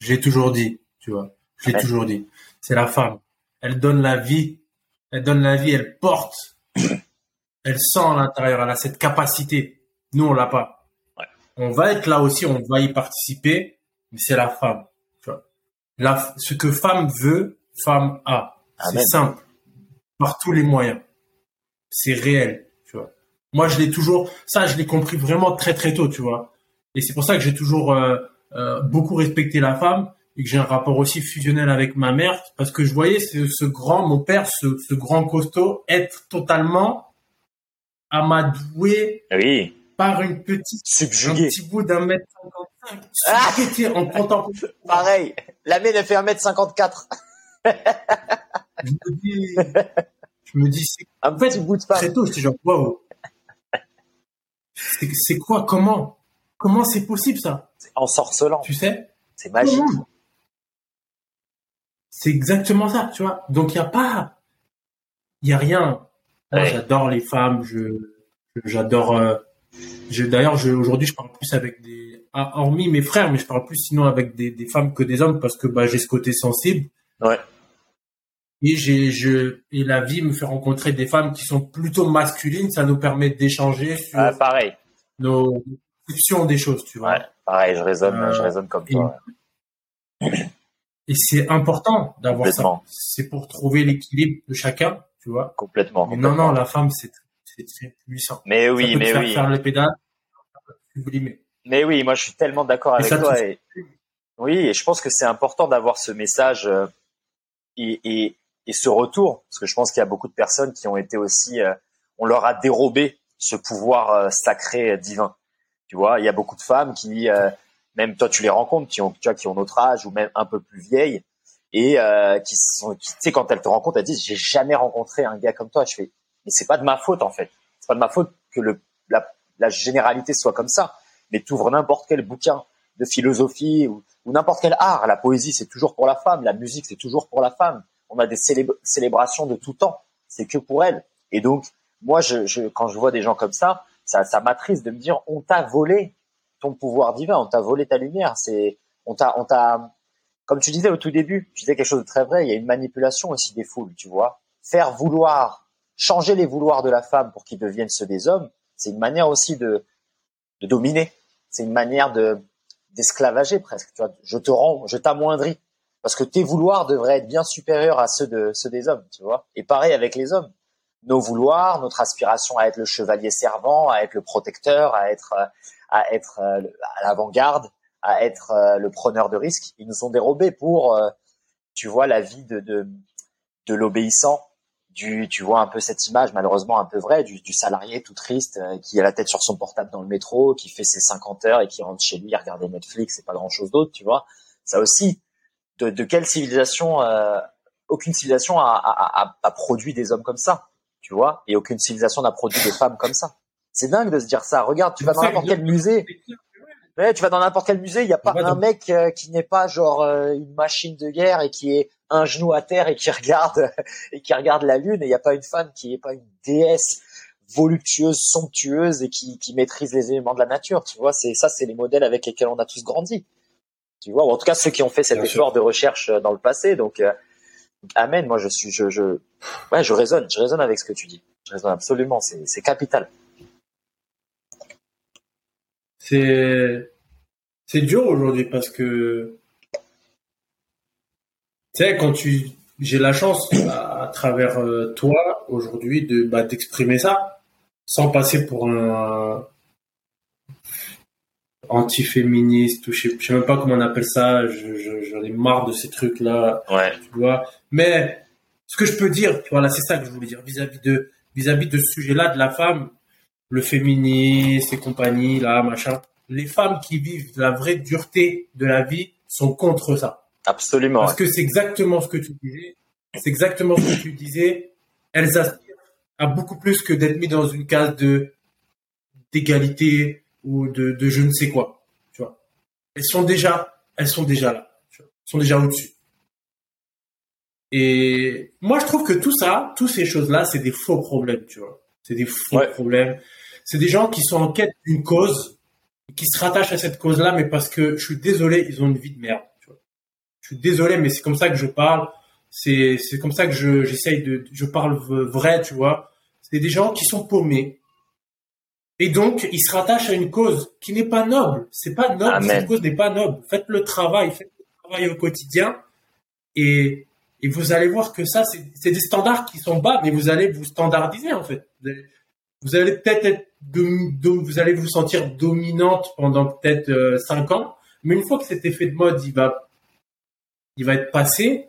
J'ai toujours dit, tu vois. J'ai Ouais. toujours dit. C'est la femme. Elle donne la vie. Elle donne la vie, elle porte. *coughs* elle sent à l'intérieur. Elle a cette capacité. Nous, on l'a pas. Ouais. On va être là aussi, on va y participer, mais c'est la femme. Tu vois. La, ce que femme veut, femme a. C'est simple. Par tous les moyens. C'est réel, tu vois. Moi, je l'ai toujours, ça, je l'ai compris vraiment très très tôt, tu vois. Et c'est pour ça que j'ai toujours euh, euh, beaucoup respecté la femme et que j'ai un rapport aussi fusionnel avec ma mère parce que je voyais ce, ce grand, mon père, ce, ce grand costaud être totalement amadoué oui, par une petite, un subjugué. petit bout d'un mètre cinquante-cinq, Ah en contemporain. *laughs* Pareil, la mienne elle fait 1m54, *laughs* Je me dis, je me dis, c'est un petit bout de très tôt, j'étais genre, waouh. C'est quoi, comment, comment c'est possible ça, ensorcelant, tu sais? c'est magique. Comment? C'est exactement ça, tu vois. Donc il y a pas, il y a rien. Moi, Ouais. j'adore les femmes. Je, j'adore. euh, D'ailleurs, je, aujourd'hui, je parle plus avec des, ah, hormis mes frères, mais je parle plus sinon avec des, des femmes que des hommes parce que bah j'ai ce côté sensible. Ouais. Et j'ai, je, et la vie me fait rencontrer des femmes qui sont plutôt masculines. Ça nous permet d'échanger sur Ah, pareil, nos perceptions des choses, tu vois. ouais, pareil, je raisonne, Euh, je raisonne comme et- toi. *clears throat* Et c'est important d'avoir ça. C'est pour trouver l'équilibre de chacun, tu vois. Complètement. Non, non, la femme, c'est très puissant. Mais Ça oui, peut te mais faire oui. faire les pédales, te sublimer. Mais oui, moi je suis tellement d'accord avec ça toi. Et... Oui, et je pense que c'est important d'avoir ce message euh, et, et, et ce retour, parce que je pense qu'il y a beaucoup de personnes qui ont été aussi, euh, on leur a dérobé ce pouvoir euh, sacré divin. Tu vois, il y a beaucoup de femmes qui, même toi tu les rencontres, qui ont, tu vois, qui ont notre âge ou même un peu plus vieilles, et euh, qui sont, tu sais, quand elles te rencontrent, elles disent, j'ai jamais rencontré un gars comme toi. Je fais, mais c'est pas de ma faute en fait. C'est pas de ma faute que le, la, généralité soit comme ça. Mais tu ouvres n'importe quel bouquin de philosophie ou, ou n'importe quel art. La poésie, c'est toujours pour la femme. La musique, c'est toujours pour la femme. On a des célébr- célébrations de tout temps. C'est que pour elle. Et donc, moi, je, quand je vois des gens comme ça, ça, ça m'attriste de me dire, on t'a volé ton pouvoir divin, on t'a volé ta lumière. C'est, on t'a, on t'a, comme tu disais au tout début, tu disais quelque chose de très vrai. Il y a une manipulation aussi des foules, tu vois. Faire vouloir, changer les vouloirs de la femme pour qu'ils deviennent ceux des hommes, c'est une manière aussi de, de dominer. C'est une manière de d'esclavager presque. Tu vois, je te rends, je t'amoindris parce que tes vouloirs devraient être bien supérieurs à ceux de ceux des hommes, tu vois. Et pareil avec les hommes. Nos vouloirs, notre aspiration à être le chevalier servant, à être le protecteur, à être euh, à être euh, à l'avant-garde, à être euh, le preneur de risques, ils nous sont dérobés pour, tu vois, la vie de de, de l'obéissant, du, tu vois un peu cette image malheureusement un peu vraie du, du salarié tout triste qui a la tête sur son portable dans le métro, qui fait ses 50 heures et qui rentre chez lui à regarder Netflix et pas grand chose d'autre, tu vois. Ça aussi, de, de quelle civilisation euh, Aucune civilisation a, a, a, a produit des hommes comme ça, tu vois, et aucune civilisation n'a produit des femmes comme ça. C'est dingue de se dire ça. Regarde, tu vas dans n'importe quel musée, Ouais, tu vas dans n'importe quel musée, il n'y a pas Ouais, un donc- mec euh, qui n'est pas genre euh, une machine de guerre et qui est un genou à terre et qui *laughs* regarde et qui regarde la lune. Et il n'y a pas une femme qui n'est pas une déesse voluptueuse, somptueuse et qui, qui maîtrise les éléments de la nature. Tu vois, c'est ça, c'est les modèles avec lesquels on a tous grandi. Tu vois, ou en tout cas ceux qui ont fait cet Bien effort de recherche euh, dans le passé. Donc, euh, amen. Moi, je suis, je, je, ouais, je résonne, je résonne avec ce que tu dis. Je résonne absolument. C'est, capital. c'est c'est dur aujourd'hui parce que tu sais quand tu j'ai la chance à, à travers euh, toi aujourd'hui de bah, d'exprimer ça sans passer pour un anti-féministe ou je sais, je sais même pas comment on appelle ça je, je- j'en ai marre de ces trucs là Ouais. tu vois. Mais ce que je peux dire, tu vois, là, c'est ça que je voulais dire vis-à-vis de vis-à-vis de ce sujet-là de la femme, le féminisme et compagnie, là, machin. Les femmes qui vivent la vraie dureté de la vie sont contre ça. Absolument. Parce que c'est exactement ce que tu disais. C'est exactement ce que tu disais. Elles aspirent à beaucoup plus que d'être mis dans une case de d'égalité ou de, de je ne sais quoi. Tu vois. Elles sont déjà, elles sont déjà là. Tu vois. Elles sont déjà au-dessus. Et moi, je trouve que tout ça, toutes ces choses-là, c'est des faux problèmes, tu vois. C'est des faux Ouais. problèmes. C'est des gens qui sont en quête d'une cause, qui se rattachent à cette cause-là, mais parce que je suis désolé, ils ont une vie de merde. Tu vois. Je suis désolé, mais c'est comme ça que je parle. C'est c'est comme ça que je j'essaye de je parle vrai, tu vois. C'est des gens qui sont paumés. Et donc, ils se rattachent à une cause qui n'est pas noble. C'est pas noble. Amen. Cette cause n'est pas noble. Faites le travail, faites le travail au quotidien, et et vous allez voir que ça, c'est des standards qui sont bas, mais vous allez vous standardiser en fait. Vous allez, vous allez peut-être être dom- dom- vous allez vous sentir dominante pendant peut-être euh, cinq ans, mais une fois que cet effet de mode il va il va être passé,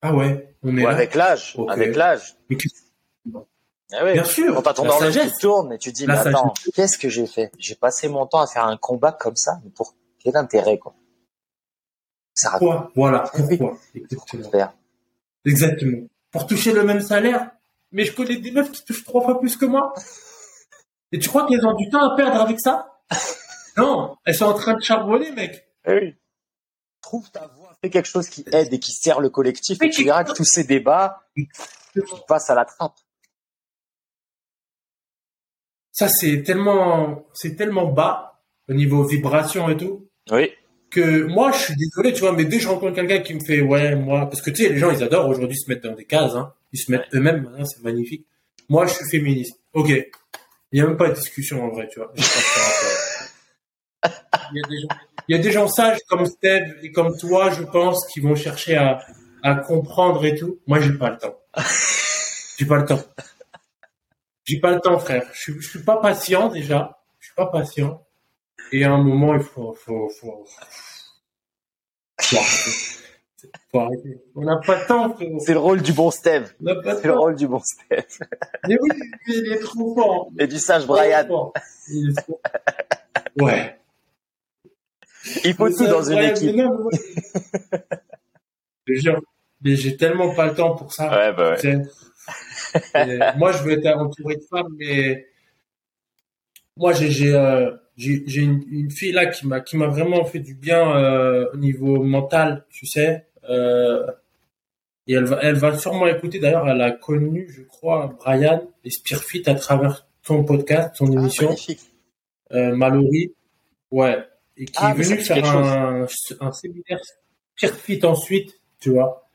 ah ouais, on est Ou là. avec l'âge, Ok. avec l'âge. Ah. Bien sûr, Quand t'as ton horloge sagesse. tourne et tu dis, mais attends, qu'est-ce que j'ai fait? J'ai passé mon temps à faire un combat comme ça, mais pour quel intérêt quoi? Ça Pourquoi? Voilà, pourquoi? pour Exactement. faire. Exactement. Pour toucher le même salaire. Mais je connais des meufs qui touchent trois fois plus que moi. Et tu crois qu'elles ont du temps à perdre avec ça? *laughs* Non, elles sont en train de charbonner, mec. Oui. Trouve ta voix, fais quelque chose qui aide et qui sert le collectif, et tu verras que tous ces débats passent à la trappe. Ça, c'est tellement, c'est tellement bas au niveau vibration et tout Oui. que moi, je suis désolé, tu vois, mais dès que je rencontre quelqu'un qui me fait, ouais, moi, parce que tu sais, les gens, ils adorent aujourd'hui se mettre dans des cases, hein. Ils se mettent eux-mêmes, hein, c'est magnifique. Moi, je suis féministe. Ok. Il n'y a même pas de discussion en vrai, tu vois. *laughs* Il y, a des gens, il y a des gens sages comme Steve et comme toi, je pense, qui vont chercher à, à comprendre et tout. Moi, j'ai pas le temps. J'ai pas le temps. J'ai pas le temps, frère. Je, je suis pas patient déjà. Je suis pas patient. Et à un moment, il faut, faut, faut, faut arrêter. Faut arrêter. On n'a pas le temps, frérot. C'est le rôle du bon Steve. C'est le rôle du bon Steve. Mais oui, il est trop fort. Et du sage Brian. Trop fort. Il est trop- Ouais. Il faut tout dans une équipe. *laughs* Je jure. Mais j'ai tellement pas le temps pour ça. Ouais, bah ouais. Et moi, je veux être entouré de femmes, mais moi, j'ai euh, une, une fille là qui m'a qui m'a vraiment fait du bien euh, au niveau mental, tu sais. Euh, et elle va elle va sûrement écouter. D'ailleurs, elle a connu, je crois, Brian et Spearfit à travers ton podcast, ton Ah, émission, magnifique. euh, Mallory. Ouais. Et qui Ah, est venu faire un, un séminaire Spearfit ensuite, tu vois.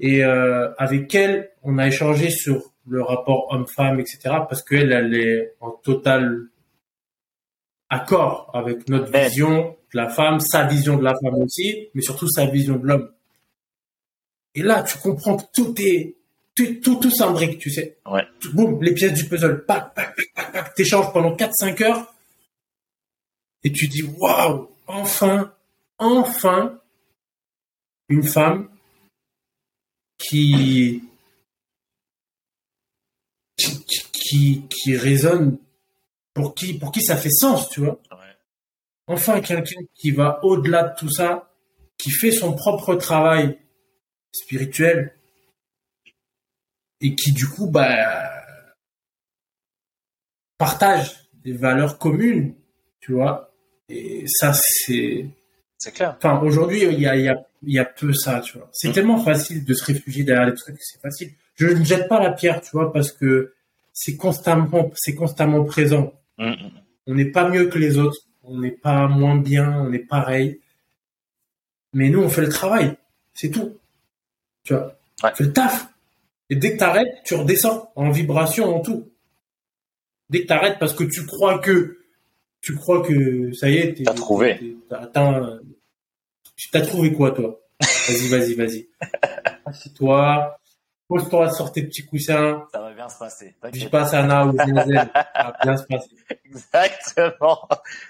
Et euh, avec elle, on a échangé sur le rapport homme-femme, etc. Parce qu'elle, elle est en total accord avec notre vision de la femme, sa vision de la femme aussi, mais surtout sa vision de l'homme. Et là, tu comprends que tout est tout tout, tout s'imbrique, tu sais. Ouais. Tout- Boum, les pièces du puzzle, pac, pac, pac, pac, t'échanges pendant 4-5 heures, et tu dis waouh, enfin, enfin, une femme qui qui, qui, résonne pour qui pour qui ça fait sens, tu vois. Ouais. Enfin quelqu'un qui va au-delà de tout ça, qui fait son propre travail spirituel et qui du coup bah partage des valeurs communes, tu vois. Et ça c'est C'est clair. Enfin, aujourd'hui, il y a, y, a, y a peu ça, tu vois. C'est Mm. tellement facile de se réfugier derrière les trucs, c'est facile. Je ne jette pas la pierre, tu vois, parce que c'est constamment, c'est constamment présent. Mm. On n'est pas mieux que les autres, on n'est pas moins bien, on est pareil. Mais nous, on fait le travail, c'est tout. Tu vois, Ouais. on fait le taf. Et dès que t'arrêtes, tu redescends en vibration, en tout. Dès que t'arrêtes parce que tu crois que, tu crois que ça y est, T'as trouvé. T'as atteint. Tu t'as trouvé quoi, toi? Vas-y, vas-y, vas-y. *laughs* Assieds-toi, pose-toi sur tes petits coussins, Ça bien se passer. dis T'inquiète. pas Sana ou Zenzel, ça va bien se passer. *laughs* Exactement.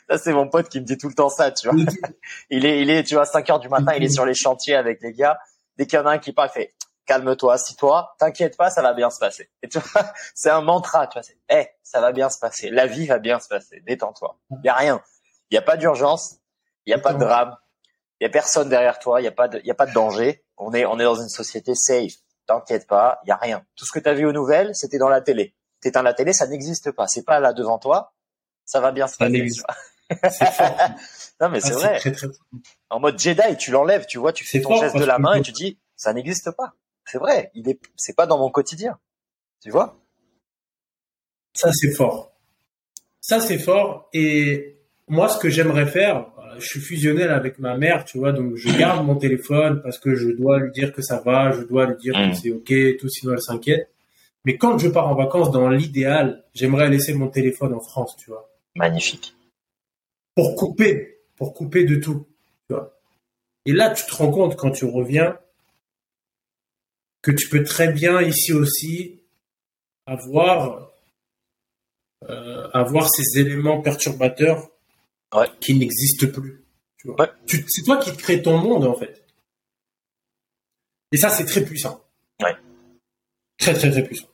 Ça, c'est mon pote qui me dit tout le temps ça, tu vois. *laughs* Il est, il est, tu vois, 5 heures du matin, il est sur les chantiers avec les gars. Dès qu'il y en a un qui part, il fait, calme-toi, assis-toi, t'inquiète pas, ça va bien se passer. Et tu vois, *laughs* c'est un mantra, tu vois, c'est, eh, ça va bien se passer. La vie va bien se passer. Détends-toi. Il y a rien. Il y a pas d'urgence. Il y a pas de drame. Il y a personne derrière toi. Il y a pas de, il y a pas de danger. On est, on est dans une société safe. T'inquiète pas. Il y a rien. Tout ce que t'as vu aux nouvelles, c'était dans la télé. T'éteins la télé, ça n'existe pas. C'est pas là devant toi. Ça va bien se Ça passer. tu. *laughs* Non, mais Ah, c'est vrai. très, très fort. En mode Jedi, tu l'enlèves, tu vois, tu fais ton fort, geste de la main et tu dis, ça n'existe pas. C'est vrai, il est, c'est pas dans mon quotidien. Tu vois? Ça, c'est fort. Ça, c'est fort. Et moi, ce que j'aimerais faire, je suis fusionnel avec ma mère, tu vois, donc je garde mon téléphone parce que je dois lui dire que ça va, je dois lui dire Mm. que c'est OK, et tout, sinon elle s'inquiète. Mais quand je pars en vacances, dans l'idéal, j'aimerais laisser mon téléphone en France, tu vois, Magnifique. pour couper, pour couper de tout, tu vois. Et là, tu te rends compte quand tu reviens que tu peux très bien ici aussi avoir euh, avoir ces éléments perturbateurs Ouais. qui n'existent plus. Tu vois. Ouais. Tu- c'est toi qui te crée ton monde en fait. Et ça, c'est très puissant. Ouais. Très très très puissant.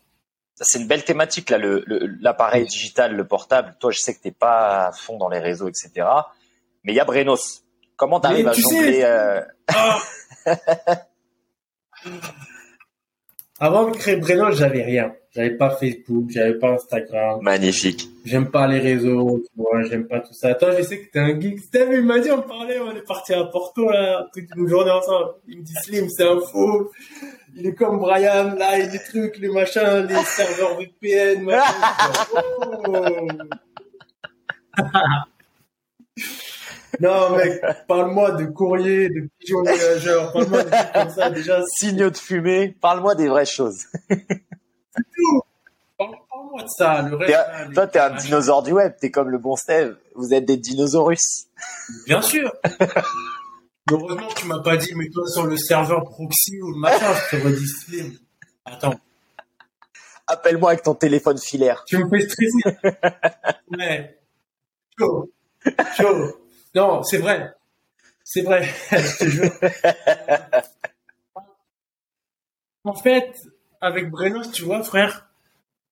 Ça, C'est une belle thématique, là, le, le- l'appareil digital, le portable. Toi, je sais que t'es pas à fond dans les réseaux, etc. Mais il y a Brenos. Comment t'arrives Mais à tu jongler, sais- euh, Ah *laughs* Avant de créer Breno, j'avais rien. J'avais pas Facebook, j'avais pas Instagram. magnifique. J'aime pas les réseaux, tu vois, j'aime pas tout ça. Toi, je sais que t'es un geek. Steve, il m'a dit, on parlait, on est parti à Porto, là, toute une journée ensemble. Il me dit, Slim, c'est un faux. Il est comme Brian, là, il y a des trucs, les machins, les serveurs VPN, machin. *laughs* Oh. *laughs* non, mec, parle-moi de courrier, de pigeons voyageurs, parle-moi de trucs comme ça, déjà. Signaux de fumée. Parle-moi des vraies choses. Parle- Parle-moi moi de ça. Le reste, là, les- Toi, t'es un dinosaure du web. T'es comme le bon Steve. Vous êtes des dinosaures. Bien sûr. Heureusement que tu m'as pas dit, mets-toi sur le serveur proxy ou le machin, je t'aurais dit Slim. Attends, Appelle-moi avec ton téléphone filaire. tu me fais stresser. Mais, chaud, chaud. Non, c'est vrai. C'est vrai, *laughs* je te jure. *laughs* En fait, avec Brenos, tu vois, frère,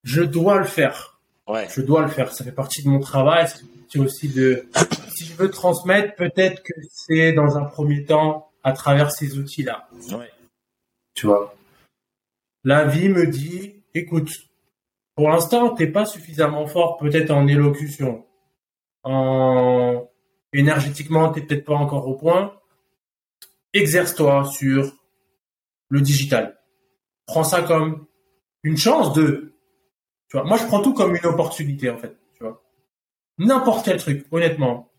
je dois le faire. Ouais. Je dois le faire. Ça fait partie de mon travail. Partie aussi de. *coughs* Si je veux transmettre, peut-être que c'est dans un premier temps à travers ces outils-là. Ouais. Tu vois. La vie me dit, écoute, pour l'instant, t'es pas suffisamment fort, peut-être en élocution, en énergétiquement, t'es peut-être pas encore au point. Exerce-toi sur le digital. Prends ça comme une chance de tu vois, moi, je prends tout comme une opportunité, en fait. Tu vois, n'importe quel truc, honnêtement.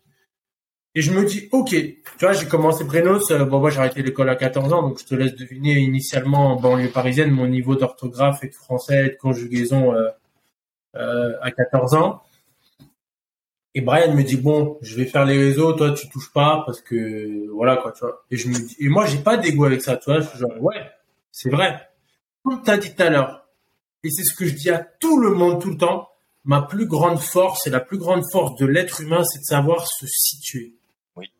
Et je me dis, ok, tu vois, j'ai commencé Brenos. euh, bon, moi, j'ai arrêté l'école à 14 ans, donc je te laisse deviner initialement en banlieue parisienne mon niveau d'orthographe et de français et de conjugaison euh, euh, à 14 ans. Et Brian me dit, bon, je vais faire les réseaux, toi, tu touches pas parce que, voilà, quoi, tu vois. Et je me dis, et moi, j'ai pas d'ego avec ça, tu vois. Je suis genre, ouais, c'est vrai. Comme t'as dit tout à l'heure, et c'est ce que je dis à tout le monde tout le temps, ma plus grande force et la plus grande force de l'être humain, c'est de savoir se situer. Oui.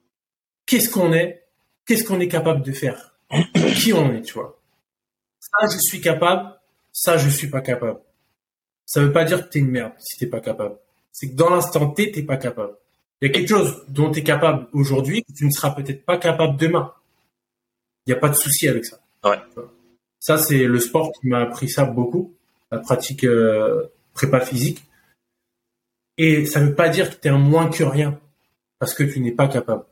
Qu'est-ce qu'on est? Qu'est-ce qu'on est capable de faire? *coughs* Qui on est, tu vois? Ça, je suis capable. Ça, je suis pas capable. Ça veut pas dire que t'es une merde si t'es pas capable. C'est que dans l'instant T, t'es pas capable. Il y a quelque chose dont t'es capable aujourd'hui que tu ne seras peut-être pas capable demain. Il n'y a pas de souci avec ça. Ouais. Ça, c'est le sport qui m'a appris ça beaucoup, la pratique euh, prépa physique. Et ça veut pas dire que tu es un moins que rien, parce que tu n'es pas capable.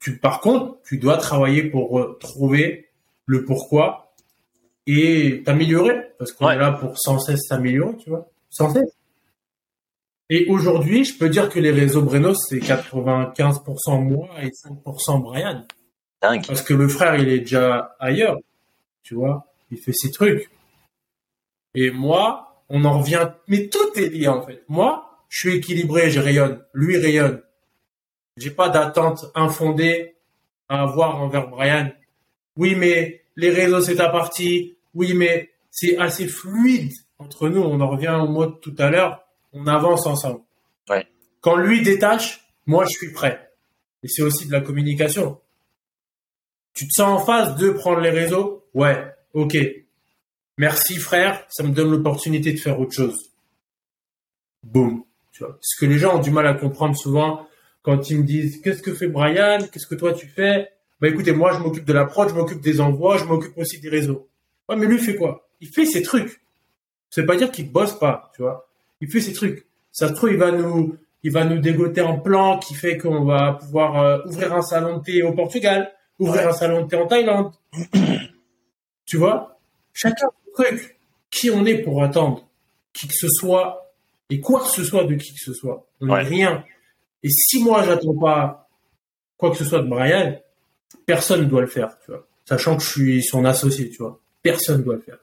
Tu, par contre, tu dois travailler pour euh, trouver le pourquoi et t'améliorer, parce qu'on Ouais. est là pour sans cesse s'améliorer, tu vois, sans cesse. Et aujourd'hui, je peux dire que les réseaux Brenos, c'est 95% moi et 5% Brian. Dingue. Parce que le frère, il est déjà ailleurs, tu vois. Il fait ses trucs. Et moi, on en revient, mais tout est lié en fait. Moi, je suis équilibré, je rayonne. Lui rayonne. J'ai pas d'attente infondée à avoir envers Brian. Oui, mais les réseaux, c'est ta partie. Oui, mais c'est assez fluide entre nous. On en revient au mot de tout à l'heure. On avance ensemble. Ouais. Quand lui détache, moi, je suis prêt. Et c'est aussi de la communication. Tu te sens en phase de prendre les réseaux? Ouais, ok. Merci frère, ça me donne l'opportunité de faire autre chose. Boum. Tu vois. Ce que les gens ont du mal à comprendre souvent quand ils me disent qu'est-ce que fait Brian, qu'est-ce que toi tu fais? Bah écoutez, moi je m'occupe de la prod, je m'occupe des envois, je m'occupe aussi des réseaux. Ouais, mais lui fait quoi? Il fait ses trucs. Veut pas dire qu'il bosse pas, tu vois. Il fait ses trucs. Ça se trouve, il va nous, il va nous dégoter un plan qui fait qu'on va pouvoir euh, ouvrir un salon de thé au Portugal, ouvrir Ouais. un salon de thé en Thaïlande. *coughs* tu vois? Chacun son truc. Qui on est pour attendre qui que ce soit et quoi que ce soit de qui que ce soit. On n'est Ouais. rien. Et si moi j'attends pas quoi que ce soit de Brian, personne ne doit le faire, tu vois. Sachant que je suis son associé, tu vois. Personne ne doit le faire.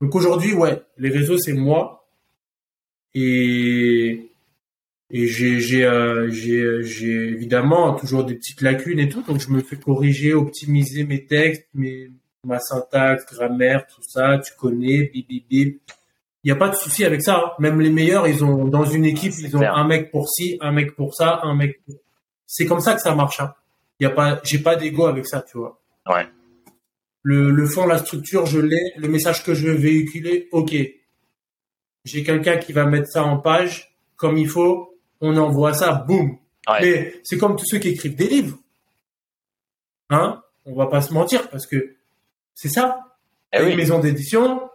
Donc aujourd'hui, ouais, les réseaux c'est moi et et j'ai j'ai euh, j'ai j'ai évidemment toujours des petites lacunes et tout, donc je me fais corriger, optimiser mes textes, mes ma syntaxe, grammaire, tout ça, tu connais, bip bip bip. Il n'y a pas de souci avec ça. hein. Même les meilleurs, ils ont dans une équipe, C'est ils ont clair. un mec pour ci, un mec pour ça, un mec. Pour... C'est comme ça que ça marche. Hein. Il y a pas, j'ai pas d'ego avec ça, tu vois. Ouais. Le, le fond, la structure, je l'ai. Le message que je veux véhiculer, ok. J'ai quelqu'un qui va mettre ça en page comme il faut. On envoie ça, boum. Ouais. Mais c'est comme tous ceux qui écrivent des livres. Hein? On va pas se mentir parce que c'est ça. Eh oui. une maison d'édition.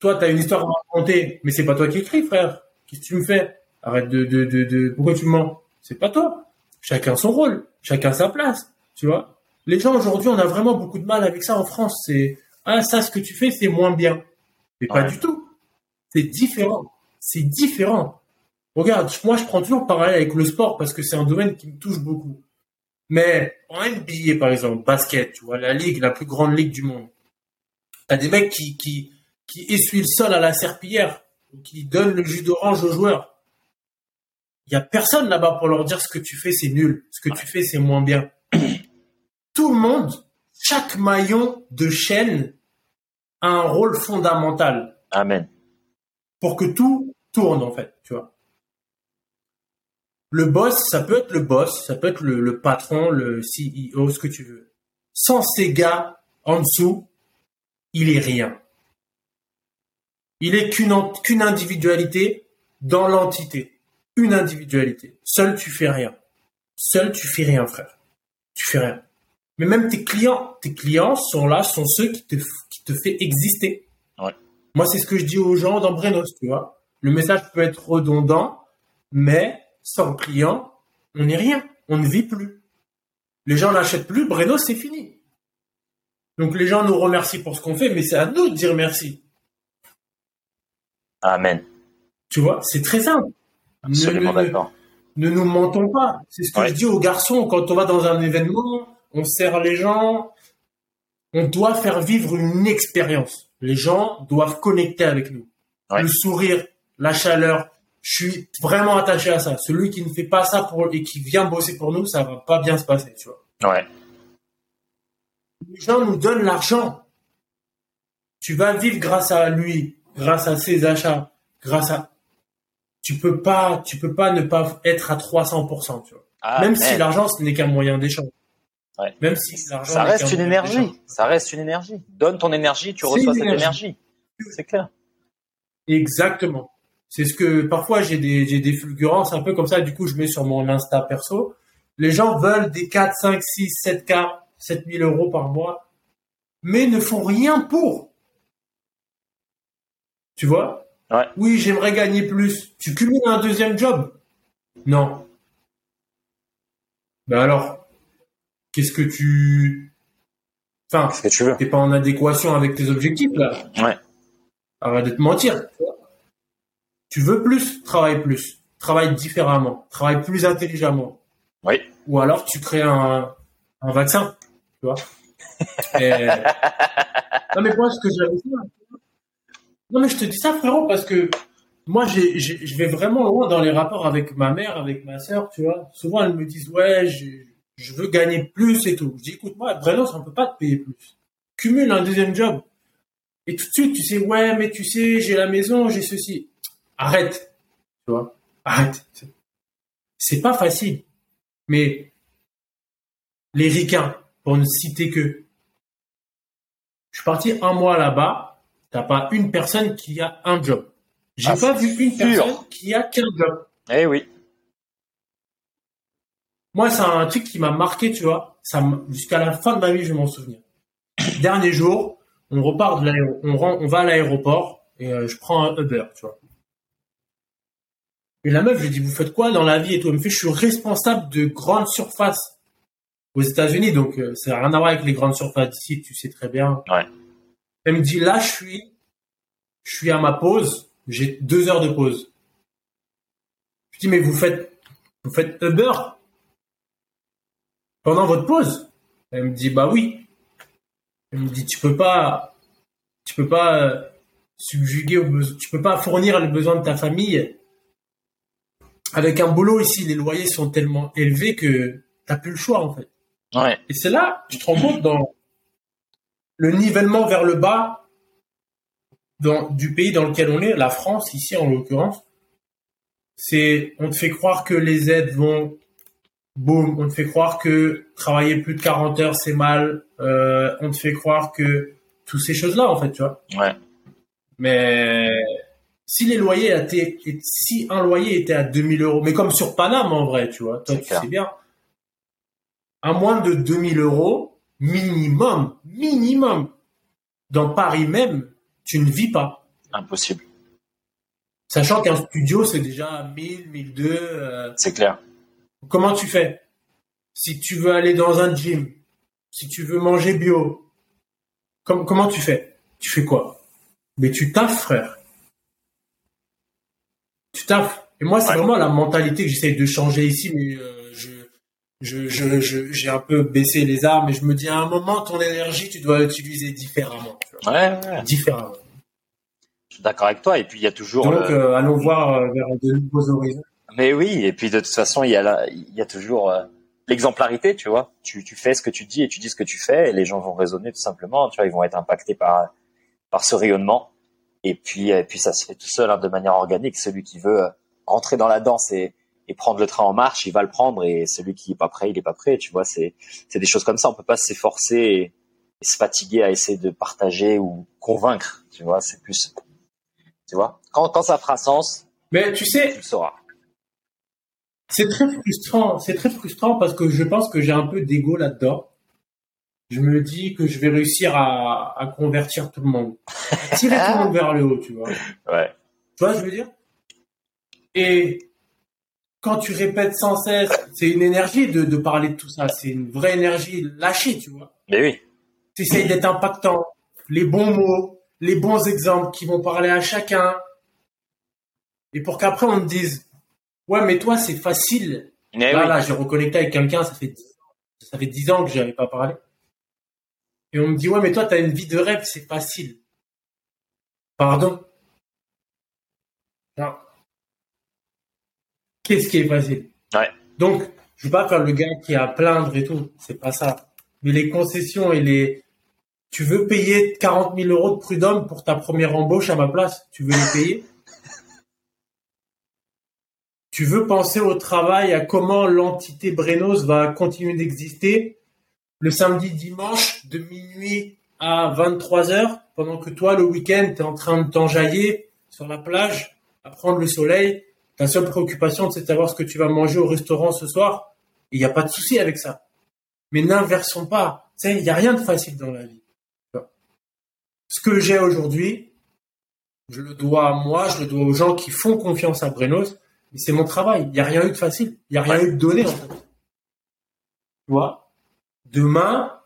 Toi, t'as une histoire à raconter, mais c'est pas toi qui écris, frère. Qu'est-ce que tu me fais? Arrête de, de, de, de... Pourquoi tu mens? C'est pas toi. Chacun son rôle, chacun sa place, tu vois. Les gens aujourd'hui, on a vraiment beaucoup de mal avec ça en France. C'est ah ça, ce que tu fais, c'est moins bien. Mais pas du tout. C'est différent. C'est différent. Regarde, moi, je prends toujours le parallèle avec le sport parce que c'est un domaine qui me touche beaucoup. Mais en NBA, par exemple, basket, tu vois, la ligue, la plus grande ligue du monde. T'as des mecs qui, qui, le sol à la serpillière. qui donnent le jus d'orange aux joueurs. Il y a personne là-bas pour leur dire ce que tu fais c'est nul, ce que tu fais c'est moins bien. *clears throat* Tout le monde, chaque maillon de chaîne a un rôle fondamental. Amen. Pour que tout tourne en fait, tu vois. Le boss, ça peut être le boss, ça peut être le, patron, le CEO, ce que tu veux. Sans ces gars en dessous, il est rien. Il est qu'une qu'une individualité dans l'entité. Une individualité. Seul tu fais rien. Seul tu fais rien, frère. Tu fais rien. Mais même tes clients, tes clients sont là, sont ceux qui te, qui te fait exister. Moi, c'est ce que je dis aux gens dans Brenos, tu vois. Le message peut être redondant, mais sans client, on n'est rien. On ne vit plus. Les gens n'achètent plus, Brenos, c'est fini. Donc les gens nous remercient pour ce qu'on fait, mais c'est à nous de dire merci. Amen. Tu vois, c'est très simple. Absolument ne, ne, d'accord. ne nous mentons pas. C'est ce que Ouais. je dis aux garçons quand on va dans un événement, on sert les gens. On doit faire vivre une expérience. Les gens doivent connecter avec nous. Ouais. Le sourire, la chaleur. Je suis vraiment attaché à ça. Celui qui ne fait pas ça pour et qui vient bosser pour nous, ça va pas bien se passer, tu vois. Ouais. Les gens nous donnent l'argent. Tu vas vivre grâce à lui, grâce à ses achats, grâce à. Tu peux pas, tu peux pas ne pas être à 300%, tu vois. Même si l'argent ce n'est qu'un moyen d'échange. Ouais. Même si ça reste une énergie. Ça reste une énergie. Donne ton énergie, tu reçois cette énergie. C'est clair. Exactement. C'est ce que parfois j'ai des j'ai des fulgurances un peu comme ça. Du coup, je mets sur mon Insta perso. Les gens veulent des 4, 5, 6, 7 k 7000 euros par mois, mais ne font rien pour. Tu vois? Ouais. Oui, j'aimerais gagner plus. Tu cumules un deuxième job? Non. Ben alors, qu'est-ce que tu... Enfin, Ce que tu veux. t'es pas en adéquation avec tes objectifs là. Ouais. Arrête de te mentir. Tu veux plus, travaille plus. Travaille différemment. Travaille plus intelligemment. Oui. Ou alors tu crées un, un vaccin. Tu vois. *laughs* Et- Non mais moi ce que j'avais. Non mais je te dis ça frérot parce que moi j'ai, j'ai- je vais vraiment loin dans les rapports avec ma mère, avec ma sœur, tu vois. Souvent elles me disent ouais j'ai- je veux gagner plus et tout. Je dis écoute moi vraiment on peut pas te payer plus. Cumule un deuxième job. Et tout de suite, tu sais, ouais, mais tu sais, j'ai la maison, j'ai ceci. Arrête. Tu vois? Arrête. C'est- pas facile. Mais les ricains, pour ne citer que. Je suis parti un mois là-bas, t'as pas une personne qui a un job. J'ai Ah, pas vu une sûr. personne qui a qu'un job. Eh oui. Moi, c'est un truc qui m'a marqué, tu vois. Ça, jusqu'à la fin de ma vie, je vais m'en souvenir. *coughs* Dernier jour, on repart de l'aéro, on, rend- on va à l'aéroport et euh, je prends un Uber, tu vois. Et la meuf, je lui dis, vous faites quoi dans la vie et tout? Elle me fait, je suis responsable de grandes surfaces aux États-Unis, donc euh, ça n'a rien à voir avec les grandes surfaces d'ici, tu sais très bien. Ouais. Elle me dit, là, je suis, je suis à ma pause, j'ai deux heures de pause. Je dis, mais vous faites, vous faites Uber? Pendant votre pause Elle me dit, bah oui. Elle me dit, tu peux pas, tu peux pas euh, subjuguer, tu peux pas fournir les besoins de ta famille. Avec un boulot ici, les loyers sont tellement élevés que t'as plus le choix en fait. Ouais. Et c'est là, tu te rends compte dans le nivellement vers le bas dans, du pays dans lequel on est, la France ici en l'occurrence. C'est, on te fait croire que les aides vont, boum, on te fait croire que travailler plus de 40 heures c'est mal, euh, on te fait croire que toutes ces choses-là en fait, tu vois. Ouais. Mais si les loyers étaient, si un loyer était à 2000 euros, mais comme sur Paname en vrai, tu vois, toi tu clair. sais bien, à moins de 2000 euros, minimum, minimum, dans Paris même, tu ne vis pas. Impossible. Sachant qu'un studio, c'est déjà 1000, 1002. euh, C'est clair. Comment tu fais? Si tu veux aller dans un gym, si tu veux manger bio, com- comment tu fais? Tu fais quoi? Mais tu taffes, frère. Tu taffes. Et moi, c'est Ouais. vraiment la mentalité que j'essaye de changer ici, mais euh, je, je, je, je- j'ai un peu baissé les armes et je me dis à un moment, ton énergie, tu dois l'utiliser différemment. Ouais, ouais. Différemment. Je suis d'accord avec toi. Et puis il y a toujours. Donc euh, allons voir euh, vers de nouveaux horizons. Mais oui, et puis de toute façon, il y a là, il y a toujours euh, l'exemplarité, tu vois. Tu, tu fais ce que tu dis et tu dis ce que tu fais, et les gens vont raisonner tout simplement. Tu vois, ils vont être impactés par par ce rayonnement. Et puis et puis ça se fait tout seul hein, de manière organique. Celui qui veut rentrer dans la danse et et prendre le train en marche, il va le prendre et celui qui est pas prêt, il est pas prêt. Tu vois, c'est c'est des choses comme ça. On peut pas s'efforcer et, et, se fatiguer à essayer de partager ou convaincre. Tu vois, c'est plus. Tu vois, quand quand ça fera sens. Mais tu sais, tu le sauras. C'est très frustrant. C'est très frustrant parce que je pense que j'ai un peu d'ego là-dedans. Je me dis que je vais réussir à, à convertir tout le monde, tirer tout le monde vers le haut, tu vois. Ouais. Tu vois, je veux dire? Et quand tu répètes sans cesse, c'est une énergie de, de parler de tout ça. C'est une vraie énergie lâchée, tu vois. Mais oui. Tu essayes d'être impactant. Les bons mots, les bons exemples qui vont parler à chacun. Et pour qu'après on me dise, ouais, mais toi, c'est facile. Mais là, oui. là, j'ai reconnecté avec quelqu'un, ça fait 10, ça fait 10 ans que j'avais pas parlé. Et on me dit, ouais, mais toi, t'as une vie de rêve, c'est facile. Pardon? Non. Qu'est-ce qui est facile? Ouais. Donc, je veux pas faire le gars qui est à plaindre et tout. C'est pas ça. Mais les concessions et les, tu veux payer 40 000 euros de prud'homme pour ta première embauche à ma place? Tu veux les payer? Tu veux penser au travail, à comment l'entité Brenos va continuer d'exister le samedi, dimanche, de minuit à 23 heures, pendant que toi, le week-end, tu es en train de t'enjailler sur la plage, à prendre le soleil? Ta seule préoccupation, c'est de savoir ce que tu vas manger au restaurant ce soir. Il n'y a pas de souci avec ça. Mais n'inversons pas. Il n'y a rien de facile dans la vie. Ce que j'ai aujourd'hui, je le dois à moi, je le dois aux gens qui font confiance à Brenos. Mais c'est mon travail. Il n'y a rien eu de facile. Il n'y a rien eu de donné, en fait. Tu vois? Demain,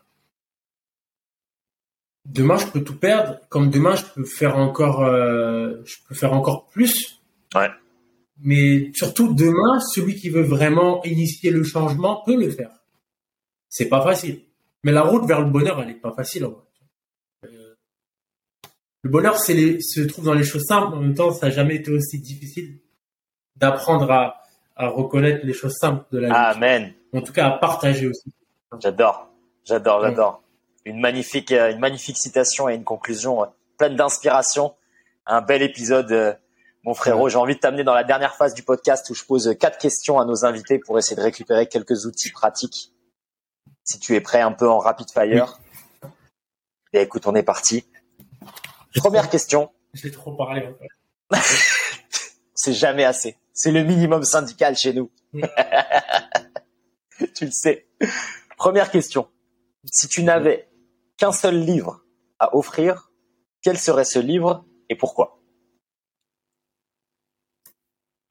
demain, je peux tout perdre. Comme demain, je peux faire encore, euh, je peux faire encore plus. Ouais. Mais surtout, demain, celui qui veut vraiment initier le changement peut le faire. C'est pas facile. Mais la route vers le bonheur, elle est pas facile, en vrai. Euh, Le bonheur, c'est les, se trouve dans les choses simples. En même temps, ça n'a jamais été aussi difficile d'apprendre à, à reconnaître les choses simples de la vie. Amen. En tout cas, à partager aussi. J'adore, j'adore, j'adore. Une magnifique, euh, une magnifique citation et une conclusion euh, pleine d'inspiration. Un bel épisode, euh, mon frérot. J'ai envie de t'amener dans la dernière phase du podcast où je pose quatre questions à nos invités pour essayer de récupérer quelques outils pratiques. Si tu es prêt, un peu en rapid fire. Et écoute, on est parti. Première question. J'ai trop parlé. En fait. *laughs* C'est jamais assez. C'est le minimum syndical chez nous. Mm. *laughs* tu le sais. Première question. Si tu n'avais qu'un seul livre à offrir, quel serait ce livre et pourquoi?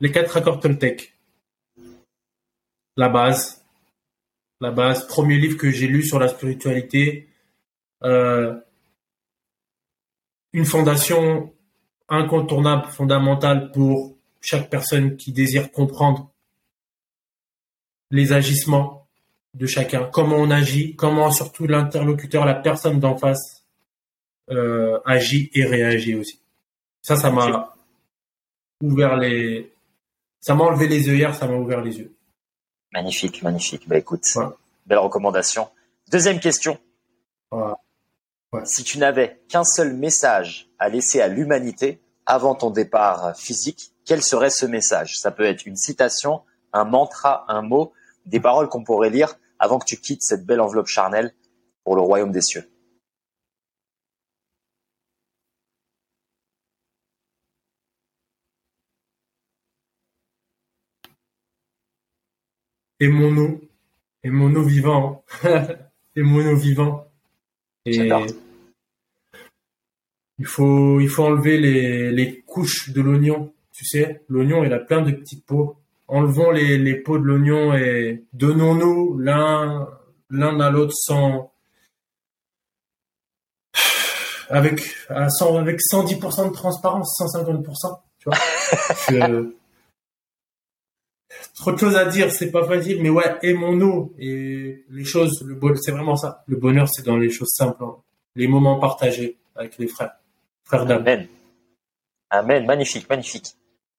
Les quatre accords Toltec. La base. La base. Premier livre que j'ai lu sur la spiritualité. Euh, une fondation incontournable, fondamentale pour chaque personne qui désire comprendre les agissements de chacun, comment on agit, comment surtout l'interlocuteur, la personne d'en face euh, agit et réagit aussi. Ça, ça m'a ouvert les, ça m'a enlevé les œillères, ça m'a ouvert les yeux. Magnifique, magnifique. Bah écoute, Ouais. belle recommandation. Deuxième question. Ouais. Si tu n'avais qu'un seul message à laisser à l'humanité avant ton départ physique, quel serait ce message? Ça peut être une citation, un mantra, un mot, des paroles qu'on pourrait lire avant que tu quittes cette belle enveloppe charnelle pour le royaume des cieux. Aimons-nous, aimons-nous vivants, *laughs* aimons-nous vivants. Et J'adore. il faut, il faut enlever les, les couches de l'oignon. Tu sais, l'oignon, il a plein de petites peaux. Enlevons les, les peaux de l'oignon et donnons-nous l'un, l'un à l'autre sans, avec, à 100, avec 110% de transparence, 150%, tu vois. *laughs* Je- trop de choses à dire, c'est pas facile, mais ouais, aimons-nous et les choses, le bon, c'est vraiment ça. Le bonheur, c'est dans les choses simples, hein. les moments partagés avec les frères, frères d'âme. Amen. Amen, magnifique, magnifique.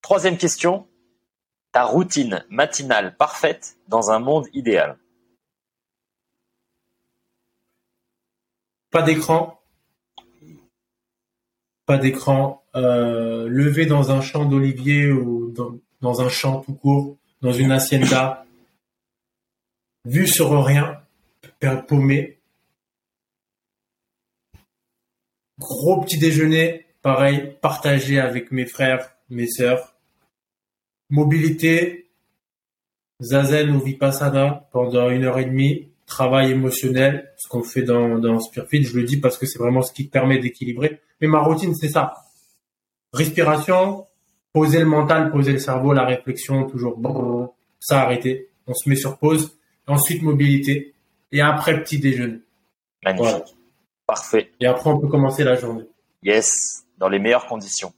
Troisième question, ta routine matinale parfaite dans un monde idéal. Pas d'écran. Pas d'écran. Euh, lever dans un champ d'olivier ou dans, dans, un champ tout court, dans une hacienda. *coughs* Vue sur rien. Paumé. Gros petit déjeuner. Pareil, partagé avec mes frères, mes sœurs. Mobilité. Zazen ou Vipassana pendant une heure et demie travail émotionnel, ce qu'on fait dans, dans Spearfit. Je le dis parce que c'est vraiment ce qui permet d'équilibrer. Mais ma routine, c'est ça. Respiration, poser le mental, poser le cerveau, la réflexion, toujours ça arrêter. On se met sur pause. Ensuite, mobilité. Et après, petit déjeuner. Magnifique. Parfait. Et après, on peut commencer la journée. Yes, dans les meilleures conditions.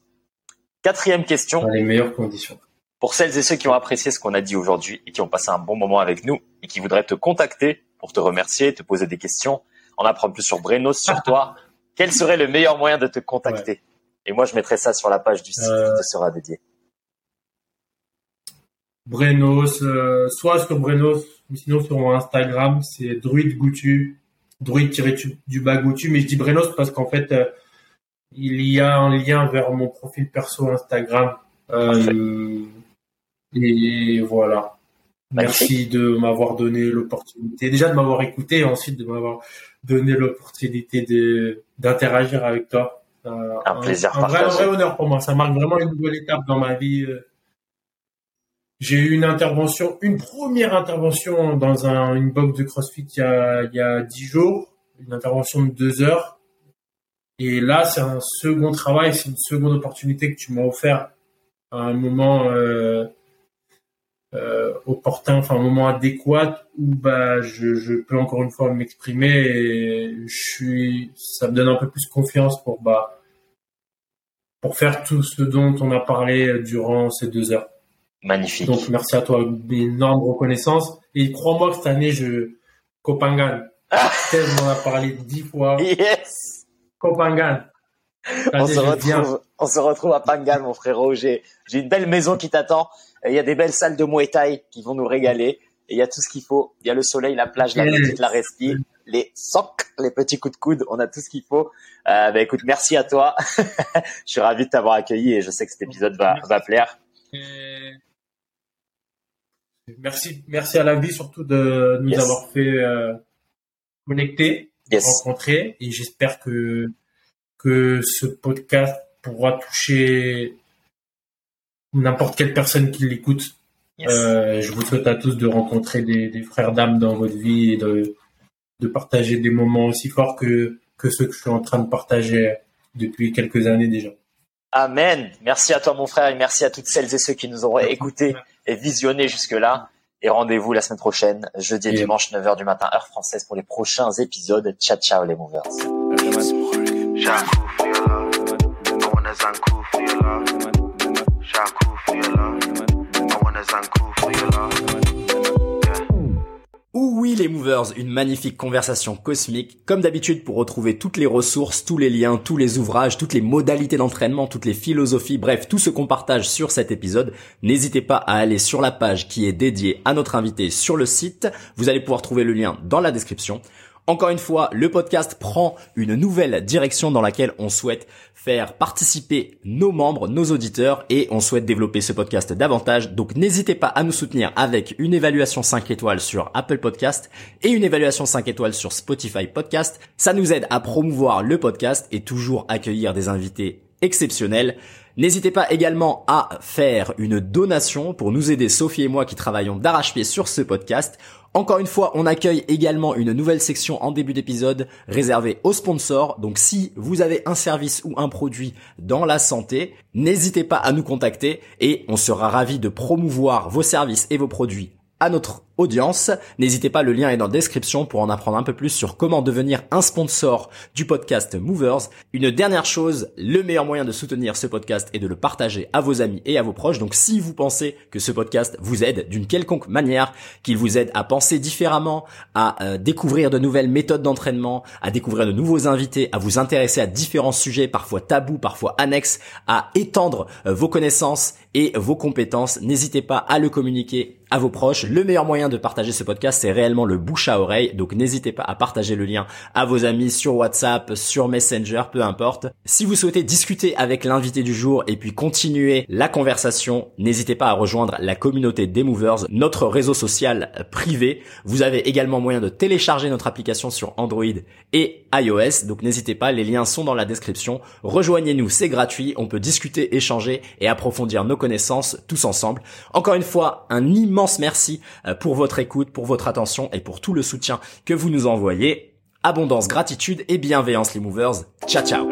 Quatrième question. Dans les meilleures conditions. Pour celles et ceux qui ont apprécié ce qu'on a dit aujourd'hui et qui ont passé un bon moment avec nous et qui voudraient te contacter pour te remercier, te poser des questions, en apprendre plus sur Brenos, sur toi. *laughs* Quel serait le meilleur moyen de te contacter? Et moi, je mettrai ça sur la page du site qui te sera dédié. Brenos, euh, soit sur Brenos, sinon sur mon Instagram, c'est Druid Goutu, Druid du bas Goutu, mais je dis Brenos parce qu'en fait, euh, il y a un lien vers mon profil perso Instagram. Et voilà. Merci de m'avoir donné l'opportunité, déjà de m'avoir écouté, et ensuite de m'avoir donné l'opportunité de d'interagir avec toi. Euh, un plaisir un, vrai, vrai, honneur pour moi. Ça marque vraiment une nouvelle étape dans ma vie. Euh. J'ai eu une intervention, une première intervention dans un, une box de CrossFit il y a il y a dix jours, une intervention de deux heures. Et là, c'est un second travail, c'est une seconde opportunité que tu m'as offert à un moment. Euh, opportun, enfin un moment adéquat où bah je, je peux encore une fois m'exprimer et je suis, ça me donne un peu plus confiance pour bah pour faire tout ce dont on a parlé durant ces deux heures. Magnifique. Donc merci à toi, énorme reconnaissance et crois-moi que cette année je Copangan. Steve m'en a parlé dix fois. Yes. Copangan. On se, retrouve, on se retrouve à Pangan, mon frérot. J'ai une belle maison qui t'attend. Il y a des belles salles de Muay Thai qui vont nous régaler. Et il y a tout ce qu'il faut. Il y a le soleil, la plage, la petite, la respi, les socs, les petits coups de coude. On a tout ce qu'il faut. Euh, bah, écoute, merci à toi. *laughs* je suis ravi de t'avoir accueilli et je sais que cet épisode va, va plaire. Merci, merci à la vie surtout de nous avoir fait euh, connecter, rencontrer. Et j'espère que que ce podcast pourra toucher n'importe quelle personne qui l'écoute. Euh, je vous souhaite à tous de rencontrer des, des frères d'âme dans votre vie et de, de partager des moments aussi forts que, que ceux que je suis en train de partager depuis quelques années déjà. Amen. Merci à toi mon frère et merci à toutes celles et ceux qui nous auront écoutés et visionnés jusque-là. Et rendez-vous la semaine prochaine, jeudi et dimanche, 9h du matin, heure française, pour les prochains épisodes. Ciao, ciao les movers. Oui les movers, une magnifique conversation cosmique. Comme d'habitude pour retrouver toutes les ressources, tous les liens, tous les ouvrages, toutes les modalités d'entraînement, toutes les philosophies, bref, tout ce qu'on partage sur cet épisode, n'hésitez pas à aller sur la page qui est dédiée à notre invité sur le site. Vous allez pouvoir trouver le lien dans la description. Encore une fois, le podcast prend une nouvelle direction dans laquelle on souhaite faire participer nos membres, nos auditeurs et on souhaite développer ce podcast davantage. Donc n'hésitez pas à nous soutenir avec une évaluation 5 étoiles sur Apple Podcast et une évaluation 5 étoiles sur Spotify Podcast. Ça nous aide à promouvoir le podcast et toujours accueillir des invités exceptionnels. N'hésitez pas également à faire une donation pour nous aider, Sophie et moi qui travaillons d'arrache-pied sur ce podcast. Encore une fois, on accueille également une nouvelle section en début d'épisode réservée aux sponsors. Donc si vous avez un service ou un produit dans la santé, n'hésitez pas à nous contacter et on sera ravi de promouvoir vos services et vos produits à notre audience. N'hésitez pas, le lien est dans la description pour en apprendre un peu plus sur comment devenir un sponsor du podcast Movers. Une dernière chose, le meilleur moyen de soutenir ce podcast est de le partager à vos amis et à vos proches. Donc si vous pensez que ce podcast vous aide d'une quelconque manière, qu'il vous aide à penser différemment, à euh, découvrir de nouvelles méthodes d'entraînement, à découvrir de nouveaux invités, à vous intéresser à différents sujets, parfois tabous, parfois annexes, à étendre euh, vos connaissances et vos compétences, n'hésitez pas à le communiquer à vos proches. Le meilleur moyen de partager ce podcast, c'est réellement le bouche à oreille. Donc n'hésitez pas à partager le lien à vos amis sur WhatsApp, sur Messenger, peu importe. Si vous souhaitez discuter avec l'invité du jour et puis continuer la conversation, n'hésitez pas à rejoindre la communauté des Movers, notre réseau social privé. Vous avez également moyen de télécharger notre application sur Android et iOS. Donc n'hésitez pas, les liens sont dans la description. Rejoignez-nous, c'est gratuit. On peut discuter, échanger et approfondir nos connaissances tous ensemble. Encore une fois, un immense merci euh, pour votre écoute, pour votre attention et pour tout le soutien que vous nous envoyez. Abondance, gratitude et bienveillance les movers. Ciao ciao.